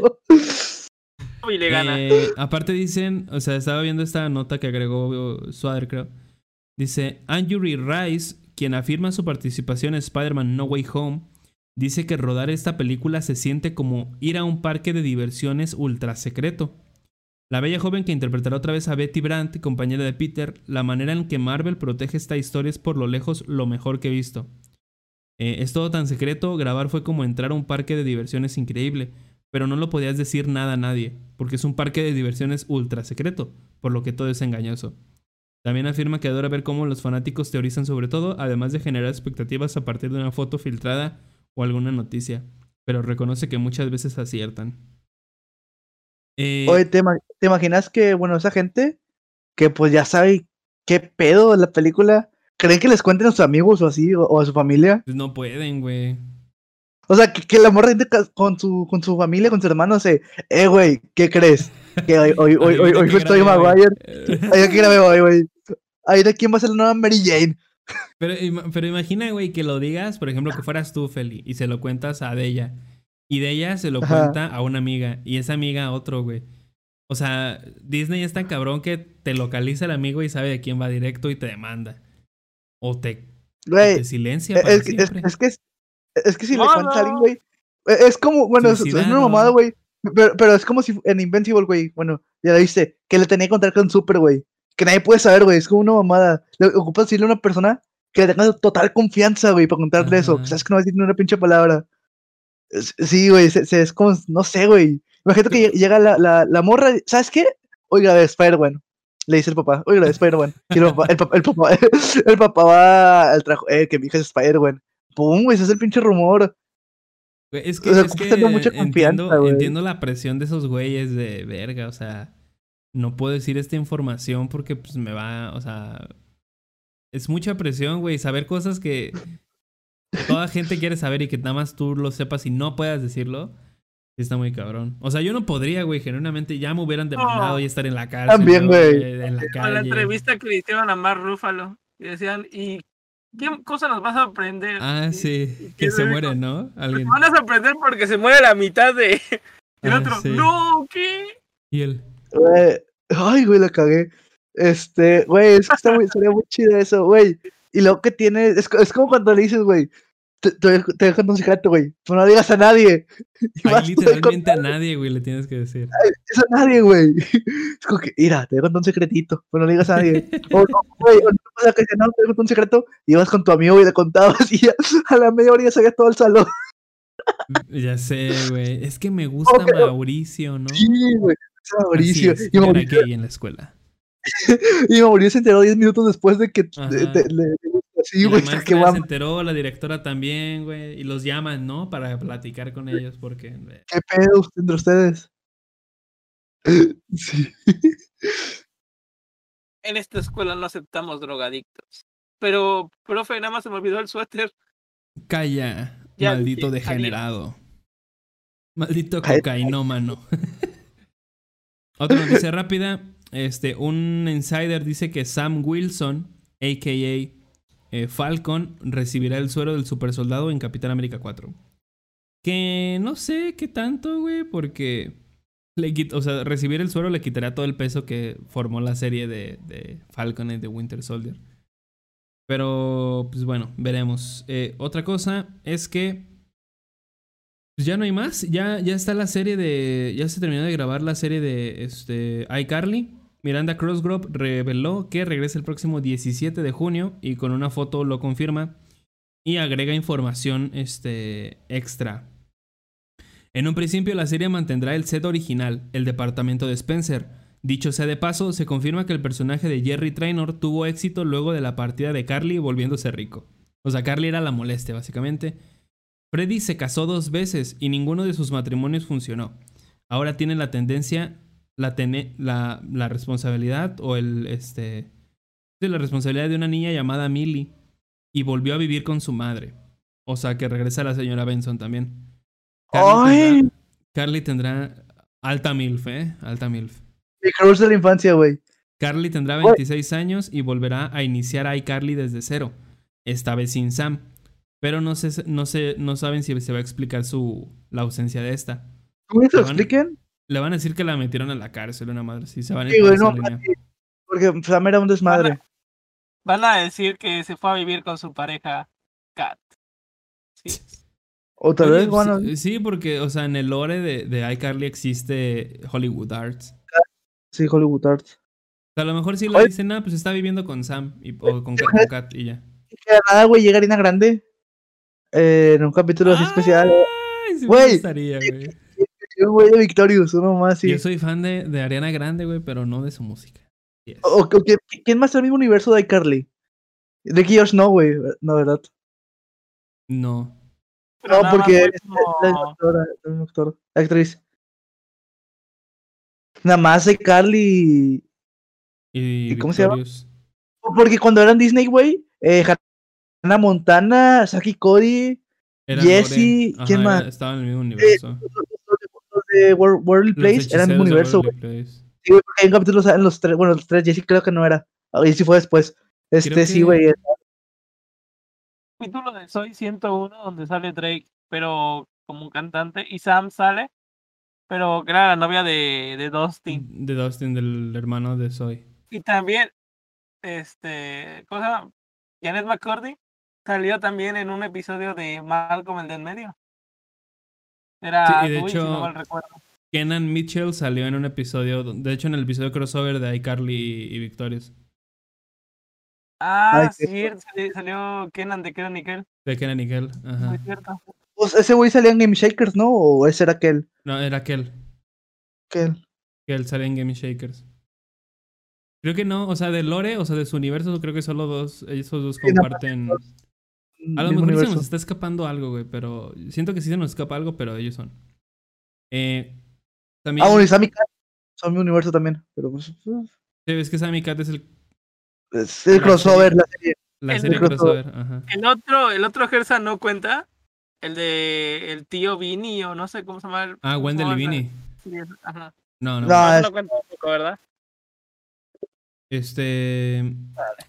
Y le gana. Eh, aparte dicen, o sea, estaba viendo esta nota que agregó uh, Swader, creo. Dice, Andrew Rice, quien afirma su participación en Spider-Man No Way Home, dice que rodar esta película se siente como ir a un parque de diversiones ultra secreto. La bella joven que interpretará otra vez a Betty Brandt, compañera de Peter, la manera en que Marvel protege esta historia es por lo lejos lo mejor que he visto. Eh, es todo tan secreto, grabar fue como entrar a un parque de diversiones increíble, pero no lo podías decir nada a nadie, porque es un parque de diversiones ultra secreto, por lo que todo es engañoso. También afirma que adora ver cómo los fanáticos teorizan sobre todo, además de generar expectativas a partir de una foto filtrada o alguna noticia, pero reconoce que muchas veces aciertan. Eh, Oye, ¿te, te imaginas que, bueno, esa gente que pues ya sabe qué pedo de la película, creen que les cuenten a sus amigos o así, o, o a su familia? pues no pueden, güey. O sea, que, que la morra con su, con su familia, con su hermano, se, eh, güey, ¿qué crees? Que hoy, hoy, hoy, hoy, hoy güey. Maguire. Ay, aquí grabé hoy, güey. Ahí de quién va a ser la nueva Mary Jane. Pero, pero imagina, güey, que lo digas, por ejemplo, que fueras tú, Feli, y se lo cuentas a Della. Y Della se lo Ajá. cuenta a una amiga, y esa amiga a otro, güey. O sea, Disney es tan cabrón que te localiza el amigo y sabe de quién va directo y te demanda. O te, o Güey, te silencia es, para es, que- es, siempre. es que es, es que si No, le cuentas a alguien, güey, e- es como, bueno, es, es una mamada, güey. Pero, pero es como si en Invincible, güey, bueno, ya lo viste, que le tenía que contar con Super, güey. Que nadie puede saber, güey, es como una mamada. Le ocupas decirle a una persona que le tenga total confianza, güey, para contarle eso. Que sabes que no va a decir ni una pinche palabra. Sí, güey, se, se- es como, no sé, güey. Imagínate que lle- llega la, la, la morra, ¿sabes qué? Oiga, de Spider-Man. Le dice el papá, oiga, de Spider-Man. El papá, el papá, el papá, el papá va al trabajo, eh, que mi hija es Spider-Man. Pum, güey, ese es el pinche rumor. Güey, Es que, o sea, es que tener mucha entiendo, confianza, güey. entiendo la presión de esos güeyes de verga, o sea, no puedo decir esta información porque pues me va, o sea, es mucha presión, güey, saber cosas que toda gente quiere saber y que nada más tú lo sepas y no puedas decirlo, está muy cabrón. O sea, yo no podría, güey, genuinamente ya me hubieran demandado y estar en la cárcel. También, güey. En la calle. la entrevista que le hicieron a Mar Rúfalo. Y decían, ¿y qué cosa nos vas a aprender? Ah, sí, que se muere, ¿no? "Pues Alguien. Van a sorprender porque se muere la mitad de. El Ah, otro, sí. no, ¿qué? Y él. Ay, güey, la cagué. Este, güey, es que está muy, sería muy chido eso, güey. Y lo que tiene, es, es como cuando le dices, güey, te, te, dejo- te un secreto, güey, pero no digas a nadie. Y Ahí vas tú ahí con- literalmente a nadie, güey, le tienes que decir. eso a nadie, güey. Es como que, mira, te dejo un secretito, pero no le digas a nadie. O, o, güey, o no, o sea, que no, te dejo un secreto, y vas con tu amigo y le contabas y ya, a la media hora ya sabía todo el salón. Ya sé, güey. Es que me gusta Ok. Mauricio, ¿no? Sí, güey. Es Mauricio. Es, y, yo era Mauricio gay en la escuela. y Mauricio se enteró 10 minutos después de que de- de- le- sí, y güey, la está maestra que se enteró, la directora también, güey. Y los llaman, ¿no? Para platicar con ellos porque... ¿Qué pedo entre ustedes? Sí. En esta escuela no aceptamos drogadictos. Pero, profe, nada más se me olvidó el suéter. Calla, Ya maldito degenerado. Maldito Cállate. cocainómano. Otra noticia rápida. Este, un insider dice que Sam Wilson, a.k.a. eh, Falcon, recibirá el suero del supersoldado en Capitán América 4. Que no sé qué tanto, güey, porque... Le o sea, recibir el suero le quitará todo el peso que formó la serie de, de Falcon y de Winter Soldier. Pero, pues bueno, veremos. Eh, otra cosa es que. Pues ya no hay más. Ya, ya está la serie de. Ya se terminó de grabar la serie de este, iCarly. Miranda Crossgrove reveló que regresa el próximo 17 de junio y con una foto lo confirma y agrega información este, extra. En un principio la serie mantendrá el set original, el departamento de Spencer, Dicho sea de paso, se confirma que el personaje de Jerry Trainor tuvo éxito luego de la partida de Carly volviéndose rico. O sea, Carly era la molestia, básicamente. Freddy se casó dos veces y ninguno de sus matrimonios funcionó. Ahora tiene la tendencia, la, tene- la, la responsabilidad o el, este, la responsabilidad de una niña llamada Millie y volvió a vivir con su madre. O sea, que regresa la señora Benson también. Carly ¡Ay! tendrá, Carly tendrá alta MILF, ¿eh? Alta MILF. Mi crush de la infancia, güey. Carly tendrá Güey. 26 años y volverá a iniciar a iCarly desde cero, esta vez sin Sam. Pero no, sé, no, sé, no saben si se va a explicar su, la ausencia de esta. ¿Cómo se expliquen? Le van a decir que la metieron a la cárcel, una madre. Si se van a ir Sí, por güey, esa no, línea. así, porque Sam era un desmadre. Van a decir que se fue a vivir con su pareja, Kat. Sí. O tal Oye, vez, bueno, sí, sí, porque, o sea, en el lore de, de iCarly existe Hollywood Arts. sí, Hollywood Arts. O sea, a lo mejor sí le Oye. dicen, ah, pues está viviendo con Sam y, o con, Sí, con Kat y ya. Nada, güey, llega Arena Grande. eh, en un capítulo así especial. Ay, sí me Güey. gustaría, güey. Y un güey de Victorious, uno más, sí. Yo soy fan de, de Ariana Grande, güey, pero no de su música. Yes. O, o que- ¿Quién más está en el mismo universo de iCarly? Ricky Josh no, güey, no, ¿verdad? No. Pero No, porque es la actriz. Nada más iCarly. ¿Y, ¿Y cómo se llama? Victorious. Porque cuando eran Disney, güey, eh, Hannah Montana, Saki Cody, Lore. ¿quién más? era- Estaba en el mismo universo. los de World, World Place eran el mismo hechiceros de universo, güey. Sí, hay un capítulo salen los tres, bueno, los tres, Jessie creo que no era. Ah, Jessie fue después. Este, Creo sí, güey. capítulo de Soy 101 donde sale Drake, pero como un cantante, y Sam sale, pero que era la novia de, de Dustin. De Dustin, del hermano de Zoe. Y también, este, ¿cómo se llama? Janet McCurdy salió también en un episodio de Malcolm el del medio. Era Sí, y de Dewey, si no hecho- mal recuerdo. Kenan Mitchell salió en un episodio, de hecho en el episodio crossover de iCarly y, y Victorious. Ah, sí, sali- salió Kenan de Kenan Nickel, De Kenan y Kel. Ajá. muy cierto. Pues ese güey salía en Game Shakers, ¿no? O ese era aquel. No, era Kel. aquel. Kel salía en Game Shakers. Creo que no, o sea, de Lore, o sea, de su universo, creo que solo dos, esos dos Sí, no, comparten. A lo mejor se universo. nos está escapando algo, güey, pero siento que sí se nos escapa algo, pero ellos son. Eh, también, Ah, bueno, y Sammy Cat son mi universo también. Pero pues. sí, ves que Sammy Cat es el, Es el La crossover, serie. la serie. La El serie crossover. crossover, ajá. El otro, el otro Gersa no cuenta. El de el tío Vini o no sé cómo se llama. el- Ah, Wendell se y Vini. Ajá. No, no. No, No, es- no cuenta tampoco, ¿verdad? Este.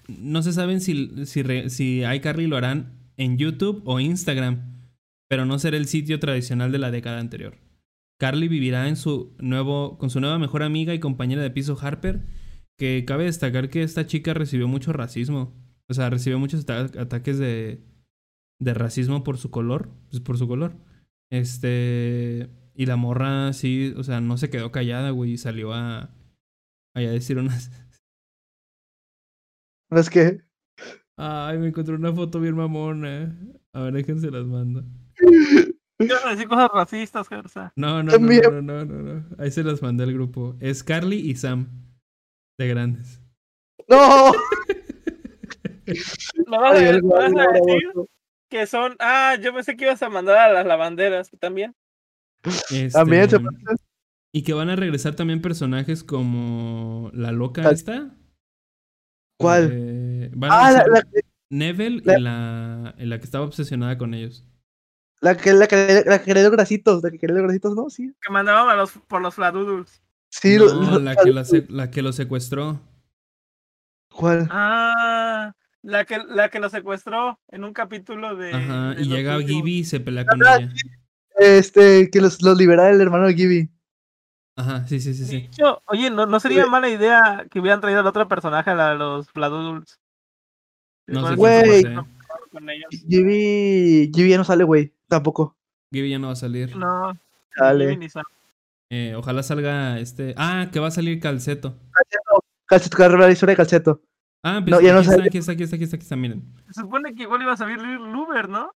No se saben si, si, re- si iCarly lo harán en YouTube o Instagram, pero no será el sitio tradicional de la década anterior. Carly vivirá en su nuevo, con su nueva mejor amiga y compañera de piso Harper, que cabe destacar que esta chica recibió mucho racismo. O sea, recibió muchos ata- ataques de, de racismo por su color. Pues por su color. Este. Y la morra sí, o sea, no se quedó callada, güey, y salió a, a decir unas, ¿No es que? Ay, me encontré una foto bien mamona. A ver, déjense las mando. No decir cosas racistas, Gersa. No, no, no, no, no, no, no. Ahí se las mandé al grupo. Es Carly y Sam. De grandes. ¡No! ¿Me vas a, Ay, me el vas a decir que son. Ah, yo pensé que ibas a mandar a las lavanderas también. Este, También se Y que van a regresar también personajes como la loca esta. ¿Cuál? Eh, van a Ah, la, la, Neville la- y la, y la que estaba obsesionada con ellos. la que la que la que quería los grasitos, la que quería los grasitos, ¿no? Sí. Que mandaban a los, por los fladoodles. Sí, No, lo- lo- la, que la, que lo secuestró. ¿Cuál? Ah, la que, la que lo secuestró en un capítulo de. Ajá. de Y los llega últimos. Gibby y se pelea con Ah, ella. Este, que los, los libera el hermano de Gibby. Ajá, sí, sí, sí, De sí. hecho, oye, no, no sería mala idea que hubieran traído al otro personaje, a la de los Fladoodles. No sé Güey. ellos. Gibby, Gibby ya no sale, güey. Tampoco. Gibby ya no va a salir. No, Sale. Ni. Eh, ojalá salga este. Ah, que va a salir Calceto. Calceto, que va a revelar la historia de Calceto. Ah, pues No, ya no aquí, está, sale. aquí está, aquí está, aquí está, aquí está, miren. Se supone que igual iba a salir Luber, ¿no?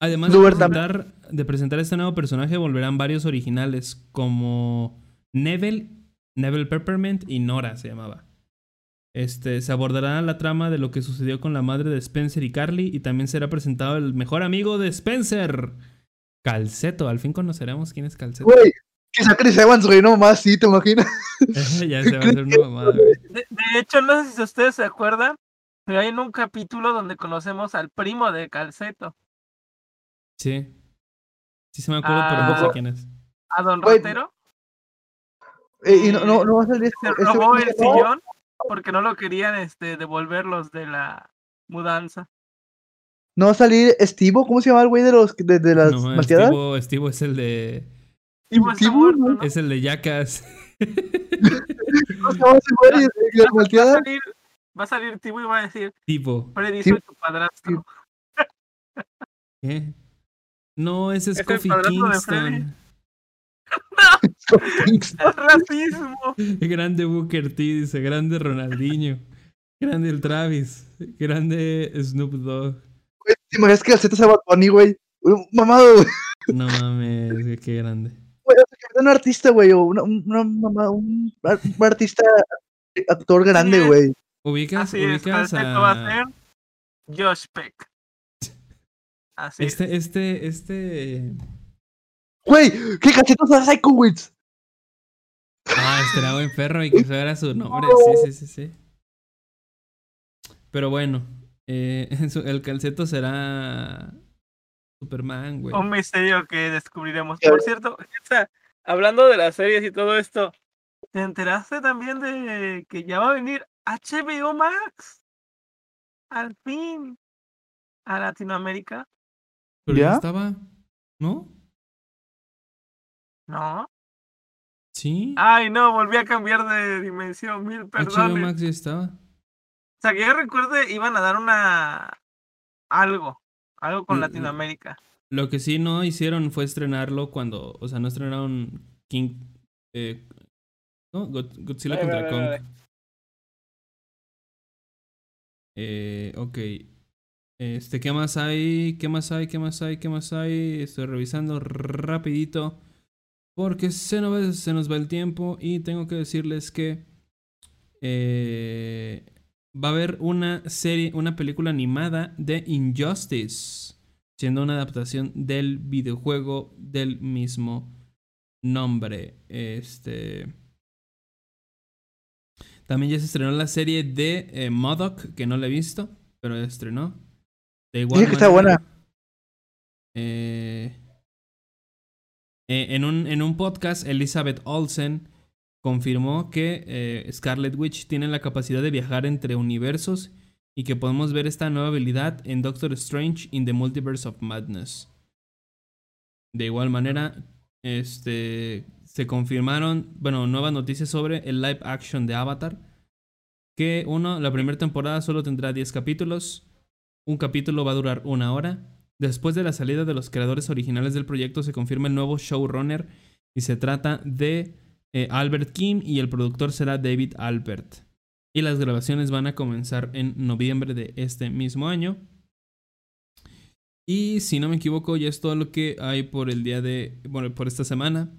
Además de Luber presentar, de presentar este nuevo personaje, volverán varios originales, como Neville, Neville Peppermint y Nora se llamaba. Este, se abordará la trama de lo que sucedió con la madre de Spencer y Carly, y también será presentado el mejor amigo de Spencer, Calceto. Al fin conoceremos quién es Calceto. Güey, que sea Chris Evans, güey, no más, sí, te imaginas. ya se va a hacer una mamada, güey. De, de hecho, no sé si ustedes se acuerdan, pero hay en un capítulo donde conocemos al primo de Calceto, Sí. Sí se me acuerdo, pero no sé Ah. quién es. a Don Güey, Ratero. Eh, y no, no, no va a salir este- robó este- el sillón porque no lo querían este, devolver los de la mudanza. No va a salir Estivo, ¿cómo se llama el güey de los de, de las No, malteadas? Estivo, Estivo es el de. Estivo, muerto, ¿no? ¿no? Es el de Yacas. ¿Cómo se llama ese güey de de las Va a malteadas? salir, va a salir Tibo y va a decir, tipo. Freddy, soy tu padrastro. ¿Qué? No, ese es, Es Freddy. Kingston. ¡Es racismo! Grande Booker T, dice. Grande Ronaldinho. Grande el Travis. Grande Snoop Dogg. Güey, ¿Te imaginas que Calceto sea Bad Bunny, güey? Un mamado, güey. No mames, güey, qué grande. Güey, un artista, güey, o una, una mamá, un, un artista actor grande, es. güey. ¿Ubicas, Así es, ubicas Calceto va a a... ser Josh Peck. Así es. Este, este, este... Güey, que Calceto sea Psychowitz. Ah, este era buen perro y que eso era su nombre. Sí, sí, sí, sí. Pero bueno, eh, el calceto será Superman, güey. Un misterio que descubriremos. Por cierto, hablando de las series y todo esto, ¿te enteraste también de que ya va a venir HBO Max? Al fin. A Latinoamérica. Pero ya ¿Ya? estaba, ¿no? ¿No? Sí. Ay, no, volví a cambiar de dimensión. Mil HBO perdones. Max ya estaba. O sea, que yo recuerde, iban a dar una. Algo. Algo con. Latinoamérica. Lo que sí no hicieron fue estrenarlo cuando, o sea, no estrenaron King, eh, ¿no? God- Godzilla contra vale, Kong. Eh, ok. Este, ¿qué más hay? ¿Qué más hay? ¿Qué más hay? ¿Qué más hay? Estoy revisando rapidito. Porque se nos, va, se nos va el tiempo y tengo que decirles que eh, va a haber una serie, una película animada de Injustice, siendo una adaptación del videojuego del mismo nombre. Este. También ya se estrenó la serie de eh, Modoc, que no la he visto. pero estrenó. De Dice que está buena. eh, eh, en, un, en un podcast, Elizabeth Olsen confirmó que eh, Scarlet Witch tiene la capacidad de viajar entre universos y que podemos ver esta nueva habilidad en Doctor Strange in the Multiverse of Madness. De igual manera, este, se confirmaron, bueno, nuevas noticias sobre el live action de Avatar. Que uno, la primera temporada solo tendrá 10 capítulos. Un capítulo va a durar una hora. Después de la salida de los creadores originales del proyecto, se confirma el nuevo showrunner. Y se trata de eh, Albert Kim y el productor será David Albert. Y las grabaciones van a comenzar en noviembre de este mismo año. Y si no me equivoco, ya es todo lo que hay por el día de. Bueno, por esta semana.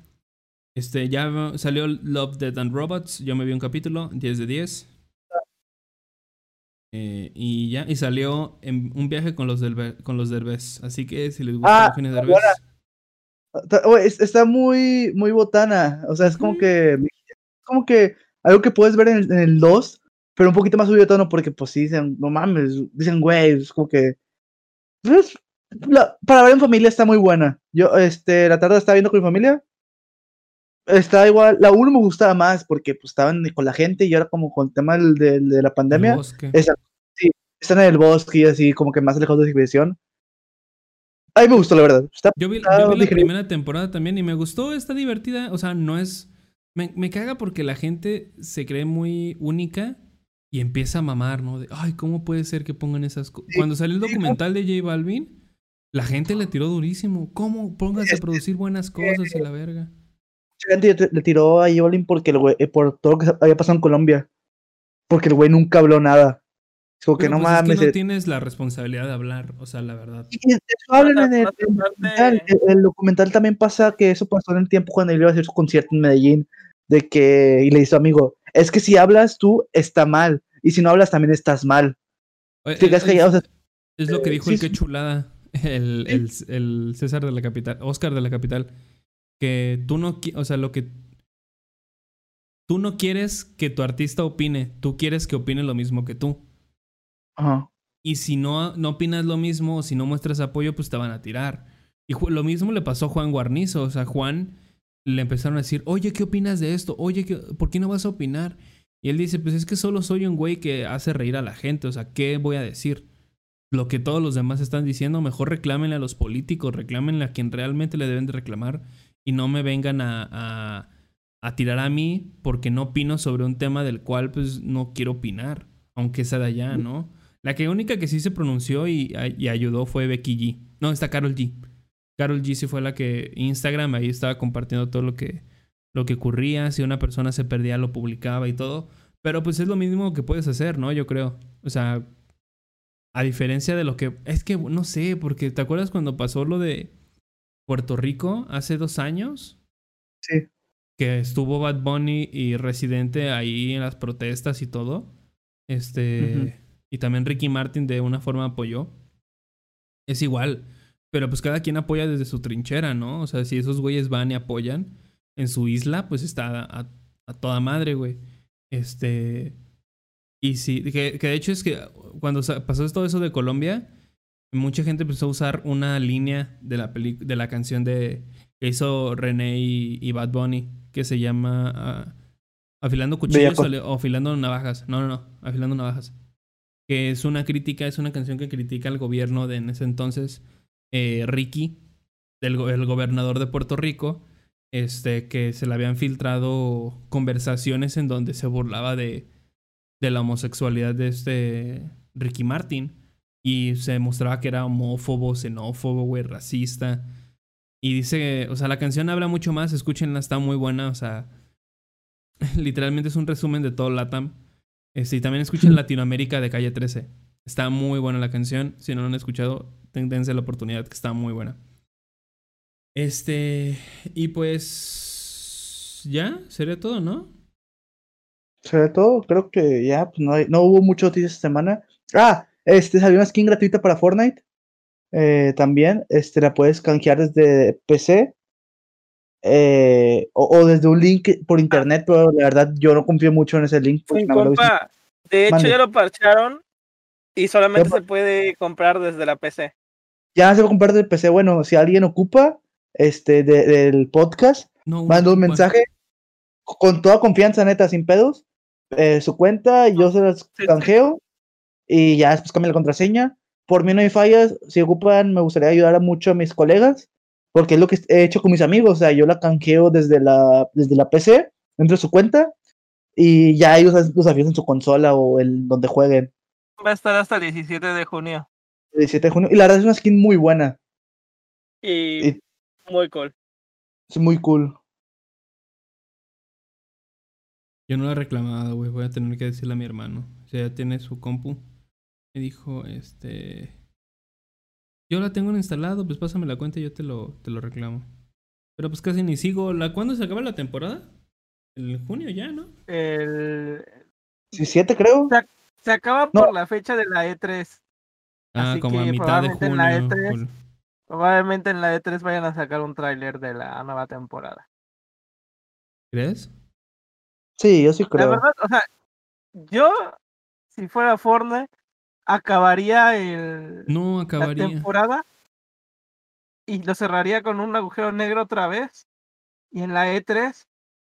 Este, ya salió Love, Dead and Robots. Yo me vi un capítulo, 10 de 10. Eh, y ya, y salió en un viaje con los, del, con los Derbez. Así que si les gusta Ah, Eugenio Derbez. Está, es- está muy, muy botana. O sea, es como Ujú. que. Como que algo que puedes ver en el, en el 2, pero un poquito más subido de tono, porque pues sí dicen, no mames, dicen, güey, es como que. pues, la- para ver en familia está muy buena. Yo, este, la tarde estaba viendo con mi familia. Está igual, la 1 me gustaba más porque pues estaban con la gente y ahora como con el tema del- del- de la pandemia, esa- sí, están en el bosque y así como que más lejos de civilización. A mí me gustó, la verdad. Está, Yo vi, yo vi la primera temporada también y me gustó, está divertida. O sea, no es. Me, me caga porque la gente se cree muy única y empieza a mamar, ¿no? De, ay, ¿cómo puede ser que pongan esas cosas? Sí, Cuando salió el documental de J Balvin, la gente le tiró durísimo. ¿Cómo pónganse a producir buenas cosas y la verga? Mucha gente le tiró a J Balvin porque el güey, eh, por todo lo que había pasado en Colombia. Porque el güey nunca habló nada. Es como que no pues, es mames. que no eh, tienes la responsabilidad de hablar, o sea, la verdad. y eso hablan en el, el documental. El, el documental también pasa que eso pasó en el tiempo cuando él iba a hacer su concierto en Medellín. De que, y le dice amigo, es que si hablas tú, está mal. Y si no hablas, también estás mal. Eh, Te quedas eh, callado, o sea, Es lo que Eh, dijo sí, el que chulada, el, el, el César de la capital, Oscar de la capital, que tú no, o sea, lo que tú no quieres que tu artista opine, tú quieres que opine lo mismo que tú. ajá. Y si no, no opinas lo mismo, o si no muestras apoyo, pues te van a tirar. Y lo mismo le pasó a Juan Guarnizo, o sea, Juan le empezaron a decir, oye, ¿qué opinas de esto? Oye, ¿qué- ¿por qué no vas a opinar? Y él dice, pues es que solo soy un güey que hace reír a la gente, o sea, ¿qué voy a decir? Lo que todos los demás están diciendo, mejor reclámenle a los políticos, reclámenle a quien realmente le deben de reclamar y no me vengan a, a, a tirar a mí porque no opino sobre un tema del cual pues no quiero opinar, aunque sea de allá, ¿no? La que única que sí se pronunció y, y ayudó fue Becky G. No, está Carol G. Carol G sí fue la que Instagram ahí estaba compartiendo todo lo que lo que ocurría, si una persona se perdía lo publicaba y todo, pero pues es lo mismo que puedes hacer, ¿no? Yo creo. O sea, a diferencia de lo que es que no sé, porque ¿te acuerdas cuando pasó lo de Puerto Rico hace dos años? Sí. Que estuvo Bad Bunny y Residente ahí en las protestas y todo. Este. Y también Ricky Martin de una forma apoyó. Es igual. Pero pues cada quien apoya desde su trinchera, ¿no? O sea, si esos güeyes van y apoyan en su isla, pues está a, a toda madre, güey. Este. Y sí, que, que de hecho es que cuando pasó todo eso de Colombia, mucha gente empezó a usar una línea de la, peli- de la canción de que hizo René y, y Bad Bunny, que se llama ah, Afilando Cuchillos o, Afilando Navajas. No, no, no, Afilando Navajas. Que es una crítica, es una canción que critica al gobierno de en ese entonces, eh, Ricky, del go- el gobernador de Puerto Rico, este, que se le habían filtrado conversaciones en donde se burlaba de, de la homosexualidad de este Ricky Martin. Y se mostraba que era homófobo, xenófobo, güey, racista. Y dice, o sea, la canción habla mucho más, escúchenla, está muy buena, o sea, literalmente es un resumen de todo Latam. Este, y también escuchen Latinoamérica de Calle 13. Está muy buena la canción, si no la han escuchado, dense la oportunidad, que está muy buena. Este, y pues, ya, sería todo, ¿no? Sobre todo, creo que ya pues, no, hay- no hubo mucho noticias esta semana. Ah, este salió una skin gratuita para Fortnite. eh, también, este la puedes canjear desde PC eh, o, o desde un link por internet, pero la verdad yo no confío mucho en ese link. porque compa, de hecho Mande. ya lo parcharon Y solamente Ya, se puede comprar desde la PC. Ya se va a comprar del PC. Bueno, si alguien ocupa este de- del podcast, No, manda un mensaje con toda confianza, neta, sin pedos. eh, su cuenta, yo se las sí. canjeo y ya después cambia la contraseña. Por mí no hay fallas. Si ocupan, me gustaría ayudar a mucho a mis colegas, porque es lo que he hecho con mis amigos. O sea, yo la canjeo desde la, desde la PC, entro a su cuenta y ya ellos los desafíos en su consola o en donde jueguen. Va a estar hasta el 17 de junio. El 17 de junio. Y la verdad es una skin muy buena. Y Y- muy cool. Es muy cool. Yo no lo he reclamado, güey. Voy a tener que decirle a mi hermano. O sea, ya tiene su compu. Me dijo, este. Yo la tengo instalado, pues pásame la cuenta y yo te lo, te lo reclamo. Pero pues casi ni sigo. ¿La, ¿Cuándo se acaba la temporada? En junio ya, ¿no? El... 17 creo. Se acaba No. por la fecha de la E3. Ah, Así como a que mitad de probablemente en junio. la E3 jul- Probablemente en la E3 vayan a sacar un tráiler de la nueva temporada. ¿Crees? Sí, yo sí La creo. verdad, o sea, yo, si fuera Fortnite, acabaría el, No, la temporada y lo cerraría con un agujero negro otra vez. Y en la E3,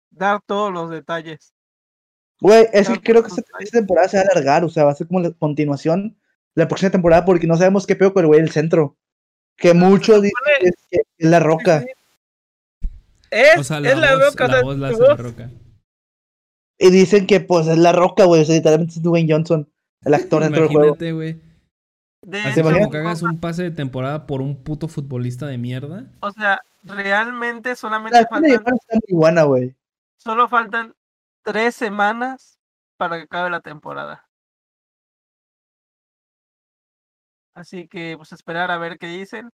dar todos los detalles. Güey, es que creo que esta, temporada se va a alargar, o sea, va a ser como la continuación de la próxima temporada porque no sabemos qué pedo con el güey del centro. Que muchos dicen que es, que es la roca. Es, O sea, es la roca, la voz la hace la roca. Y dicen que pues es la roca, güey, o sea, literalmente es Dwayne Johnson, el actor dentro del juego. Imagínate, güey. de Así hecho, como imagínate. que hagas un pase de temporada por un puto futbolista de mierda. O sea, realmente La solamente escena de faltan, Iván está muy buena, güey. solo faltan tres semanas para que acabe la temporada. Así que, pues, esperar a ver qué dicen.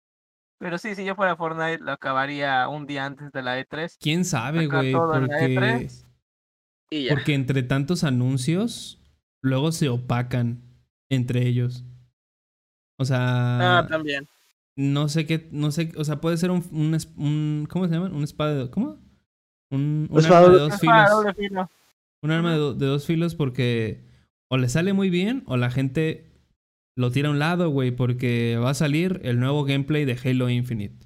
Pero sí, si yo fuera Fortnite, lo acabaría un día antes de la E3. ¿Quién sabe, güey? la Porque, E3. Y ya. porque entre tantos anuncios, luego se opacan entre ellos. O sea, Ah, también. no sé qué, no sé, o sea, puede ser un, un, ¿cómo se llama? Un espada de, ¿cómo? Un, un Espada arma de dos filos. filo. Un arma de, do- de dos filos porque o le sale muy bien o la gente lo tira a un lado, güey, porque va a salir el nuevo gameplay de Halo Infinite.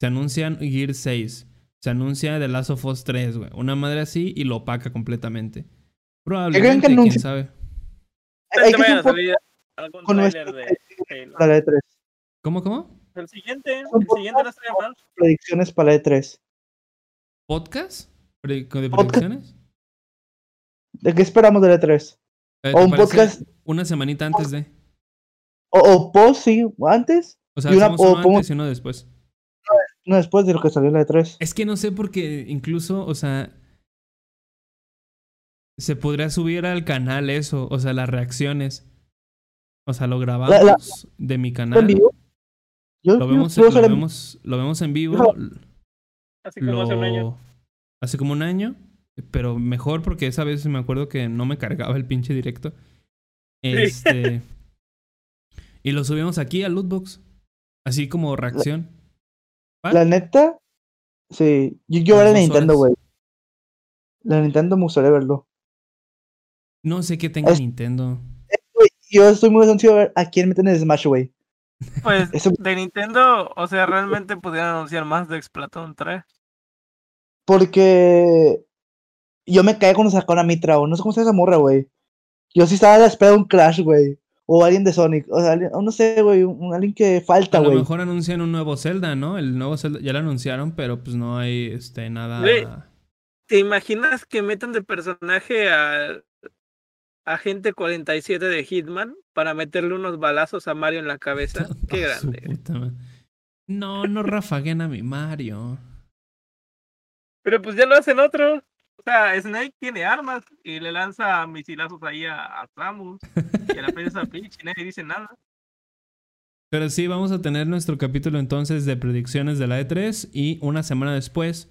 Se anuncian Gear 6. Se anuncia The Last of Us 3, güey. Una madre así y lo opaca completamente. Probablemente, quién sabe. Hay, que a salir algún con de Halo. podcast para la E3. ¿Cómo, cómo? El siguiente, el siguiente no estaría mal. Predicciones para la E3. ¿Podcast? ¿Pre- ¿De predicciones? ¿De qué esperamos de la E3? Eh, O ¿te un podcast, Una semanita antes de. o, o post, sí, antes, O sea, Y una- o uno pongo- antes y uno después. no después de lo que salió en la E E3. Es que no sé porque incluso, o sea, se podría subir al canal eso, o sea, las reacciones. O sea, lo grabamos de mi ¿En canal. vivo? Yo, Lo yo vemos, lo en- vemos, lo vemos en vivo. Así como hace un año. Hace como un año. Pero mejor porque esa vez me acuerdo que no me cargaba el pinche directo. Este. y lo subimos aquí a Lootbox. Así como reacción. La neta, sí. Yo, yo era Nintendo, güey. La Nintendo me gustaría verlo. No sé qué tenga Es- Nintendo. Güey, yo estoy muy ansioso de ver a quién meten en Smash, güey. Pues Eso- de Nintendo, o sea, realmente pudieran anunciar más de Splatoon 3. Porque yo me caí cuando sacaron a Mitra, o no sé cómo se llama esa morra, güey. Yo sí estaba a la espera de un Crash, güey. O alguien de Sonic. O sea, alguien- o no sé, güey. Un, alguien que falta, A lo güey. mejor anuncian un nuevo Zelda, ¿no? El nuevo Zelda ya lo anunciaron, pero pues no hay este nada. Güey. ¿Te imaginas que metan de personaje a Agente 47 de Hitman para meterle unos balazos a Mario en la cabeza? Qué Ah, grande. No, no rafaguen a mi Mario. Pero pues ya lo hacen otros. O sea, Snake tiene armas y le lanza misilazos ahí a, a Samus y a la princesa Peach y nadie dice nada. Pero sí, vamos a tener nuestro capítulo entonces de predicciones de la E3 y una semana después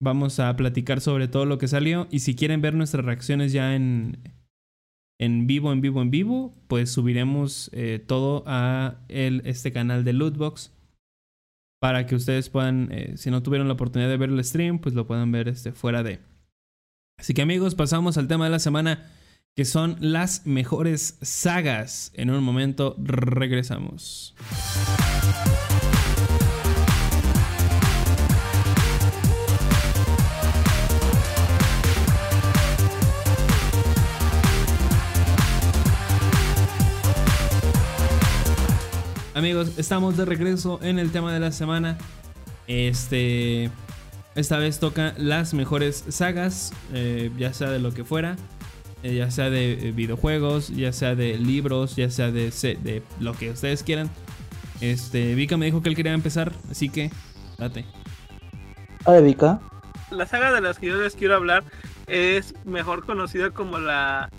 vamos a platicar sobre todo lo que salió y si quieren ver nuestras reacciones ya en, en vivo, en vivo, en vivo, pues subiremos eh, todo a el, este canal de Lootbox para que ustedes puedan, eh, si no tuvieron la oportunidad de ver el stream, pues lo puedan ver este, fuera de. Así que amigos, pasamos al tema de la semana que son las mejores sagas. En un momento regresamos. Amigos, estamos de regreso en el tema de la semana. Este. Esta vez toca las mejores sagas, eh, ya sea de lo que fuera, eh, ya sea de eh, videojuegos, ya sea de libros, ya sea de, de lo que ustedes quieran. Este, Vika me dijo que él quería empezar, así que date. A ver, Vika. La saga de las que yo les quiero hablar es mejor conocida como la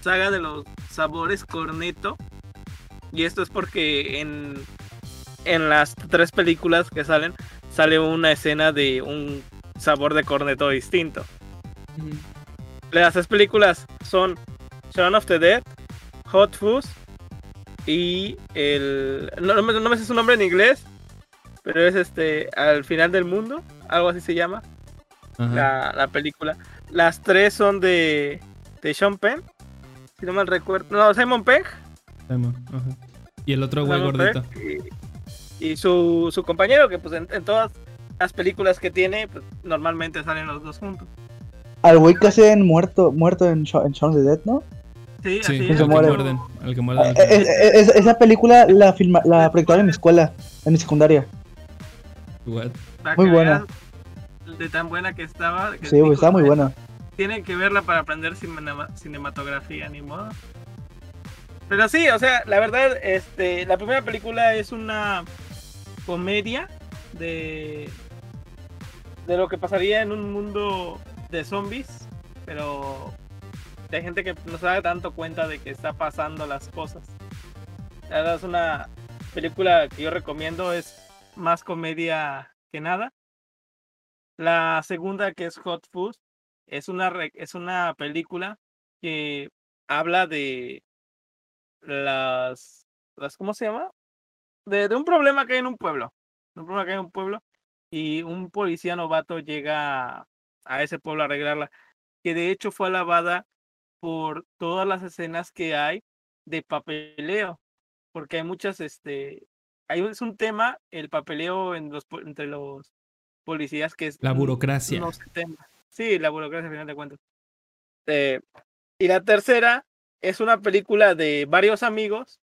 saga de los sabores corneto y esto es porque en, en las tres películas que salen, sale una escena de un sabor de corneto distinto. Las tres películas son Shaun of the Dead, Hot Fuzz y el. No, me sé su nombre en inglés, pero es este. Al final del mundo, algo así se llama. La, la, película. Las tres son de, de Sean Penn, si no mal recuerdo. No, Simon Pegg y el otro güey gordito. Y, su, su, compañero, que pues en, todas las películas que tiene, pues normalmente salen los dos juntos. Al güey que hacen muerto, muerto en, Shaun of the Dead, ¿no? Sí, así es. Que muerden, al que muerden, eh, eh, eh, esa película la, filma, la proyectaron en mi escuela, en mi secundaria. Muy buena. De tan buena que estaba. sí, estaba muy buena. Tienen que verla para aprender cinematografía, ni modo. Pero sí, o sea, la verdad, este, la primera película es una comedia de de lo que pasaría en un mundo de zombies, pero hay gente que no se da tanto cuenta de que está pasando las cosas. La verdad es una película que yo recomiendo, es más comedia que nada. La segunda, que es Hot Fuzz, es una, es una película que habla de las, las ¿cómo se llama? De, un problema que hay en un pueblo. Un problema que hay en un pueblo y un policía novato llega a, ese pueblo a arreglarla. Que de hecho fue alabada por todas las escenas que hay de papeleo. Porque hay muchas, este, hay, es un tema, el papeleo en los, entre los policías que es... La burocracia. Sí, la burocracia, al final de cuentas. Eh, y la tercera es una película de varios amigos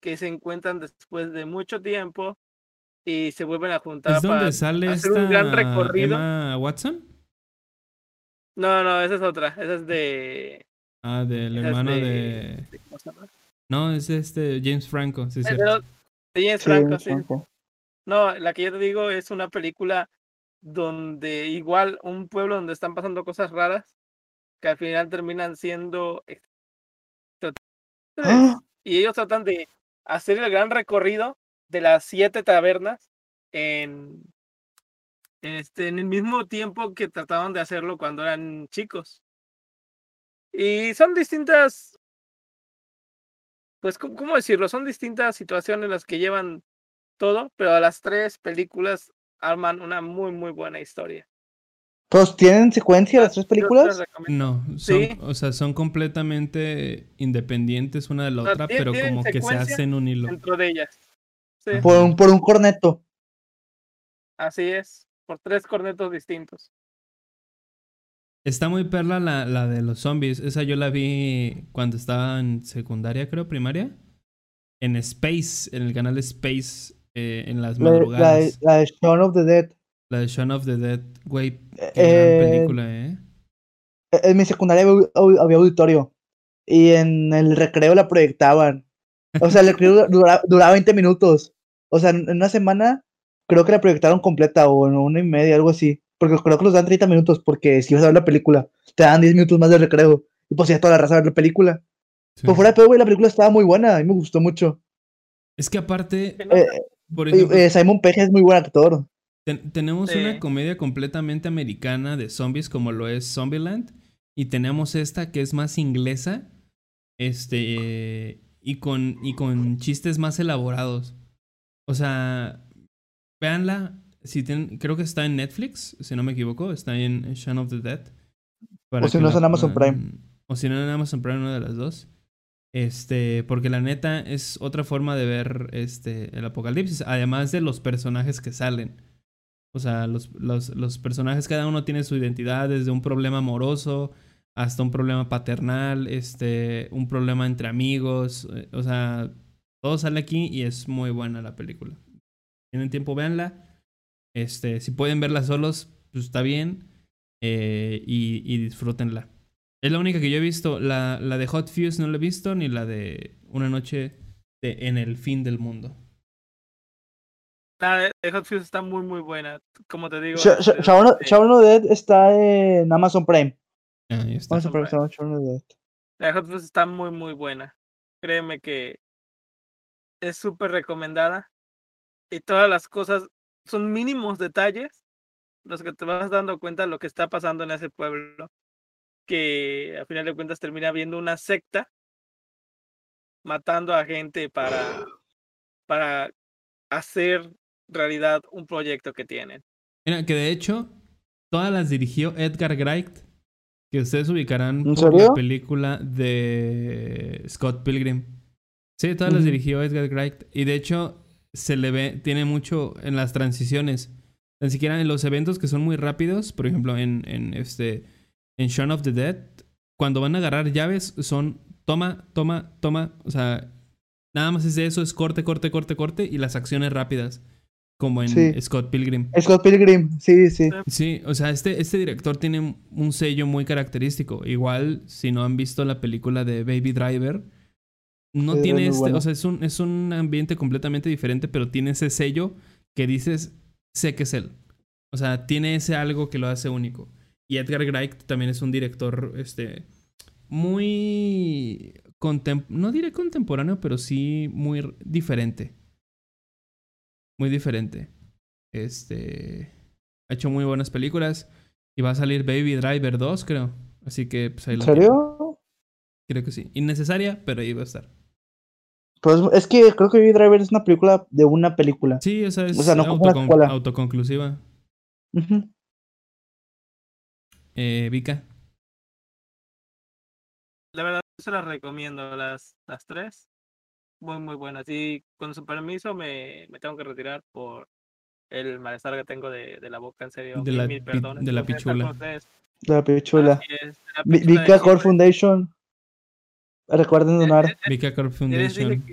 que se encuentran después de mucho tiempo y se vuelven a juntar ¿Es donde sale hacer un gran recorrido. Emma Watson? No, no, esa es otra. Esa es de. Ah, del hermano de. no, es este James Franco, sí, sí. De, James Franco, sí. No, la que yo te digo es una película donde igual un pueblo donde están pasando cosas raras que al final terminan siendo ¡Ah! Y ellos tratan de hacer el gran recorrido de las siete tabernas en, este, en el mismo tiempo que trataban de hacerlo cuando eran chicos. Y son distintas, pues, ¿cómo decirlo? Son distintas situaciones las que llevan todo, pero a las tres películas arman una muy, muy buena historia. ¿Todos tienen secuencia las tres películas? No, son, o sea, son completamente independientes una de la otra, pero como que se hacen un hilo. Dentro de ellas. Por, un, por un corneto. Así es, por tres cornetos distintos. Está muy perla la, la de los zombies. Esa yo la vi cuando estaba en secundaria, creo, primaria. En Space, en el canal Space, eh, en las madrugadas. La, la de Shaun of the Dead. La de Shaun of the Dead, güey. Qué eh, gran película, ¿eh? En mi secundaria había auditorio. Y en el recreo la proyectaban. O sea, el recreo duraba, 20 minutos. O sea, en una semana creo que la proyectaron completa o en una y media, algo así. Porque creo que los dan 30 minutos porque si vas a ver la película, te dan 10 minutos más de recreo. Y pues ya toda la raza a ver la película. Por fuera de todo, güey, la película estaba muy buena. A mí me gustó mucho. Es que aparte... Eh, por ejemplo, eh, Simon Pegg es muy buen actor tenemos una comedia completamente americana de zombies como lo es Zombieland. Y tenemos esta que es más inglesa. Este. Y con, y con chistes más elaborados. O sea. Véanla. Si creo que está en Netflix, si no me equivoco. Está en Shaun of the Dead. o si no es en Amazon Prime. O si no, en Amazon Prime, una de las dos. Este, porque la neta es otra forma de ver este, el apocalipsis, además de los personajes que salen. O sea, los, los, los personajes, cada uno tiene su identidad, desde un problema amoroso hasta un problema paternal, este, un problema entre amigos. eh, O sea, todo sale aquí y es muy buena la película. Tienen tiempo, véanla. Este, si pueden verla solos, pues está bien. eh, y, y disfrútenla. Es la única que yo he visto. La, la de Hot Fuse no la he visto, ni la de Una noche de- en el fin del mundo. La de Hot está muy, muy buena. Como te digo. Sha- Sha- Shaun of- Shaun of the Dead está en Amazon Prime. Ah, ahí está. Amazon Prime Prime. está Shaun of the Dead. La de Hot Fuzz está muy, muy buena. Créeme que es súper recomendada. Y todas las cosas son mínimos detalles los que te vas dando cuenta de lo que está pasando en ese pueblo. Que a final de cuentas termina viendo una secta matando a gente para, para hacer realidad un proyecto que tienen. Mira, que de hecho, todas las dirigió Edgar Wright, que ustedes ubicarán ¿En por la serio? película de Scott Pilgrim. Sí, todas las dirigió Edgar Wright. Y de hecho, se le ve, tiene mucho en las transiciones. Ni siquiera en los eventos que son muy rápidos, por ejemplo, en, en este en Shaun of the Dead, cuando van a agarrar llaves, son toma, toma, toma. O sea, nada más es de eso, es corte, corte, corte, corte, y las acciones rápidas. Como en Sí. Scott Pilgrim. Scott Pilgrim, sí, sí. Sí, o sea, este, este director tiene un sello muy característico. Igual, si no han visto la película de Baby Driver, no Sí, tiene es este, o sea, es un, es un ambiente completamente diferente, pero tiene ese sello que dices, sé que es él. O sea, tiene ese algo que lo hace único. Y Edgar Wright también es un director, este, muy, contem no diré contemporáneo, pero sí muy diferente. Muy diferente. Este, ha hecho muy buenas películas y va a salir Baby Driver 2, creo. Así que, pues ahí ¿En serio? Creo que sí. Innecesaria, pero ahí va a estar. Pues es que creo que Baby Driver es una película de una película. Sí, o sea, es O sea, no como una autocon- secuela. autoconclusiva. Eh, Vika. La verdad, se las recomiendo, las, las tres. Muy, muy buenas. Y con su permiso me, me tengo que retirar por el malestar que tengo de, de la boca, en serio. De la mil pi- perdones de la pichula. La pichula. Vika Core. Foundation. Recuerden donar. Vika dije Foundation.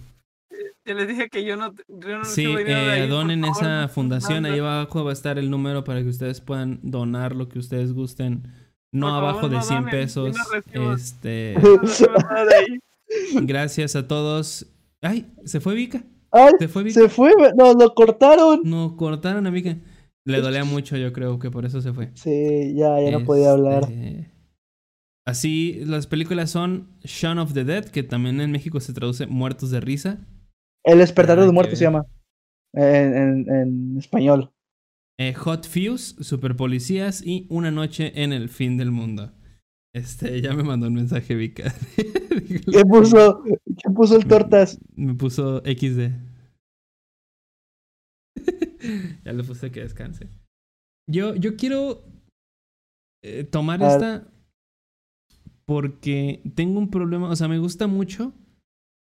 les dije que yo no, yo no Sí, ahí, eh, donen esa no fundación. Ahí abajo va a estar el número para que ustedes puedan donar lo que ustedes gusten. No Por abajo favor, de no 100 donen, yo no pesos. Este, gracias a todos. Ay, se fue Vika. ¡Ay! Se fue Vika. Se fue, nos lo cortaron. No cortaron a Vika. Le dolía mucho, yo creo que por eso se fue. Sí, ya, ya no podía hablar. Este, Así, las películas son Shaun of the Dead, que también en México se traduce Muertos de Risa. El despertar de los muertos se llama. En, en, en español. Eh, Hot Fuse, Super Policías y Una Noche en el Fin del Mundo. Este, ya me mandó un mensaje Vika. ¿Qué puso? ¿Qué puso el tortas? Me puso XD. ya le puse que descanse. Yo, yo quiero eh, tomar A ver. esta porque tengo un problema, o sea, me gusta mucho,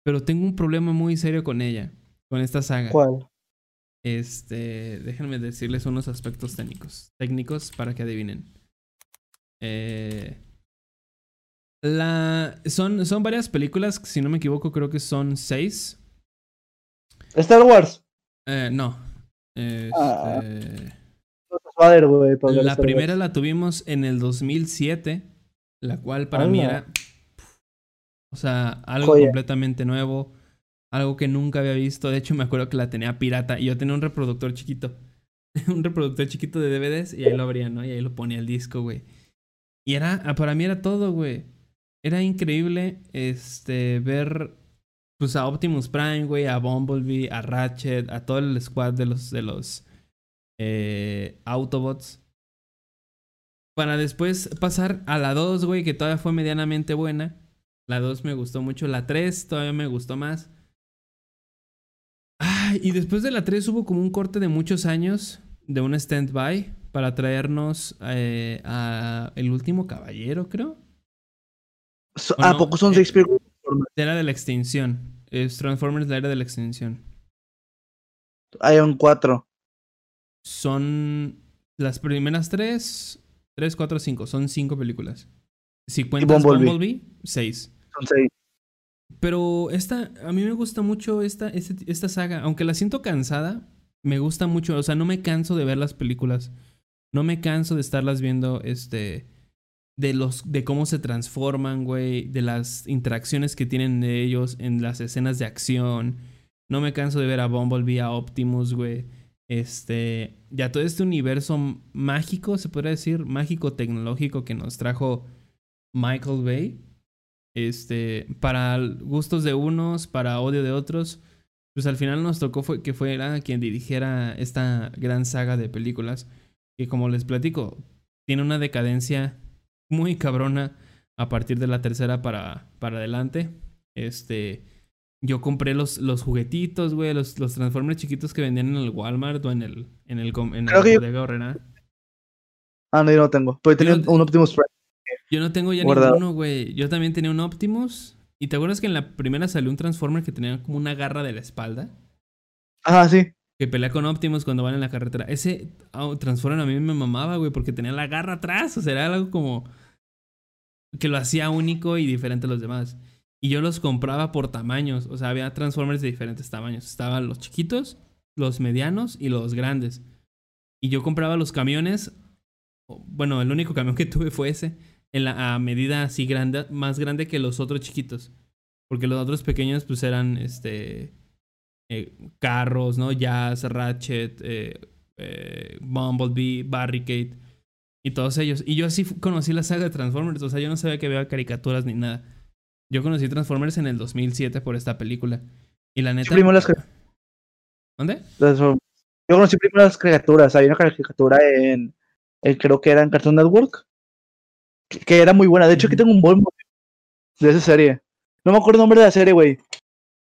pero tengo un problema muy serio con ella, con esta saga. ¿Cuál? Este, déjenme decirles unos aspectos técnicos, técnicos para que adivinen. Eh, la, son, son varias películas, si no me equivoco, creo que son seis. Star Wars. Eh, no. Ah. Este, la Star Wars. primera la tuvimos en el 2007, la cual para mí era, o sea, algo Joya. completamente nuevo, algo que nunca había visto. De hecho, me acuerdo que la tenía pirata y yo tenía un reproductor chiquito, un reproductor chiquito de DVDs y ahí lo abría, ¿no? Y ahí lo ponía el disco, güey. Y era, ah, para mí era todo, güey. Era increíble, este, ver, pues a Optimus Prime, güey, a Bumblebee, a Ratchet, a todo el squad de los, de los eh, Autobots. Para después pasar a la 2, güey, que todavía fue medianamente buena. La 2 me gustó mucho. La 3 todavía me gustó más. Ay, y después de la 3 hubo como un corte de muchos años de un stand-by para traernos eh, a El último caballero, creo. So- ¿O ¿A no? poco son Eh, seis películas? de? La era de la extinción. Es Transformers, la era de la extinción. Hay un cuatro. Son las primeras tres, tres, cuatro, cinco. Son cinco películas. Si cuentas Bumblebee. Bumblebee, seis. Son seis. Pero esta, a mí me gusta mucho esta, este- esta saga. Aunque la siento cansada, me gusta mucho. O sea, no me canso de ver las películas. No me canso de estarlas viendo, este. De los. de cómo se transforman, güey. De las interacciones que tienen de ellos en las escenas de acción. No me canso de ver a Bumblebee, a Optimus, güey. Este. Ya todo este universo mágico, se podría decir, mágico tecnológico que nos trajo Michael Bay este, para gustos de unos, para odio de otros, pues al final nos tocó fue, que fuera quien dirigiera esta gran saga de películas, que como les platico, tiene una decadencia muy cabrona a partir de la tercera para, para adelante. Este, yo compré los, los juguetitos, güey, los, los Transformers chiquitos que vendían en el Walmart o en el, en el, en el bodega Horrera. Ah, no, yo no tengo. Pero tenía Yo- un Optimus Prime. Yo no tengo ya Guardado. ninguno, güey. Yo también tenía un Optimus. ¿Y te acuerdas que en la primera salió un Transformer que tenía como una garra de la espalda? Ajá, sí. Que pelea con Optimus cuando van en la carretera. Ese ah, Transformer a mí me mamaba, güey, porque tenía la garra atrás. O sea, era algo como que lo hacía único y diferente a los demás. Y yo los compraba por tamaños. O sea, había Transformers de diferentes tamaños. Estaban los chiquitos, los medianos y los grandes. Y yo compraba los camiones. Bueno, el único camión que tuve fue ese. En la, a medida así grande, más grande que los otros chiquitos. Porque los otros pequeños, pues eran este. Eh, carros, ¿no? Jazz, Ratchet, eh, eh, Bumblebee, Barricade. Y todos ellos. Y yo así conocí la saga de Transformers. O sea, yo no sabía que había caricaturas ni nada. Yo conocí Transformers en el 2007 por esta película. Y la neta. primero las ¿Dónde? Yo conocí primero las caricaturas. Había una caricatura en. eh, creo que era en Cartoon Network. Que, que era muy buena. De hecho, aquí tengo un Bumblebee de esa serie. No me acuerdo el nombre de la serie, güey.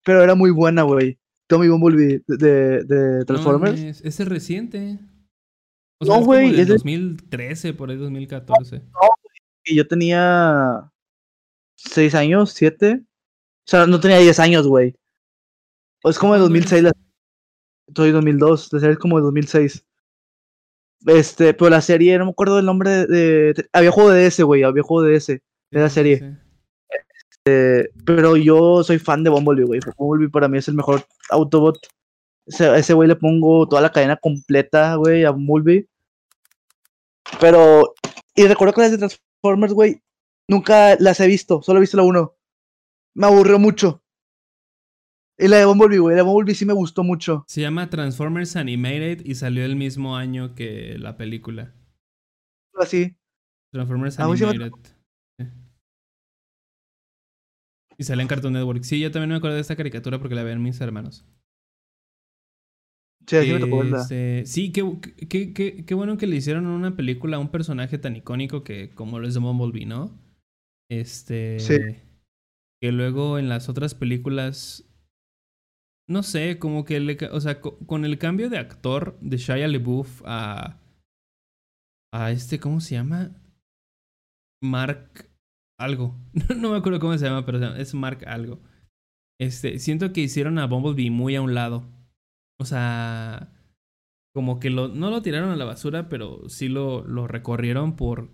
Pero era muy buena, güey. Tommy Bumblebee de, de, Transformers. No, es, ese es reciente. O No, es como güey, del es de- 2013, por ahí 2014. y yo tenía seis años, siete. O sea, no tenía 10 años, güey. Es como de Ah, 2006, la... soy 2002, la serie es como de 2006. Este, pero la serie, no me acuerdo del nombre de... de- Había juego de ese, güey, había juego de ese. de la Sí, serie. Pero yo soy fan de Bumblebee, güey. Bumblebee para mí es el mejor Autobot. Ese a ese güey le pongo toda la cadena completa, güey, a Bumblebee. Pero, y recuerdo que las de Transformers, güey, nunca las he visto, solo he visto la uno. Me aburrió mucho. Y la de Bumblebee, güey, la de Bumblebee sí me gustó mucho. Se llama Transformers Animated y salió el mismo año que la película. Así. Transformers A mí sí me Animated. Y sale en Cartoon Network. Sí, yo también me acuerdo de esta caricatura porque la ven mis hermanos. Sí, así me tocó. Este, sí, qué, qué, qué- qué bueno que le hicieron una película a un personaje tan icónico que como lo es de Bumblebee, ¿no? Este. Sí. Que luego en las otras películas. No sé, como que le. O sea, co- con el cambio de actor de Shia LaBeouf a. A este, ¿cómo se llama? Mark. Algo. No me acuerdo cómo se llama, pero es Mark algo. Este, siento que hicieron a Bumblebee muy a un lado. O sea, como que lo, no lo tiraron a la basura, pero sí lo, lo recorrieron por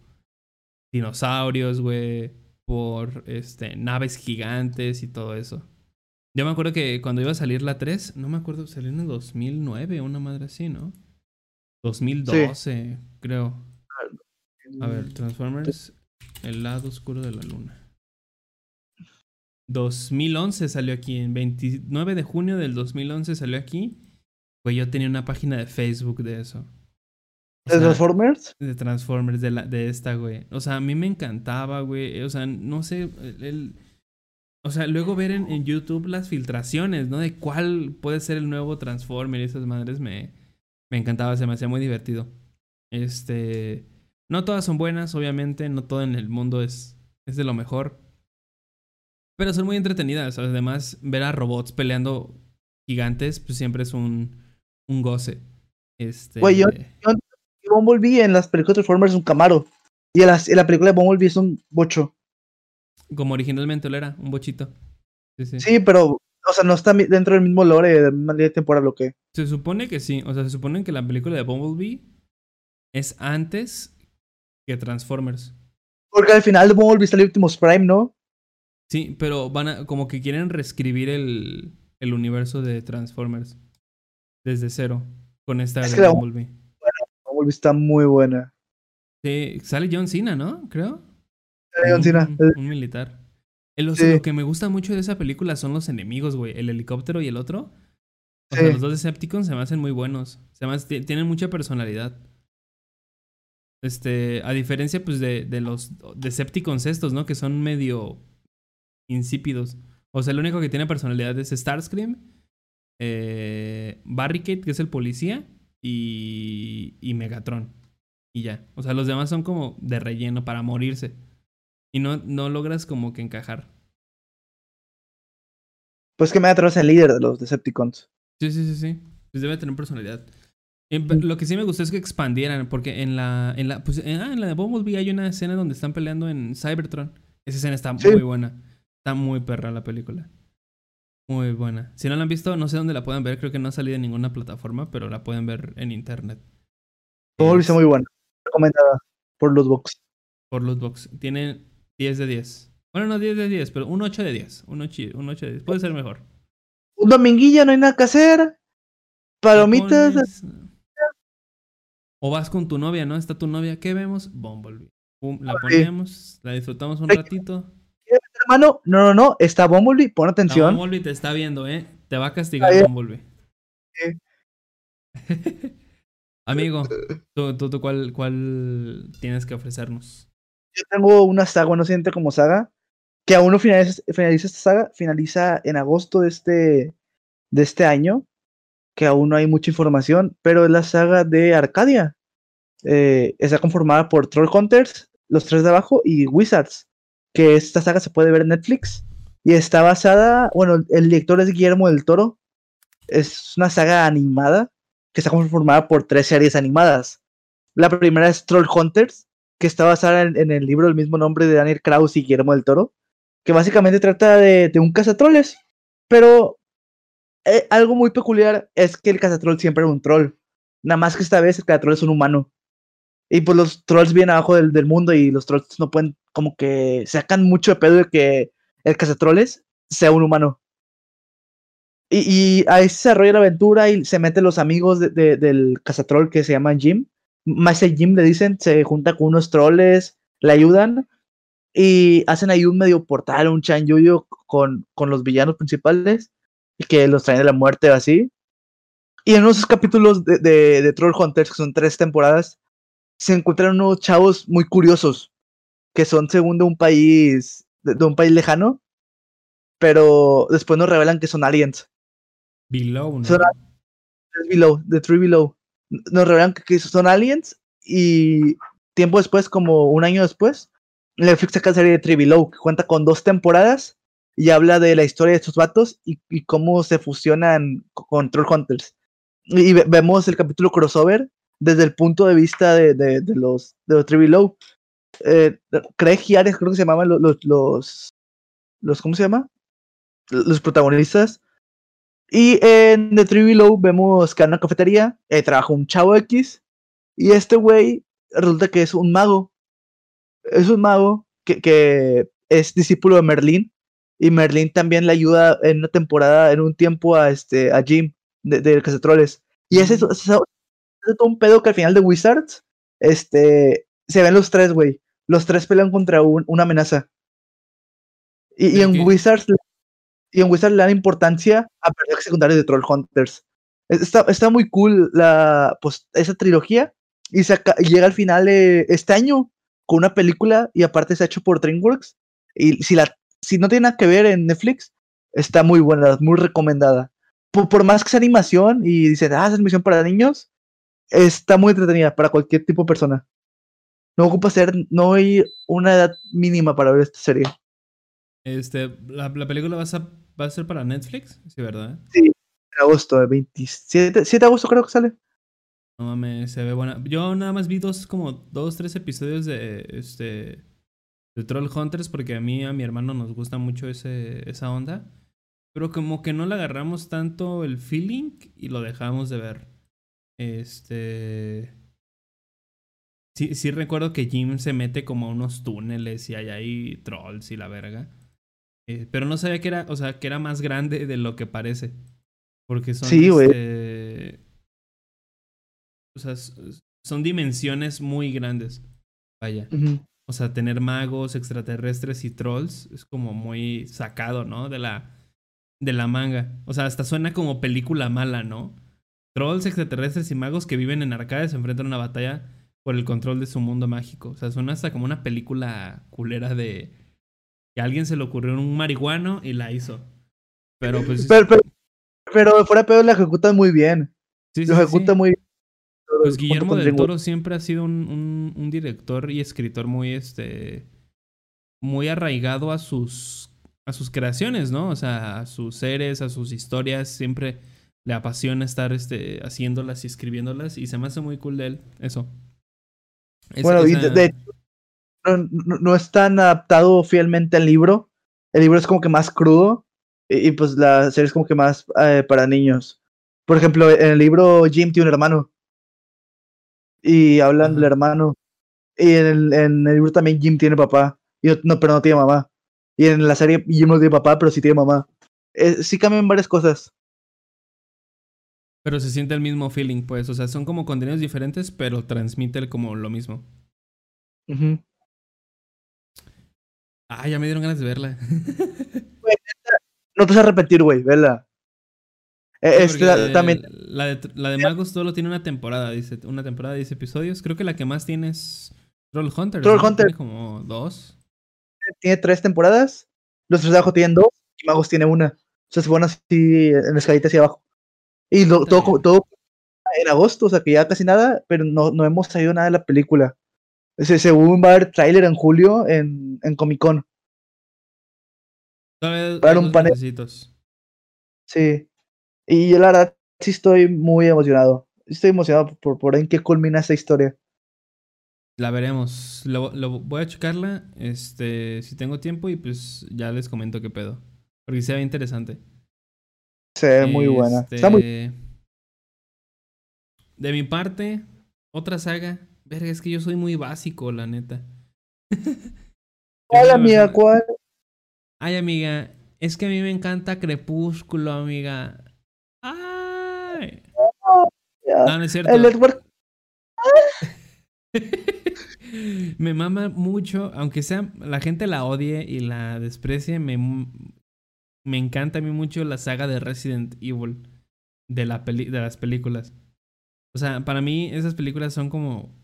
dinosaurios, güey, por este, naves gigantes y todo eso. Yo me acuerdo que cuando iba a salir la 3, no me acuerdo, salió en el 2009, una madre así, ¿no? 2012, creo. A ver, Transformers, el lado oscuro de la luna. 2011 salió aquí, en 29 de junio del 2011 salió aquí. Güey, yo tenía una página de Facebook de eso. O ¿De Transformers? de Transformers, de, la, de esta, güey. O sea, a mí me encantaba, güey. O sea, no sé, el... el- o sea, luego ver en, en YouTube las filtraciones, ¿no? De cuál puede ser el nuevo Transformer y esas madres me, me encantaba, se me hacía muy divertido. Este... No todas son buenas, obviamente, no todo en el mundo es, es de lo mejor. Pero son muy entretenidas. Además, ver a robots peleando gigantes, pues siempre es un, un goce. Este... Güey, yo- Y Bumblebee en las películas de Transformers es un Camaro. Y en, las- en la película de Bumblebee es un bocho. Como originalmente lo era, un bochito. Sí, sí. Sí, pero, o sea, no está dentro del mismo lore de la misma temporal o qué. Se supone que sí. O sea, se supone que la película de Bumblebee es antes que Transformers. Porque al final de Bumblebee está el Optimus Prime, ¿no? Sí, pero van a, como que quieren reescribir el, el universo de Transformers desde cero con esta Es de que la- Bumblebee. Bumblebee está muy buena. Sí, sale John Cena, ¿no? Creo. Sale John Cena. Un, un militar. Lo, Sí. lo que me gusta mucho de esa película son los enemigos, güey. El helicóptero y el otro. O sea, los dos Decepticons se me hacen muy buenos. Se me hace- ti- tienen mucha personalidad. Este, a diferencia, pues, de, de los Decepticons estos, ¿no? Que son medio insípidos. O sea, el único que tiene personalidad es Starscream, eh, Barricade, que es el policía, y, y Megatron. Y ya. O sea, los demás son como de relleno para morirse. Y no, no logras como que encajar. Pues que Megatron es el líder de los Decepticons. Sí, sí, sí, sí. Pues debe tener personalidad. Lo que sí me gustó es que expandieran, porque en la, en la, pues, eh, ah, en la de Bumblebee hay una escena donde están peleando en Cybertron. Esa escena está Sí. muy buena. Está muy perra la película. Muy buena. Si no la han visto, no sé dónde la pueden ver. Creo que no ha salido en ninguna plataforma, pero la pueden ver en internet. Bumblebee está Es- muy buena. Recomendada por los box. Por Lootbox. Tiene 10 de 10. Bueno, no 10 de 10, pero un 8 de 10. Un 8, un 8 de 10. Puede ser mejor. Un dominguilla, no hay nada que hacer. Palomitas. Pones- O vas con tu novia, ¿no? Está tu novia. ¿Qué vemos? Bumblebee. Pum, la ponemos, la disfrutamos un ratito. Hermano, no, no, no. Está Bumblebee, pon La atención. Bumblebee te está viendo, ¿eh? Te va a castigar Ahí. Bumblebee. Sí. Amigo, ¿tú, tú, tú cuál, cuál tienes que ofrecernos? Yo tengo una saga, bueno, siente como saga, que aún no finaliza, finaliza esta saga, finaliza en agosto de este, de este año, que aún no hay mucha información, pero es la saga de Arcadia. Eh, está conformada por Troll Hunters, los tres de abajo, y Wizards, que esta saga se puede ver en Netflix, y está basada, bueno, el director es Guillermo del Toro, es una saga animada, que está conformada por tres series animadas. La primera es Troll Hunters, que está basada en, el libro del mismo nombre de Daniel Kraus y Guillermo del Toro, que básicamente trata de, de un cazatroles, pero eh, algo muy peculiar es que el cazatrol siempre era un troll, nada más que esta vez el cazatrol es un humano. Y pues los trolls vienen abajo del, del mundo y los trolls no pueden, como que sacan mucho de pedo de que el cazatroles sea un humano. Y, y ahí se desarrolla la aventura y se meten los amigos de- de- del cazatrol que se llama Jim. Master Jim le dicen, se junta con unos troles, le ayudan y hacen ahí un medio portal, un chanyuyo con, con los villanos principales y que los traen de la muerte o así. Y en unos capítulos de, de, de Troll Hunters, que son tres temporadas, se encuentran unos chavos muy curiosos que son según de un país, de, de un país lejano, pero después nos revelan que son aliens. Below, ¿no? Son- Below, de Three Below. Nos revelan que, que son aliens y tiempo después, como un año después, Netflix saca la serie de Three Below, que cuenta con dos temporadas y habla de la historia de estos vatos y, cómo se fusionan co- con Troll Hunters. Y, ve- vemos el capítulo crossover desde el punto de vista de, los de los Below. Eh, Craig y creo que se llamaban los, los, los, ¿cómo se llama? Los protagonistas. Y en The Below vemos que en una cafetería eh, trabaja un chavo X. Y este güey resulta que es un mago. Es un mago que, que es discípulo de Merlín. Y Merlín también le ayuda en una temporada, en un tiempo a, este, a Jim de, de Cazatroles. Y ese es, todo un pedo que al final de Wizards este, se ven los tres, güey. Los tres pelean contra un- una amenaza. Y, y ¿De en qué? Wizards y en Wizards le dan importancia a personajes secundarios de Troll Hunters. Es- Está, está muy cool la, pues, esa trilogía. Y, se llega al final eh, este año con una película y aparte está hecho por DreamWorks. Y si, la, si no tiene nada que ver en Netflix, está muy buena, muy recomendada. Por, por más que sea animación y dicen, ah, es animación para niños, está muy entretenida para cualquier tipo de persona. No ocupa ser, no hay una edad mínima para ver esta serie. Este, la, la película va a, ser, va a ser para Netflix, sí, ¿verdad? En agosto, el 27, 7 de agosto creo que sale. No mames, se ve buena. Yo nada más vi dos, como dos, tres episodios de este. De Troll Hunters porque a mí a mi hermano nos gusta mucho ese, esa onda. Pero como que no le agarramos tanto el feeling y lo dejamos de ver. Este. Sí, sí recuerdo que Jim se mete como a unos túneles y hay ahí trolls y la verga. Eh, pero no sabía que era, o sea, que era más grande de lo que parece. Porque son. Sí, güey. este, o sea, son dimensiones muy grandes. Vaya. O sea, tener magos, extraterrestres y trolls es como muy sacado, ¿no? De la, de la manga. O sea, hasta suena como película mala, ¿no? Trolls, extraterrestres y magos que viven en arcades se enfrentan a una batalla por el control de su mundo mágico. O sea, suena hasta como una película culera de que a alguien se le ocurrió un marihuano y la hizo. Pero pues... Pero, pero, pero fuera de pedo la ejecutan muy bien. sí, sí, Lo sí. ejecuta muy bien. Pues Guillermo del. Toro siempre ha sido un, un- un director y escritor muy este muy arraigado a sus a sus creaciones, ¿no? O sea, a sus seres, a sus historias, siempre le apasiona estar este haciéndolas y escribiéndolas y se me hace muy cool de él eso. Es- Bueno, y de, no, no- no es tan adaptado fielmente al libro. El libro es como que más crudo y, y, pues la serie es como que más eh, para niños. Por ejemplo, en el libro Jim tiene un hermano y hablan del hermano. Y en el, en el libro también Jim tiene papá, y no, pero no tiene mamá. Y en la serie Jim no tiene papá, pero sí tiene mamá. Eh, sí cambian varias cosas. pero se siente el mismo feeling, pues, o sea, son como contenidos diferentes, pero transmite como lo mismo. Ujú. Ah, ya me dieron ganas de verla. No te vas a repetir, güey, vela. Eh, Sí, este, también La de, la de Magos solo tiene una temporada, dice. Una temporada de 10 episodios. Creo que la que más tiene es Troll Hunter. Troll ¿no? Hunter. Tiene como dos. tiene tres temporadas. Los tres de abajo tienen dos y Magos tiene una. O sea, se ponen así en la escalita hacia abajo. Y lo- todo, todo en agosto, o sea que ya casi nada, pero no, no hemos sabido nada de la película. Se, según va a haber tráiler en julio en, en Comic Con. Para un panel. Sí. Y yo la verdad sí estoy muy emocionado. Estoy emocionado por, por en qué culmina esta historia. La veremos. Lo, lo- voy a checarla. Este, si tengo tiempo y pues ya les comento qué pedo. Porque sea interesante. Se ve muy buena. Está muy Este, De mi parte, otra saga. Verga, es que yo soy muy básico, la neta. ¿Cuál, amiga? ¿Cuál? Ay, amiga, es que a mí me encanta Crepúsculo, amiga. No, no es cierto. El Edward. me mama mucho, aunque sea la gente la odie y la desprecie, me, me encanta a mí mucho la saga de Resident Evil de, la peli de las películas. O sea, para mí esas películas son como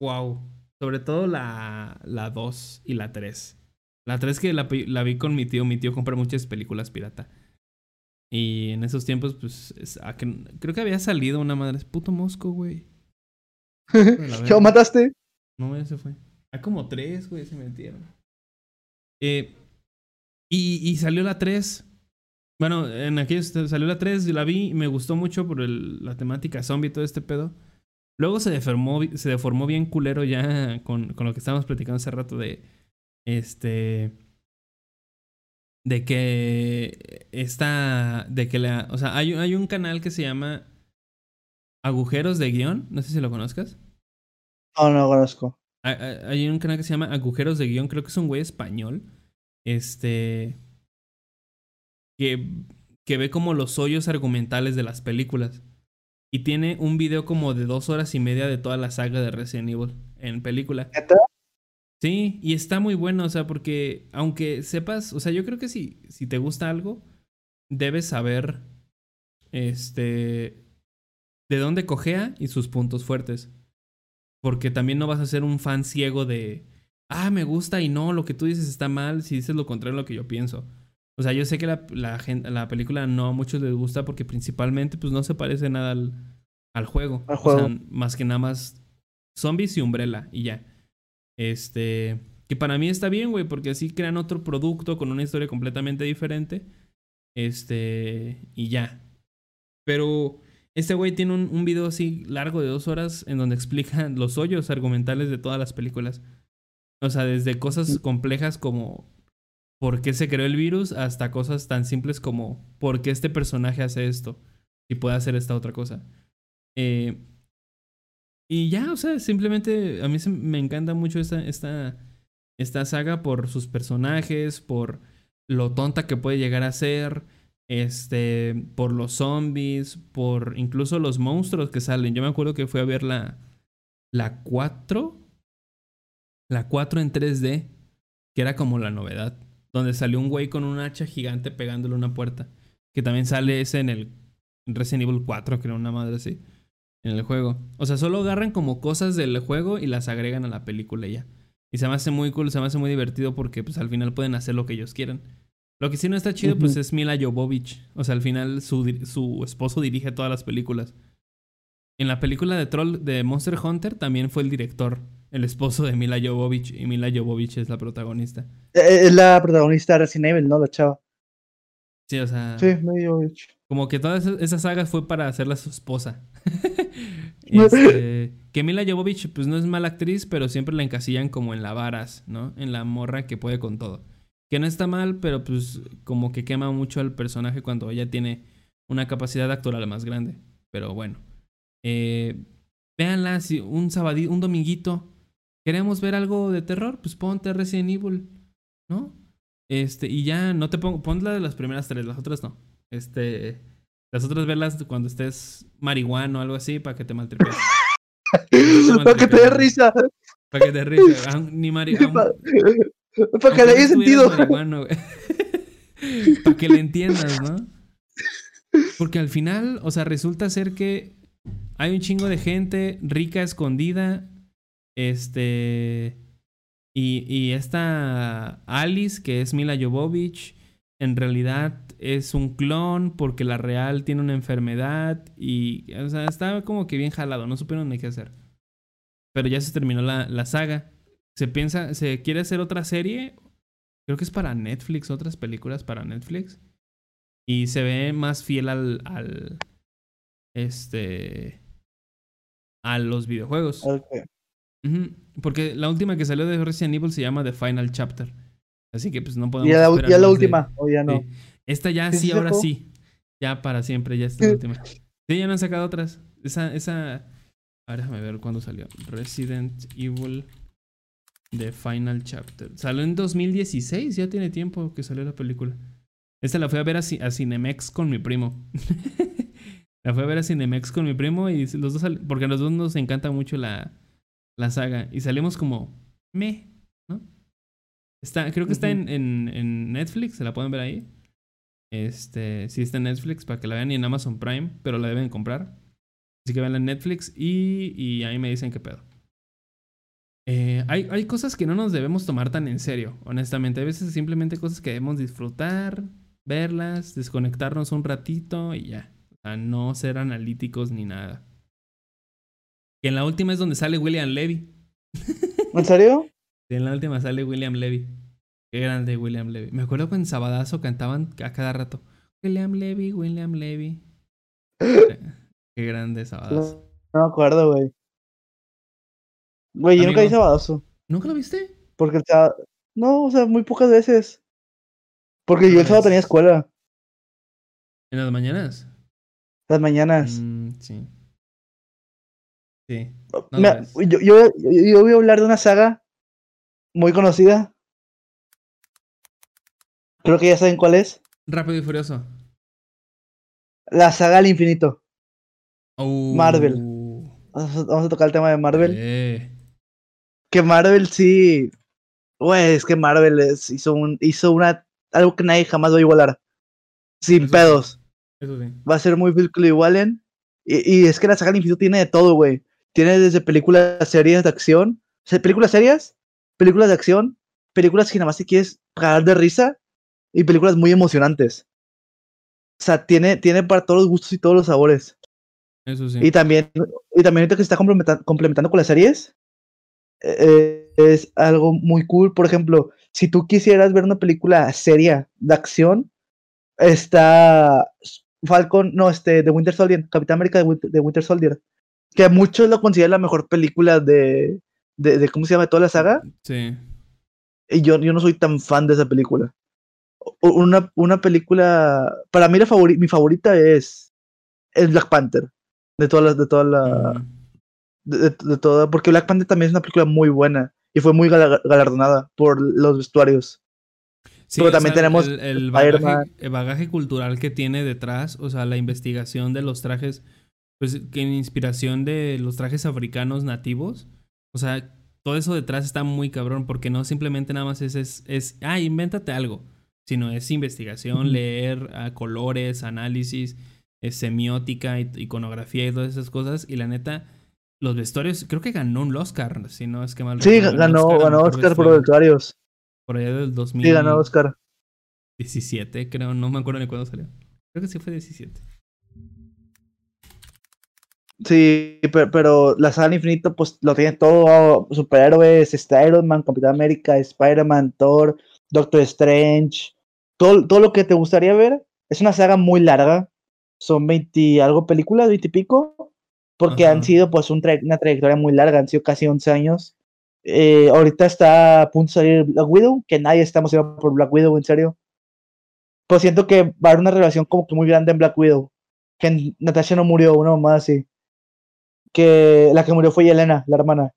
wow. Sobre todo la, la 2 y la 3. La 3 que la, la vi con mi tío. Mi tío compra muchas películas pirata. Y en esos tiempos, pues, es- a que- creo que había salido una madre. Es puto mosco, güey. ¿Qué mataste? No, ya se fue. Hay como tres, güey, se metieron. Eh, y, y salió la 3. Bueno, en aquellos salió la 3, la vi y me gustó mucho por el- la temática zombie y todo este pedo. Luego se deformó, se deformó bien culero ya con, con lo que estábamos platicando hace rato de. Este. De que esta. De que la. O sea, hay, hay un canal que se llama Agujeros de Guión. No sé si lo conozcas. No, no conozco. Hay- un canal que se llama Agujeros de Guión, creo que es un güey español. Este. Que, que ve como los hoyos argumentales de las películas. Y tiene un video como de dos horas y media de toda la saga de Resident Evil en película. Sí, y está muy bueno, o sea, porque aunque sepas, o sea, yo creo que si, si te gusta algo, debes saber, este, de dónde cojea y sus puntos fuertes. Porque también no vas a ser un fan ciego de, ah, me gusta y no, lo que tú dices está mal, si dices lo contrario a lo que yo pienso. O sea, yo sé que la, la, la película no a muchos les gusta porque principalmente pues no se parece nada al, al juego. Al O sea, juego. más que nada más zombies y umbrella y ya. Este, que para mí está bien, güey, porque así crean otro producto con una historia completamente diferente. Este, y ya. Pero este güey tiene un, un video así largo de dos horas en donde explica los hoyos argumentales de todas las películas. O sea, desde cosas complejas como por qué se creó el virus hasta cosas tan simples como por qué este personaje hace esto y puede hacer esta otra cosa. Eh, y ya, o sea, simplemente a mí se- me encanta mucho esta, esta, esta saga por sus personajes, por lo tonta que puede llegar a ser, este, por los zombies, por incluso los monstruos que salen. Yo me acuerdo que fui a ver la, la 4, la 4 en 3D, que era como la novedad, donde salió un güey con un hacha gigante pegándole una puerta, que también sale ese en el Resident Evil 4, creo, una madre así, en el juego. O sea, solo agarran como cosas del juego y las agregan a la película y ya. Y se me hace muy cool, se me hace muy divertido porque pues al final pueden hacer lo que ellos quieran. Lo que sí no está chido, pues es Mila Jovovich. O sea, al final su, su esposo dirige todas las películas. En la película de Troll de Monster Hunter también fue el director, el esposo de Mila Jovovich. Y Mila Jovovich es la protagonista. Eh, Es la protagonista de Resident Evil, ¿no? La chava. Sí, o sea, Sí, medio bicho. como que todas esas sagas fue para hacerla su esposa. Este, que Mila Jovovich, pues no es mala actriz, pero siempre la encasillan como en la varas, ¿no? En la morra que puede con todo. Que no está mal, pero pues como que quema mucho al personaje cuando ella tiene una capacidad actoral más grande. Pero bueno. Eh, véanla, si un sabadí, un dominguito. ¿Queremos ver algo de terror? Pues ponte Resident Evil, ¿no? Este, y ya no te pongo, pon la de las primeras tres, las otras no. Este, las otras verlas cuando estés marihuano o algo así para que te maltripees. Para que te dé risa. Para que te risa. aun- Ni marihuano. Para para que le dé sentido. Para que le entiendas, ¿no? Porque al final, o sea, resulta ser que hay un chingo de gente rica escondida. Este. Y, y esta Alice, que es Mila Jovovich, en realidad es un clon porque la real tiene una enfermedad. Y, o sea, está como que bien jalado, no supieron ni qué hacer. Pero ya se terminó la, la saga. Se piensa, se quiere hacer otra serie. Creo que es para Netflix, otras películas para Netflix. Y se ve más fiel al. al este. A los videojuegos. Porque la última que salió de Resident Evil se llama The Final Chapter. Así que pues no podemos. Ya la, ya la de- última, o ya no. Sí. Esta ya ¿Sí ahora sacó? sí. Ya para siempre, ya está la última. Sí, ya no han sacado otras. Esa, esa. A ver, déjame ver cuándo salió. Resident Evil The Final Chapter. Salió en 2016, ya tiene tiempo que salió la película. Esta la fui a ver a, a Cinemex con mi primo. la fui a ver a Cinemex con mi primo y los dos porque a los dos nos encanta mucho la, la saga. Y salimos como me, ¿no? Está, creo que está en, en, en Netflix, se la pueden ver ahí. Este, sí está en Netflix para que la vean y en Amazon Prime, pero la deben comprar. Así que veanla en Netflix y, y ahí me dicen qué pedo. Eh, hay, hay cosas que no nos debemos tomar tan en serio, honestamente. Hay veces simplemente cosas que debemos disfrutar, verlas, desconectarnos un ratito y ya. O sea, no ser analíticos ni nada. Y en la última es donde sale William Levy. ¿En serio? En la última sale William Levy. Qué grande William Levy. Me acuerdo que en Sabadazo cantaban a cada rato. William Levy, William Levy. Qué grande Sabadazo. No me acuerdo, güey. Güey, yo nunca hice sabadazo. ¿Nunca lo viste? Porque el sábado. No, o sea, muy pocas veces. Porque yo el sábado tenía escuela. ¿En las mañanas? Las mañanas. Mm, sí. Sí. no ves. yo, yo, yo voy a hablar de una saga muy conocida. Creo que ya saben cuál es. Rápido y Furioso. La saga al infinito. Oh. Marvel. Vamos a, tocar el tema de Marvel. Eh, Que Marvel sí. Güey, es que Marvel es- hizo, un, hizo una, algo que nadie jamás va a igualar. Sin Eso sí. pedos. Eso sí. Va a ser muy difícil que lo igualen. Y, y es que la saga del infinito tiene de todo, güey. Tiene desde películas, series de acción. O sea, películas serias, películas de acción, películas que nada más te quieres cagar de risa y películas muy emocionantes. O sea, tiene, tiene para todos los gustos y todos los sabores. Eso sí. Y también, y también ahorita que se está complementa- complementando con las series, eh, es algo muy cool. Por ejemplo, si tú quisieras ver una película seria de acción, está Falcon, no, este, de Winter Soldier, Capitán América de Winter, de Winter Soldier, que muchos lo consideran la mejor película de, de, de, ¿cómo se llama? De toda la saga. Sí. Y yo, yo no soy tan fan de esa película. Una, una película. Para mí, la favori- mi favorita es. Es Black Panther. De todas las. De todas la, Ujú. de, de- de toda. Porque Black Panther también es una película muy buena. Y fue muy gala- galardonada por los vestuarios. Sí, Pero también sea, tenemos el, bagaje, el bagaje cultural que tiene detrás, o sea, la investigación de los trajes, pues que en inspiración de los trajes africanos nativos, o sea, todo eso detrás está muy cabrón, porque no simplemente nada más es, es, es ah, invéntate algo, sino es investigación, leer colores, análisis, eh, semiótica, iconografía y todas esas cosas, y la neta, los vestuarios, creo que ganó un Oscar, si no es que mal Sí, un ganó, a ganó Oscar por vestuario, vestuarios. por allá del 2000. Sí, ganó Oscar. 17, creo, no me acuerdo ni cuándo salió. Creo que sí fue 17. Sí, pero, pero la saga del infinito, pues lo tiene todo: superhéroes, está Iron Man, Capitán América, Spider-Man, Thor, Doctor Strange. Todo, todo lo que te gustaría ver. Es una saga muy larga. Son 20 y algo películas, 20 y pico. Porque han Ajá. sido, pues, un tra- una trayectoria muy larga. Han sido casi 11 años. Eh, ahorita está a punto de salir Black Widow, que nadie está emocionado por Black Widow, en serio. Pues siento que va a haber una relación como que muy grande en Black Widow. Que Natasha no murió, una mamá así que la que murió fue Yelena, la hermana.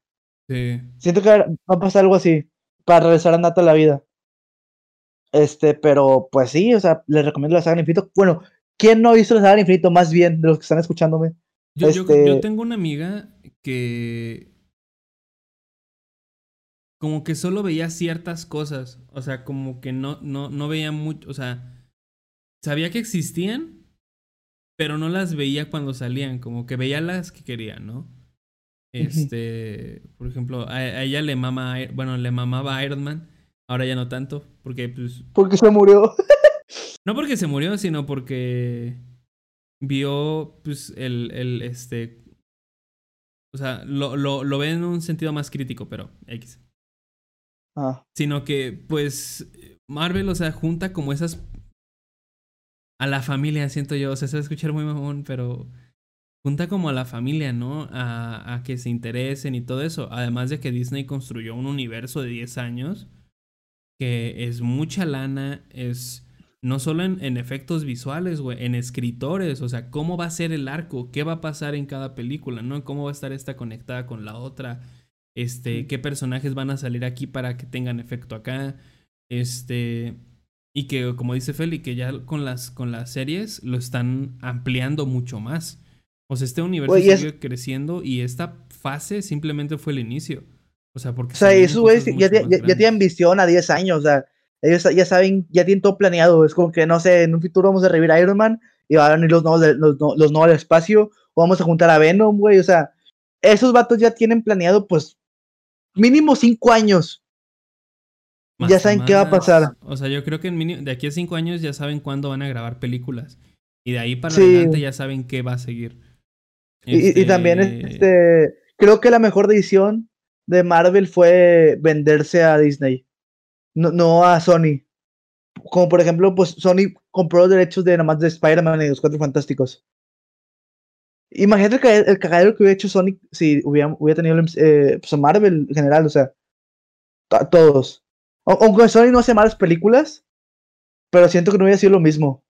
Sí. Siento que va a pasar algo así para regresar a Nata a la vida. Este, pero pues sí, o sea, les recomiendo la saga del infinito. Bueno, ¿quién no ha visto la saga del infinito? Más bien, de los que están escuchándome. Yo, Este- yo tengo una amiga que. Como que solo veía ciertas cosas. O sea, como que no, no, no veía mucho. O sea, sabía que existían, pero no las veía cuando salían. Como que veía las que quería, ¿no? Este, por ejemplo, a, a ella le mama, bueno, le mamaba Iron Man. Ahora ya no tanto, porque pues Porque se murió. No porque se murió, sino porque vio, pues, el, el este... O sea, lo, lo, lo ve en un sentido más crítico, pero X. Ah, Sino que, pues, Marvel, o sea, junta como esas... A la familia, siento yo. O sea, se va a escuchar muy mamón, pero... Junta como a la familia, ¿no? A, a que se interesen y todo eso. Además de que Disney construyó un universo de 10 años que es mucha lana, es no solo en, en efectos visuales, güey, en escritores, o sea, cómo va a ser el arco, qué va a pasar en cada película, ¿no? Cómo va a estar esta conectada con la otra, este, qué personajes van a salir aquí para que tengan efecto acá, este, y que como dice Feli, que ya con las, con las series lo están ampliando mucho más. O sea, este universo es- sigue creciendo y esta fase simplemente fue el inicio. O sea, porque o sea, esos güeyes ya, ya, más ya- tienen visión a 10 años, o sea, ellos ya saben, ya tienen todo planeado. Es como que, no sé, en un futuro vamos a revivir a Iron Man y van a venir los nuevos, de- los, los nuevos al espacio, o vamos a juntar a Venom, güey, o sea, esos vatos ya tienen planeado, pues, mínimo 5 años. Más ya saben qué va a más. pasar. O sea, yo creo que en mínimo- de aquí a cinco años ya saben cuándo van a grabar películas. Y de ahí para Sí. adelante ya saben qué va a seguir. Y- Y, y Este, también, este, creo que la mejor decisión de Marvel fue venderse a Disney, no, no a Sony. Como por ejemplo, pues Sony compró los derechos de nada más de Spider-Man y los Cuatro Fantásticos. Imagínate el, caga- el cagadero que hubiera hecho Sony si hubiera, hubiera tenido eh, pues, Marvel en general, o sea, todos. Au- Aunque Sony no hace malas películas, pero siento que no hubiera sido lo mismo.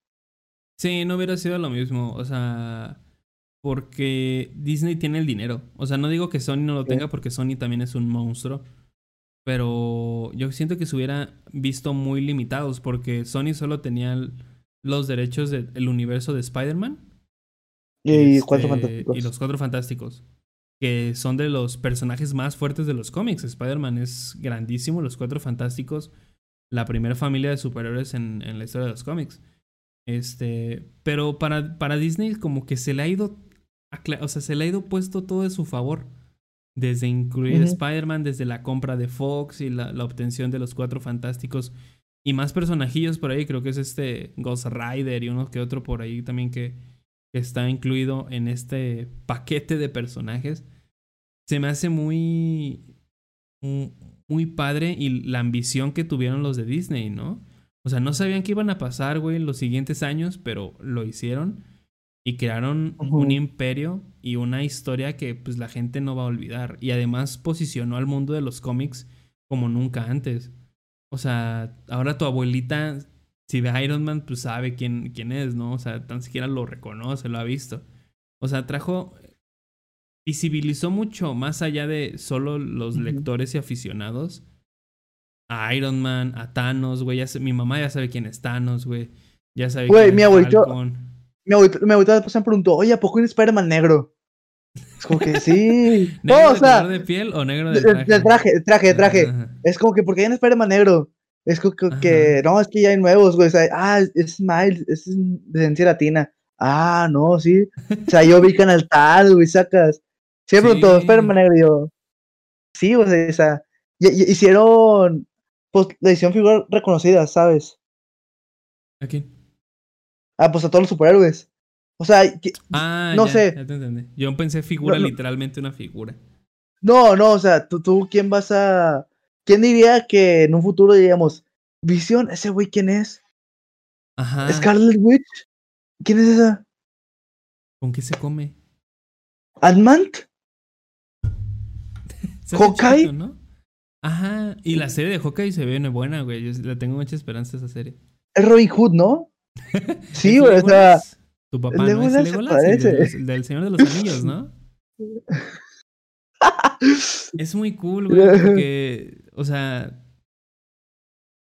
Sí, no hubiera sido lo mismo. O sea, porque Disney tiene el dinero. O sea, no digo que Sony no lo tenga porque Sony también es un monstruo. Pero yo siento que se hubiera visto muy limitados porque Sony solo tenía los derechos del universo de Spider-Man. Y Este, Cuatro Fantásticos. Y los Cuatro Fantásticos. Que son de los personajes más fuertes de los cómics. Spider-Man es grandísimo. Los Cuatro Fantásticos, la primera familia de superhéroes en, en la historia de los cómics. Este. Pero para, para Disney, como que se le ha ido. O sea, se le ha ido puesto todo de su favor. Desde incluir Ujú. Spider-Man, desde la compra de Fox y la, la obtención de los Cuatro Fantásticos. Y más personajillos por ahí. Creo que es este Ghost Rider y uno que otro por ahí también que, que está incluido en este paquete de personajes. Se me hace muy, muy, muy padre y la ambición que tuvieron los de Disney, ¿no? O sea, no sabían qué iban a pasar, güey, los siguientes años, pero lo hicieron y crearon un imperio y una historia que pues la gente no va a olvidar. Y además posicionó al mundo de los cómics como nunca antes. O sea, ahora tu abuelita, si ve a Iron Man, pues sabe quién, quién es, ¿no? O sea, tan siquiera lo reconoce, lo ha visto. O sea, trajo. Visibilizó mucho más allá de solo los lectores y aficionados. A Iron Man, a Thanos, güey. Mi mamá ya sabe quién es Thanos, güey. Ya sabe Güey, mi es abuelita, mi abuelita después me preguntó, oye, ¿a poco un Spider-Man negro? Es como que sí. ¿Negro no, o de sea, color de piel o negro de, traje? de traje, de traje, de traje. Ajá. Es como que, porque hay un Spider-Man negro? Es como que, que, no, es que ya hay nuevos, güey. O sea, ah, es, es Miles, es de herencia latina. Ah, no, sí. O sea, yo vi Canal tal, güey, sacas. Sí, me preguntó, Sí. Spider-Man negro, yo. Sí, o sea, o sea, y- y- hicieron, pues, le hicieron figuras reconocidas, ¿sabes? ¿A quién? Ah, pues a todos los superhéroes. O sea, que- Ah, No ya, sé. Ya te entendí. Yo pensé figura, No, no. literalmente una figura. no, no, o sea, tú, tú, ¿quién vas a. ¿Quién diría que en un futuro diríamos, Visión, ese güey, ¿quién es? Ajá. ¿Scarlet Witch? ¿Quién es esa? ¿Con qué se come? ¿Ant-Man? ¿no? Ajá. Y la serie de Hawkeye se ve buena, güey. Yo le tengo mucha esperanza a esa serie. Es Robin Hood, ¿no? Sí, ¿Es güey, o sea. Tu papá no es Legolas se el, del Señor de los Anillos, ¿no? Es muy cool, güey, porque, o sea,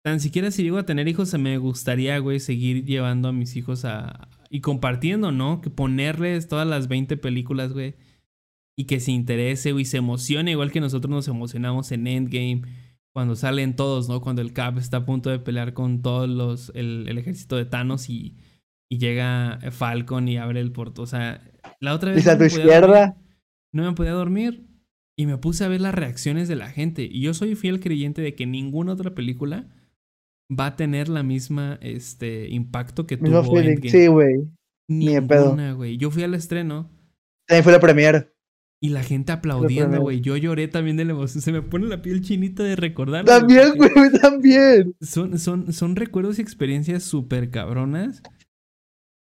tan siquiera si llego a tener hijos, me gustaría, güey, seguir llevando a mis hijos a... Y compartiendo, ¿no? Que ponerles todas las 20 películas, güey. Y que se interese, güey, se emocione, igual que nosotros nos emocionamos en Endgame. Cuando salen todos, ¿no? Cuando el Cap está a punto de pelear con todos los... El, el ejército de Thanos y, y llega Falcon y abre el porto. O sea, la otra vez... Dice a no tu me podía izquierda. dormir no me podía dormir y me puse a ver las reacciones de la gente. Y yo soy fiel creyente de que ninguna otra película va a tener la misma este, impacto que tuvo. Sí, güey. ni de pedo. Yo fui al estreno También fue la premier. Y la gente aplaudiendo, güey. Yo lloré también de la emoción. Se me pone la piel chinita de recordarlo. También, güey, también. Son, son, son recuerdos y experiencias súper cabronas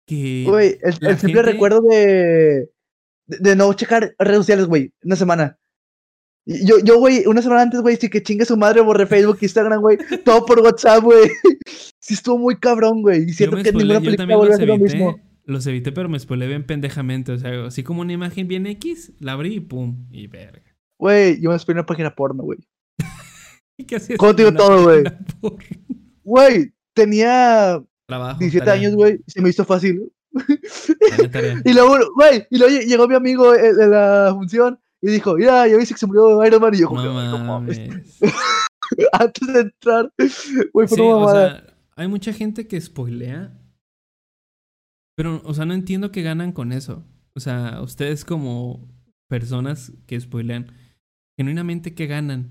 que... Güey, el, simple gente- recuerdo de, de, de no checar redes sociales, güey, una semana. Yo, yo, güey, una semana antes, güey, sí que chingue su madre, borré Facebook, Instagram, güey, todo por WhatsApp, güey. Sí estuvo muy cabrón, güey. Y siento que spoileé, ninguna película vuelve a hacer lo mismo. Los evité, pero me spoileé bien pendejamente. O sea, así como una imagen bien X, la abrí y pum, y verga. Güey, yo me esperé una página porno, güey. ¿Y qué hacías ¿Cómo te en digo una todo, güey? Güey, tenía Trabajo. 17 tarea, años, güey, se me hizo fácil. Y luego, güey, y luego llegó mi amigo eh, de la función y dijo, ya, ya viste que se murió Iron Man. Y yo, No "Ay, no mames". Antes de entrar, güey, fue Sí, una o mamada. sea, hay mucha gente que spoilea. Pero, o sea, no entiendo qué ganan con eso. O sea, ustedes como personas que spoilean, genuinamente, ¿qué ganan?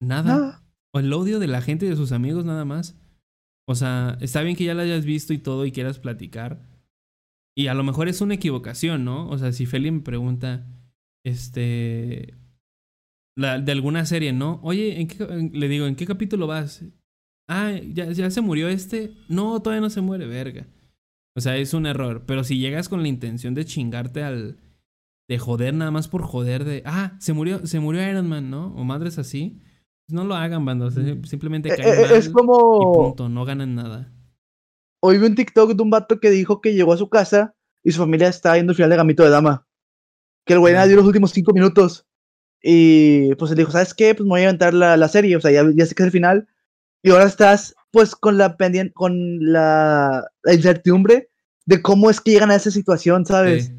Nada. Nada. O el odio de la gente y de sus amigos nada más. O sea, está bien que ya la hayas visto y todo y quieras platicar. Y a lo mejor es una equivocación, ¿no? O sea, si Feli me pregunta, este, la, de alguna serie, ¿no? Oye, ¿en qué, en- le digo, ¿en qué capítulo vas? Ah, ¿ya, ¿ya se murió este? No, todavía no se muere, verga. O sea, es un error. Pero si llegas con la intención de chingarte al... De joder nada más por joder de... Ah, se murió, se murió Iron Man, ¿no? O madres así. Pues no lo hagan, banda. o sea, simplemente Eh, caen eh, mal es y como. punto. No ganan nada. Hoy vi un TikTok de un vato que dijo que llegó a su casa y su familia estaba viendo el final de Gamito de Dama. Que el güey nada dio los últimos cinco minutos. Y pues él dijo, ¿sabes qué? Pues me voy a aventar la, la serie. O sea, ya, ya sé que es el final. Y ahora estás, pues, con la pendiente, con la, la incertidumbre de cómo es que llegan a esa situación, ¿sabes? Sí.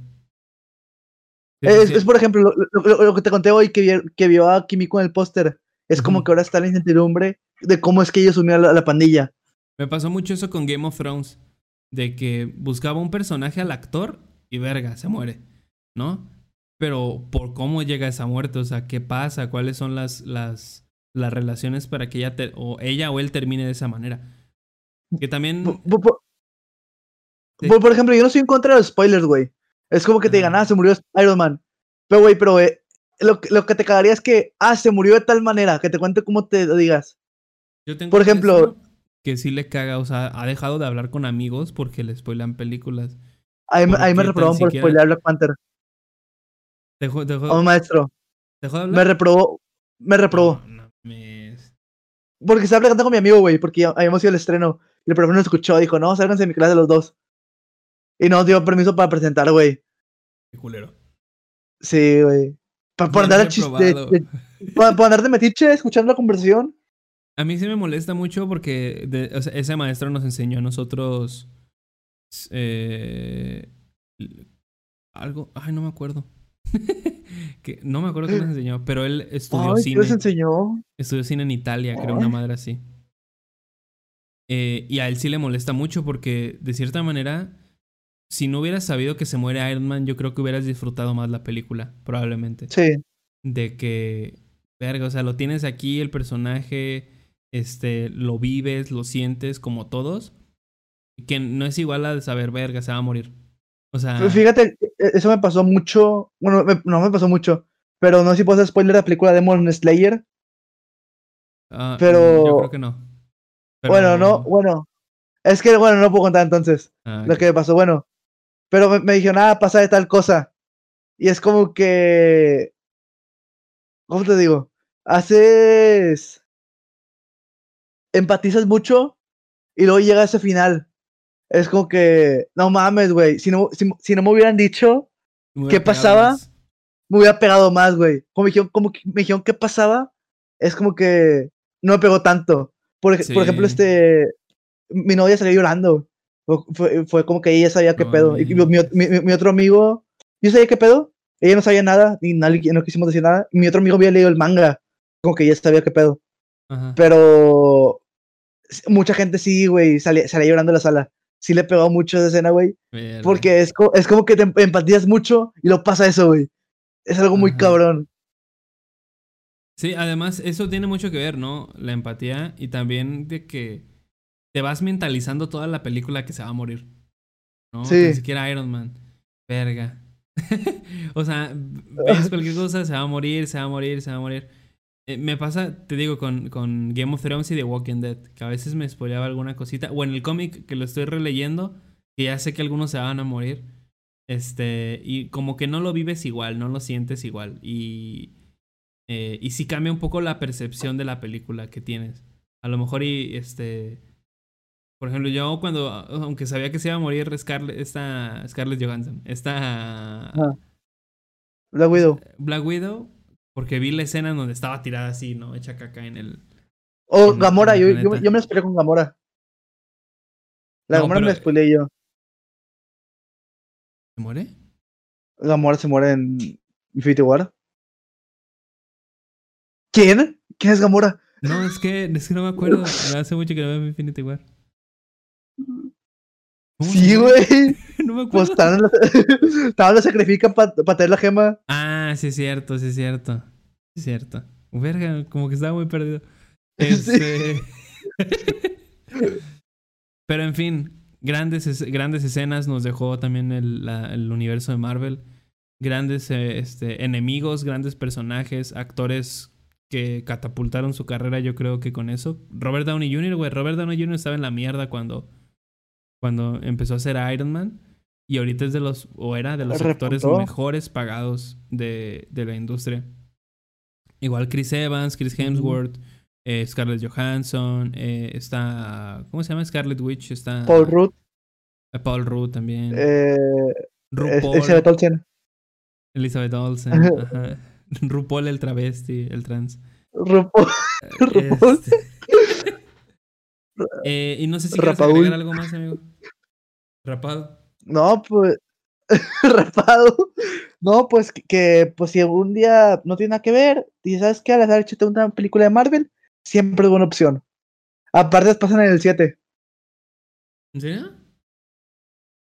Sí, sí, Es, sí. es, por ejemplo, lo, lo- lo- lo que te conté hoy que, vi- que vio a Kimiko en el póster. Es como que ahora está la incertidumbre de cómo es que ellos unieron a la, a la pandilla. Me pasó mucho eso con Game of Thrones. De que buscaba un personaje al actor y verga, se muere. ¿No? Pero por cómo llega esa muerte, o sea, qué pasa, cuáles son las, las, las relaciones para que ella, te- o ella o él termine de esa manera. Que también... Por, por- por- Sí. por- por ejemplo, yo no estoy en contra de los spoilers, güey. Es como que te digan, ah, se murió Iron Man. Pero, güey, pero eh, lo, que- lo que te cagaría es que, ah, se murió de tal manera, que te cuente cómo te lo digas. Yo tengo Por un ejemplo- que sí le caga, o sea, ha dejado de hablar con amigos porque le spoilan películas. Ahí, me- ahí me reprobaron por siquiera- spoiler Black Panther. ¿Dejó, dejó, un maestro. dejó de Me reprobó. Me reprobó. No, no Porque estaba platicando con mi amigo, güey, porque habíamos ido al estreno. Y el profe nos escuchó, dijo, no, sálganse de mi clase los dos. Y nos dio permiso para presentar, güey. Qué culero. Sí, güey. Pa- por Yo no andar chiste. por andar de metiche, escuchando la conversación. A mí sí me molesta mucho porque de- o sea, ese maestro nos enseñó a nosotros eh, algo, ay, no me acuerdo. que, no me acuerdo qué nos enseñó, pero él estudió Ay, ¿qué cine. les enseñó? Estudió cine en Italia, creo, una madre así. Eh, y a él sí le molesta mucho porque, de cierta manera, si no hubieras sabido que se muere Iron Man, yo creo que hubieras disfrutado más la película, probablemente. Sí. De que, verga, o sea, lo tienes aquí, el personaje, este, lo vives, lo sientes como todos. Que no es igual a saber, verga, se va a morir. O sea, Pero Fíjate, e- eso me pasó mucho. Bueno, me- no me pasó mucho. Pero no sé si puedo hacer spoiler de la película Demon Slayer. ah, pero- Yo creo que no. Pero- Bueno, no, bueno. Es que, bueno, no puedo contar entonces Ah, lo que me pasó. Bueno, pero me, me dijeron, ah, pasa de tal cosa. Y es como que. ¿Cómo te digo? Haces. Empatizas mucho y luego llega ese final. Es como que. No mames, güey. Si no, si, si no me hubieran dicho, Me ¿qué pasaba? más. me hubiera pegado más, güey. Como me dijeron, como que me dijeron qué pasaba, es como que no me pegó tanto. Por, ej- por ejemplo, Sí. este. Mi novia salió llorando. Fue, fue- como que ella sabía qué No pedo. Y mi, mi- mi- otro amigo, yo sabía qué pedo. Ella no sabía nada, y nadie, no quisimos decir nada. Mi otro amigo había leído el manga, como que ella sabía qué pedo. Ajá. Pero mucha gente sí, güey, salía, salía llorando de la sala. Sí le pegó mucho esa escena, güey. Porque es, co- es como que te em- empatizas mucho y lo pasa eso, güey. Es algo muy Ajá. cabrón. Sí, además eso tiene mucho que ver, ¿no? La empatía y también de que te vas mentalizando toda la película que se va a morir. ¿No? Sí. Ni siquiera Iron Man. Verga. o sea, ves cualquier cosa, se va a morir, se va a morir, se va a morir. Eh, me pasa, te digo, con, con Game of Thrones y The Walking Dead, que a veces me spoileaba alguna cosita. O en el cómic que lo estoy releyendo, que ya sé que algunos se van a morir. Este, y como que no lo vives igual, no lo sientes igual. Y, eh, y sí cambia un poco la percepción de la película que tienes. A lo mejor y este... Por ejemplo, yo cuando, aunque sabía que se iba a morir Scarlett, esta Scarlett Johansson, esta Ajá. Black Widow. Black Widow, porque vi la escena en donde estaba tirada así, ¿no? Hecha caca en el... O en- Gamora, yo, yo, me- yo me spoileé con Gamora. La No, Gamora me pero- la spoileé yo. ¿Se muere? Gamora se muere en Infinity War. ¿Quién? ¿Quién es Gamora? No, es que, es que no me acuerdo. Me hace mucho que no veo Infinity War. ¿Cómo se Sí, güey. No me Pues acuerdo. Thanos lo sacrifica para tener la gema. Ah, sí es cierto, sí es cierto. Sí es cierto. Verga, como que estaba muy perdido. Sí. Este... Pero en fin, grandes, es- grandes escenas nos dejó también el, la- el universo de Marvel. Grandes eh, este, enemigos, grandes personajes, actores que catapultaron su carrera, yo creo que con eso. Robert Downey Jr., güey. Robert Downey Jr. estaba en la mierda cuando, cuando empezó a ser Iron Man. Y ahorita es de los, o era de los actores mejores pagados de, de la industria. Igual Chris Evans, Chris Hemsworth, eh, Scarlett Johansson, eh, está, ¿cómo se llama? Scarlett Witch, está Paul Rudd. eh, Paul Rudd también, Elizabeth Olsen. Elizabeth Olsen, ajá. RuPaul el travesti, el trans. RuPaul. RuPaul. Este. Eh, y no sé si quieres agregar algo más, amigo. Rapado. No, pues. rapado. No, pues que, pues si algún día no tiene nada que ver, y sabes que a la échate una película de Marvel, siempre es buena opción. Aparte pasan en el 7. ¿En serio?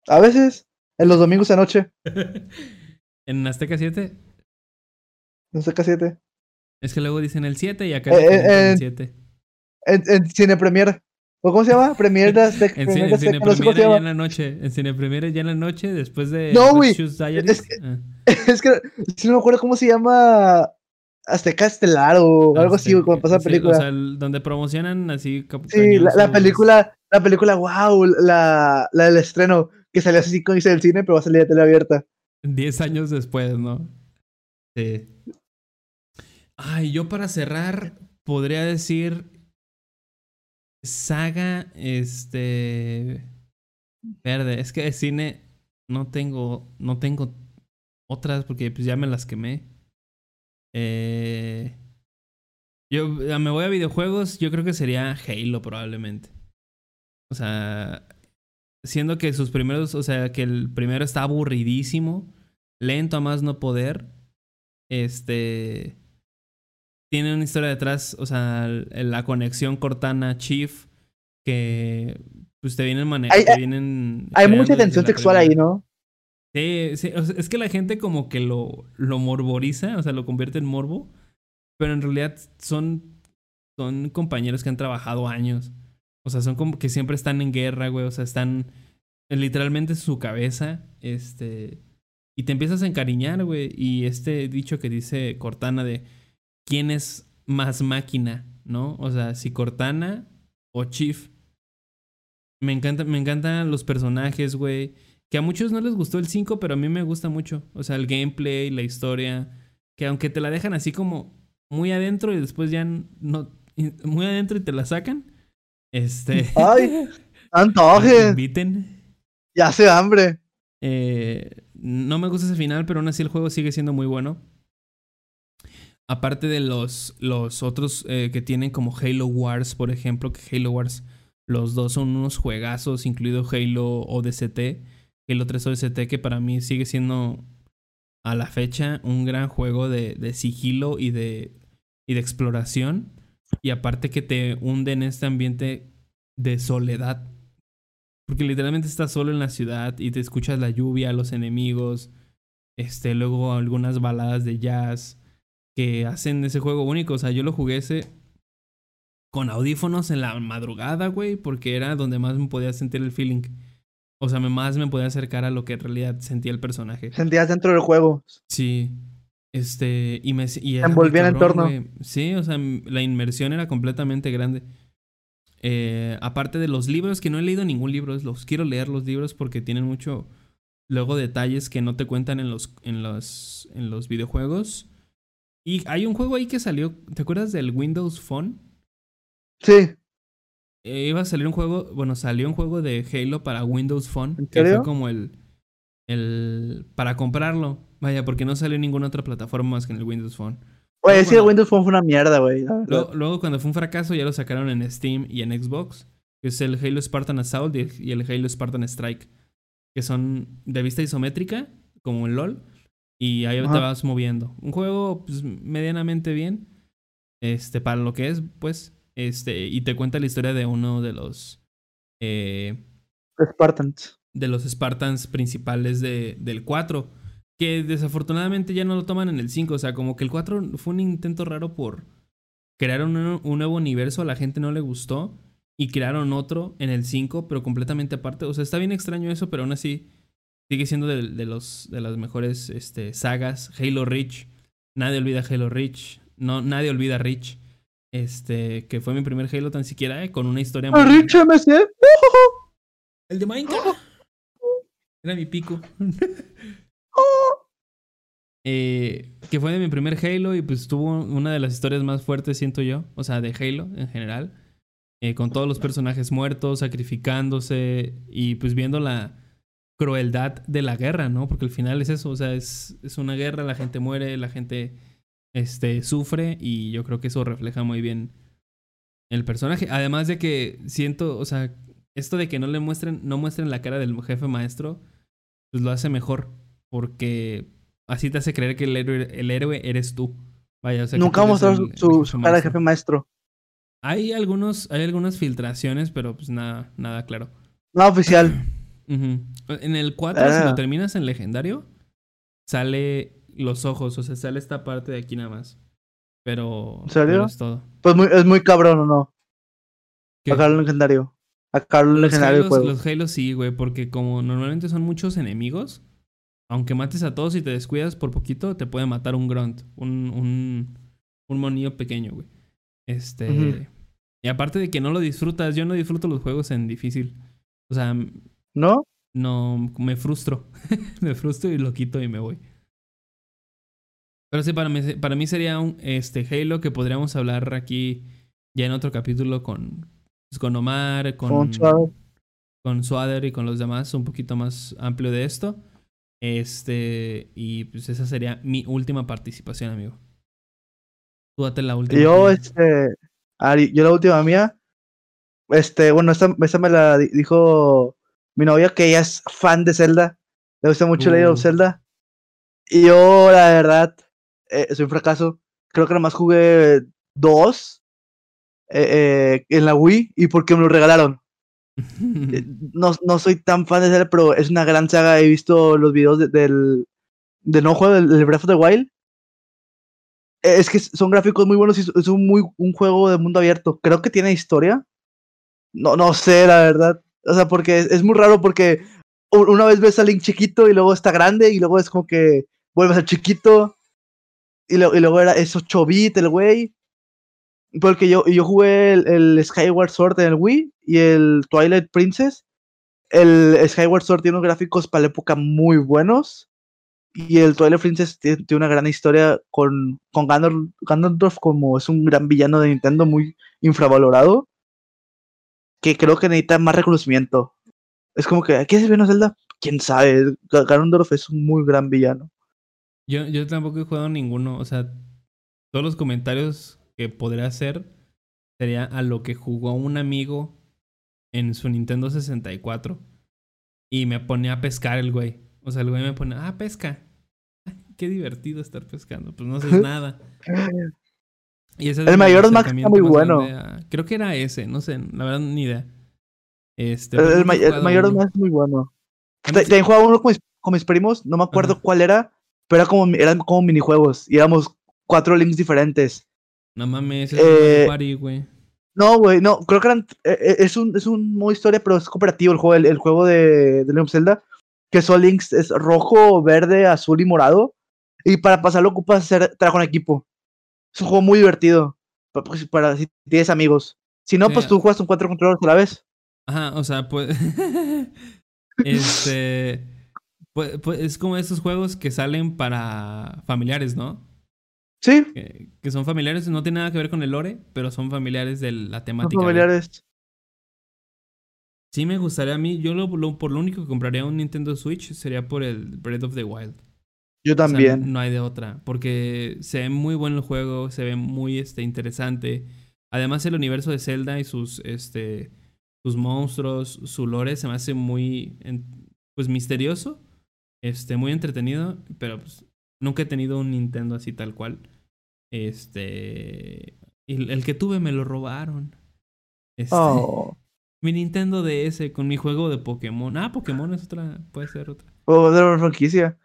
A veces, en los domingos de noche, ¿En Azteca 7? no sé qué 7. Es que luego dicen el 7 y acá Eh, dicen eh, el eh, 7. En, en Cine Premier. ¿O cómo se llama? Premier de Azteca. En, Premier en Cine no sé ya en la noche. En Cine Premiere ya en la noche, después de No, güey, Diaries. que- Ah, Es que si no me acuerdo cómo se llama. Azteca Estelar o algo así, cuando pasa la Sí, película. o sea, el- donde promocionan así. Sí, la, película, la película, wow, la, la del estreno, que salió así con dice del cine, pero va a salir de tele abierta. 10 años después, ¿no? Sí. Ay, yo para cerrar podría decir saga, este. Verde, es que de cine no tengo. No tengo otras porque pues ya me las quemé. Eh, yo me voy a videojuegos, yo creo que sería Halo probablemente. O sea, siendo que sus primeros, o sea, que el primero está aburridísimo, lento a más no poder. Este tiene una historia detrás, o sea, la conexión Cortana Chief que pues te vienen manejando, Hay- vienen Hay creando mucha tensión sexual ahí. ¿no? Sí, sí, o sea, es que la gente como que lo, lo morboriza, o sea, lo convierte en morbo, pero en realidad son, son compañeros que han trabajado años. O sea, son como que siempre están en guerra, güey, o sea, están literalmente en su cabeza, este, y te empiezas a encariñar, güey, y este dicho que dice Cortana de quién es más máquina, ¿no? O sea, si Cortana o Chief. Me encanta, me encantan los personajes, güey. Que a muchos no les gustó el 5, pero a mí me gusta mucho. O sea, el gameplay, la historia. Que aunque te la dejan así como muy adentro y después ya no. Muy adentro y te la sacan. Este. Ay, Antoje. inviten. Ya hace hambre. Eh, no me gusta ese final, pero aún así el juego sigue siendo muy bueno. Aparte de los, los otros eh, que tienen como Halo Wars, por ejemplo, que Halo Wars, los dos son unos juegazos, incluido Halo ODST, Halo 3 ODST, que para mí sigue siendo a la fecha un gran juego de, de sigilo y de, y de exploración. Y aparte que te hunde en este ambiente de soledad. Porque literalmente estás solo en la ciudad y te escuchas la lluvia, los enemigos, este, luego algunas baladas de jazz que hacen ese juego único. O sea, yo lo jugué ese con audífonos en la madrugada, güey, porque era donde más me podía sentir el feeling. O sea, más me podía acercar a lo que en realidad sentía el personaje. Sentías dentro del juego. Sí. Este, y me y era envolvía en el entorno. Sí, o sea, la inmersión era completamente grande. Eh, aparte de los libros, que no he leído ningún libro, los quiero leer los libros porque tienen mucho luego detalles que no te cuentan en los, en los, en los videojuegos. Y hay un juego ahí que salió, ¿te acuerdas del Windows Phone? Sí. Eh, iba a salir un juego, bueno, salió un juego de Halo para Windows Phone, ¿En que fue como el, el para comprarlo. Vaya, porque no salió en ninguna otra plataforma más que en el Windows Phone. Oye, sí, el. Windows Phone fue una mierda, güey. Luego, luego, cuando fue un fracaso, ya lo sacaron en Steam y en Xbox, que es el Halo Spartan Assault y y el Halo Spartan Strike, que son de vista isométrica, como en LOL, y ahí te vas moviendo. Un juego pues, medianamente bien, este, para lo que es, pues, este, y te cuenta la historia de uno de los, eh, Spartans. de los Spartans principales de, del 4. Que desafortunadamente ya no lo toman en el 5. O sea, como que el 4 fue un intento raro por crear un, nuevo- un nuevo universo. A la gente no le gustó. Y crearon otro en el 5, pero completamente aparte. O sea, está bien extraño eso, pero aún así sigue siendo de, de los, de las mejores este, sagas. Halo Reach. Nadie olvida Halo Reach. No, nadie olvida Reach. Este, que fue mi primer Halo tan siquiera, eh, con una historia Ah, Rich MC. el de Minecraft. Era mi pico. Eh, que fue de mi primer Halo y pues tuvo una de las historias más fuertes, siento yo. O sea, de Halo en general. Eh, con todos los personajes muertos, sacrificándose y pues viendo la crueldad de la guerra, ¿no? Porque al final es eso, o sea, es, es una guerra, la gente muere, la gente este, sufre y yo creo que eso refleja muy bien el personaje. Además de que siento, o sea, esto de que no le muestren, no muestren la cara del jefe maestro, pues lo hace mejor. Porque así te hace creer que el héroe, el héroe eres tú. Vaya, o sea, Nunca el- su, el su cara de jefe maestro. Hay algunos, hay algunas filtraciones, pero pues nada, nada claro. No oficial. En el 4, si Ah. lo terminas en legendario, sale los ojos, o sea, sale esta parte de aquí nada más. Pero, ¿En serio? pero es todo. Pues muy, es muy cabrón, ¿o no? ¿Qué? Acá lo legendario. Acá lo legendario Halos, juego. los Halos sí, güey, porque como normalmente son muchos enemigos, aunque mates a todos y te descuidas por poquito, te puede matar un grunt, un, un, un monillo pequeño, güey. Este. Y aparte de que no lo disfrutas, yo no disfruto los juegos en difícil. O sea, ¿No? no, me frustro. me frustro y lo quito y me voy. Pero sí, para mí, para mí sería un este, Halo que podríamos hablar aquí ya en otro capítulo con, pues, con Omar, con, Con Suader y con los demás, un poquito más amplio de esto. Este, y pues esa sería mi última participación, amigo. Tú date la última. Yo, este, Ari, yo la última mía, este, bueno, esta, esta me la di- dijo mi novia que ella es fan de Zelda, le gusta mucho Legend Uh. of Zelda, y yo, la verdad, eh, soy un fracaso, creo que nomás jugué dos eh, eh, en la Wii, y porque me lo regalaron, no, no soy tan fan de Zelda, pero es una gran saga, he visto los videos de- del, del no juego del, del Breath of the Wild, es que son gráficos muy buenos y es- es un, muy, un juego de mundo abierto. Creo que tiene historia. No, no sé, la verdad. O sea, porque es, es muy raro porque una vez ves a Link chiquito y luego está grande y luego es como que vuelves a chiquito y, luego era eso 8 bit el güey. Porque yo, yo jugué el, Skyward Sword en el Wii y el Twilight Princess. El Skyward Sword tiene unos gráficos para la época muy buenos. Y el Twilight Princess tiene, una gran historia con, con Ganondorf, Ganondorf como es un gran villano de Nintendo muy infravalorado. Que creo que necesita más reconocimiento. Es como que, ¿qué es villano Zelda? Quién sabe. Ga- Ganondorf es un muy gran villano. Yo, yo tampoco he jugado ninguno. O sea, todos los comentarios que podría hacer sería a lo que jugó un amigo en su Nintendo 64. Y me ponía a pescar el güey. O sea, el güey me pone, ah, pesca. Ay, qué divertido estar pescando. Pues no haces nada. Y ese es El mi Majora's Mask está muy bueno. a- Creo que era ese, no sé, la verdad ni idea. Este, El, el, ma- el uno. Mask es muy bueno. También jugaba uno con mis, con mis primos, no me acuerdo Ajá. cuál era, pero era como, eran como minijuegos. Y éramos cuatro links diferentes. No mames, es un Mario Eh, Party, güey. No, güey, no, creo que eran. eh, eh, es, un, es un modo historia, pero es cooperativo el juego, el, el juego de, de of Zelda. Que son links, es rojo, verde, azul y morado. Y para pasarlo ocupas hacer trabajo en equipo. Es un juego muy divertido. pa- pues, Para, si tienes amigos. Si no, Sí. pues tú juegas con cuatro controles a la vez. Ajá, o sea, pues. este. Pues, pues es como esos juegos que salen para familiares, ¿no? Sí, Que, que son familiares, no tiene nada que ver con el lore, pero son familiares de la son temática. de- familiares. Sí, me gustaría a mí. Yo lo, lo- por lo único que compraría un Nintendo Switch sería por el Breath of the Wild. Yo O sea, también. no hay de otra. Porque se ve muy bueno el juego, se ve muy este, interesante. Además, el universo de Zelda y sus, este, sus monstruos, su lore se me hace muy pues misterioso. Este, muy entretenido. Pero pues, nunca he tenido un Nintendo así tal cual. Este. el, el que tuve me lo robaron. Este, Oh. Mi Nintendo DS con mi juego de Pokémon. Ah, Pokémon es otra. Puede ser otra. O de una franquicia.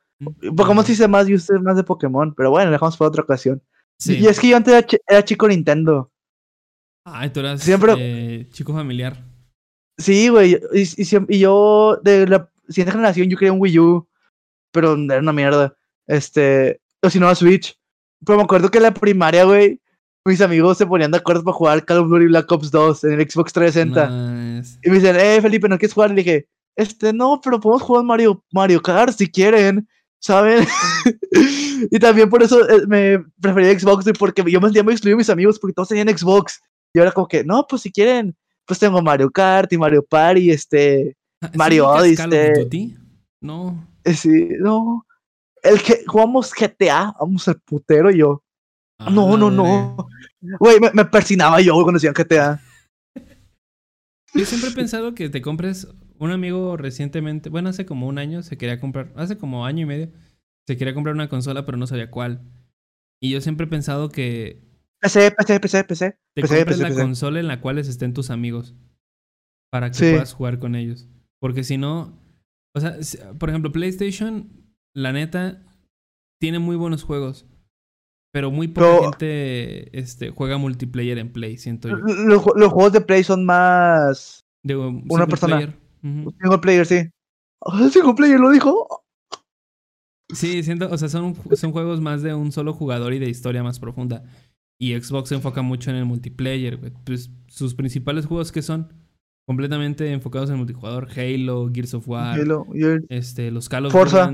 Pokémon sí sé más y usted más de Pokémon. Pero bueno, dejamos para otra ocasión. Sí. Y es que yo antes era, chi- era chico Nintendo. Ay, tú eras Siempre- eh, chico familiar. Sí, güey. Y, y y yo, de la siguiente generación, yo quería un Wii U. Pero era una mierda. Este. O si no, la Switch. Pero me acuerdo que en la primaria, güey. Mis amigos se ponían de acuerdo para jugar Call of Duty Black Ops 2 en el Xbox 360. Nice. Y me dicen, eh, Felipe, ¿no quieres jugar? Y le dije, este, no, pero podemos jugar Mario, Mario Kart si quieren, ¿saben? y también por eso eh, me prefería Xbox, porque yo me sentía muy excluido de mis amigos porque todos tenían Xbox. Y ahora como que, no, pues si quieren, pues tengo Mario Kart y Mario Party, este, Ah, ¿sí Mario Odyssey. No. eh, sí, no. El que jugamos GTA, vamos al putero y yo. Ah, No, no, no. Güey, me, me persinaba yo cuando decían GTA. Yo siempre he pensado que te compres. Un amigo recientemente, bueno, hace como un año se quería comprar, hace como año y medio, se quería comprar una consola, pero no sabía cuál. Y yo siempre he pensado que PC, PC, PC, PC. te PC, compres PC, la PC. consola en la cual estén tus amigos. Para que Sí. puedas jugar con ellos. Porque si no. O sea, por ejemplo, PlayStation, la neta, tiene muy buenos juegos. Pero muy poca Pero- gente este, juega multiplayer en Play, siento yo. Los, ju- los juegos de Play son más De, Una persona. player. Ujú. single player, sí. Ah, single player lo dijo. Sí, siento, o sea, son, son juegos más de un solo jugador y de historia más profunda. Y Xbox se enfoca mucho en el multiplayer, güey. Pues sus principales juegos que son completamente enfocados en el multijugador, Halo, Gears of War, Halo, el- este, los Call of Forza.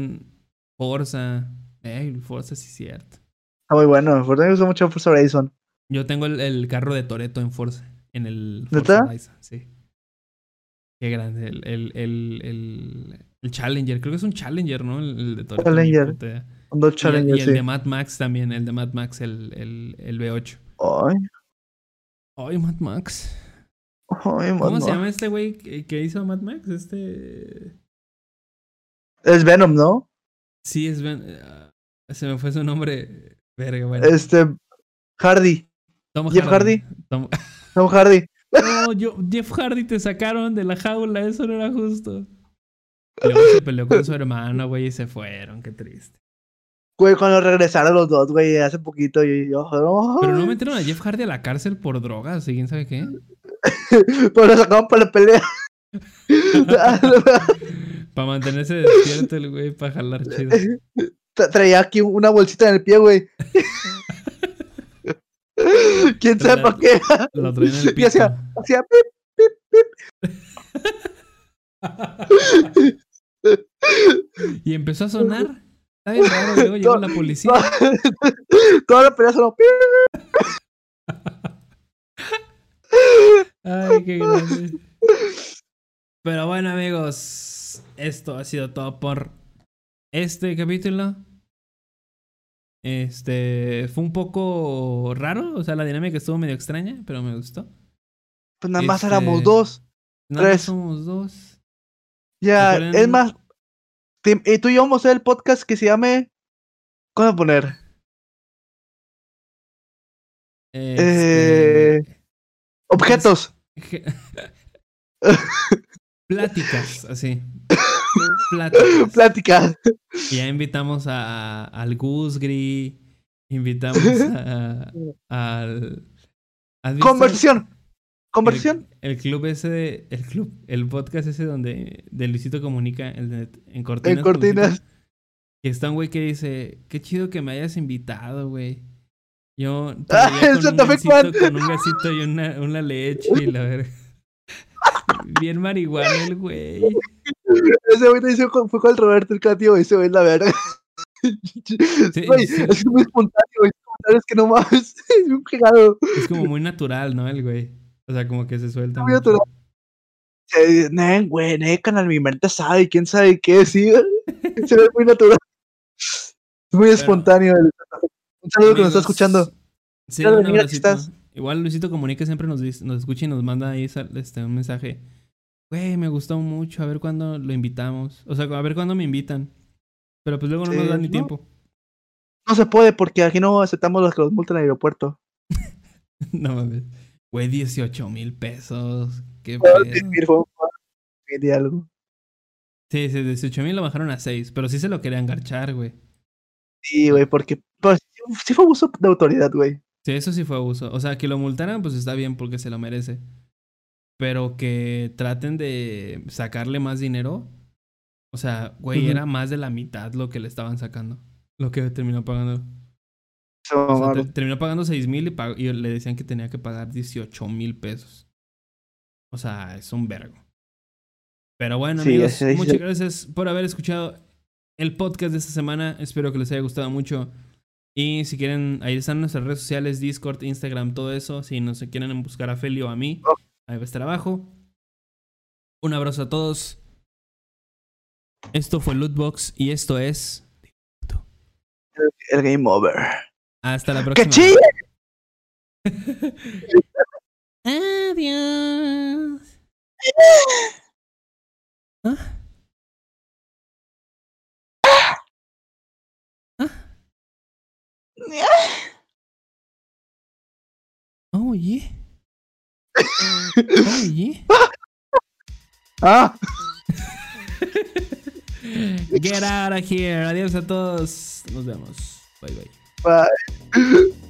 Forza. Eh, Forza sí es cierto. Está muy bueno. Forza me gusta mucho Forza Horizon. Yo tengo el, el carro de Toreto en Forza. en el. Forza Horizon, sí. Qué grande. El, el, el, el, Challenger, creo que es un Challenger, ¿no? El, de Toretto. Challenger. Dodge Y, el- Challenger, y el sí. de Mad Max también, el de Mad Max, el, el, el V8. Ay, Ay, Mad Max. ay, ¿Cómo mano. se llama este güey que, que hizo Mad Max? Este. Es Venom, ¿no? Sí, es Ben. ah, se me fue su nombre. Verga, bueno. Este. Hardy. Tom Jeff Hardy. Tom- Tom Hardy. No, yo, Jeff Hardy te sacaron de la jaula, eso no era justo. Luego se peleó con su hermano, güey, y se fueron, qué triste. Güey, cuando regresaron los dos, güey, hace poquito. Y yo, no. Pero no metieron a Jeff Hardy a la cárcel por drogas, ¿y quién sabe qué? Pero lo sacaban para la pelea. Para mantenerse despierto el güey, para jalar chido. Tra- Traía aquí una bolsita en el pie, güey. ¿Quién sabe para qué? Lo traen en el Y hacía, hacía pip. Y empezó a sonar. Está bien raro, luego llegó la policía. Toda la pelea pip. Ay, qué grande. Pero bueno, amigos, esto ha sido todo por este capítulo. Este fue un poco raro, o sea, la dinámica estuvo medio extraña, pero me gustó. Pues nada más Este, éramos dos. Nada más Tres. somos dos. Ya, es más. te- y tú y yo vamos a hacer el podcast que se llame. ¿Cómo voy a poner? Este, Eh, Objetos. je- Pláticas, así. Pláticas. Ya invitamos a, al Gusgri, invitamos a, al... ¿has visto Conversión. Conversión. El, el club ese, de- el club, el podcast ese donde de Luisito Comunica, el de, en Cortinas. En Cortinas. que está un güey que dice, qué chido que me hayas invitado, güey. Yo Ah, con, un Juan. con un gasito y una, una leche y la verga. Bien marihuana el güey. Ese güey dice, fue con el Roberto el Catio, ese güey la verga. Sí. es muy espontáneo. Es que no mames. Es un cagado. Es como muy natural, ¿no? El güey. O sea, como que se suelta. Muy mucho. natural. Eh, Ne, güey, canal, mi mente sabe, quién sabe qué, sí. Se ve muy natural. Es muy espontáneo. el. Un saludo que nos está escuchando. Sí, mira, estás. Igual Luisito Comunica siempre nos, dice- nos escucha y nos manda ahí este, un mensaje. Güey, me gustó mucho, a ver cuándo lo invitamos. O sea, a ver cuándo me invitan. Pero pues luego no nos dan ni ¿no? tiempo. No se puede porque aquí no aceptamos los que los multan en el aeropuerto. no mames. Güey, 18 mil pesos. Qué pedo. de algo. Sí, sí, 18 mil lo bajaron a 6. Pero sí se lo querían garchar, güey. Sí, güey, porque pues, sí fue abuso de autoridad, güey. Sí, eso sí fue abuso. O sea, que lo multaran, pues está bien porque se lo merece. Pero que traten de sacarle más dinero. O sea, güey, era más de la mitad lo que le estaban sacando. Lo que terminó pagando. Se O sea, mamaron. te- terminó pagando 6 mil y, pag- y le decían que tenía que pagar 18 mil pesos. O sea, es un vergo. Pero bueno, Sí, amigos, muchas gracias por haber escuchado el podcast de esta semana. Espero que les haya gustado mucho. Y si quieren, ahí están nuestras redes sociales, Discord, Instagram, todo eso. Si no se quieren buscar a Feli o a mí, Oh. Ahí va a estar abajo. Un abrazo a todos. Esto fue Lootbox y esto es... El game over. Hasta la ¡Que próxima. Adiós. ¿Ah? Oh, yeah. Yeah. Ah, Get out of here. Adiós a todos. Nos vemos. Bye, bye. bye.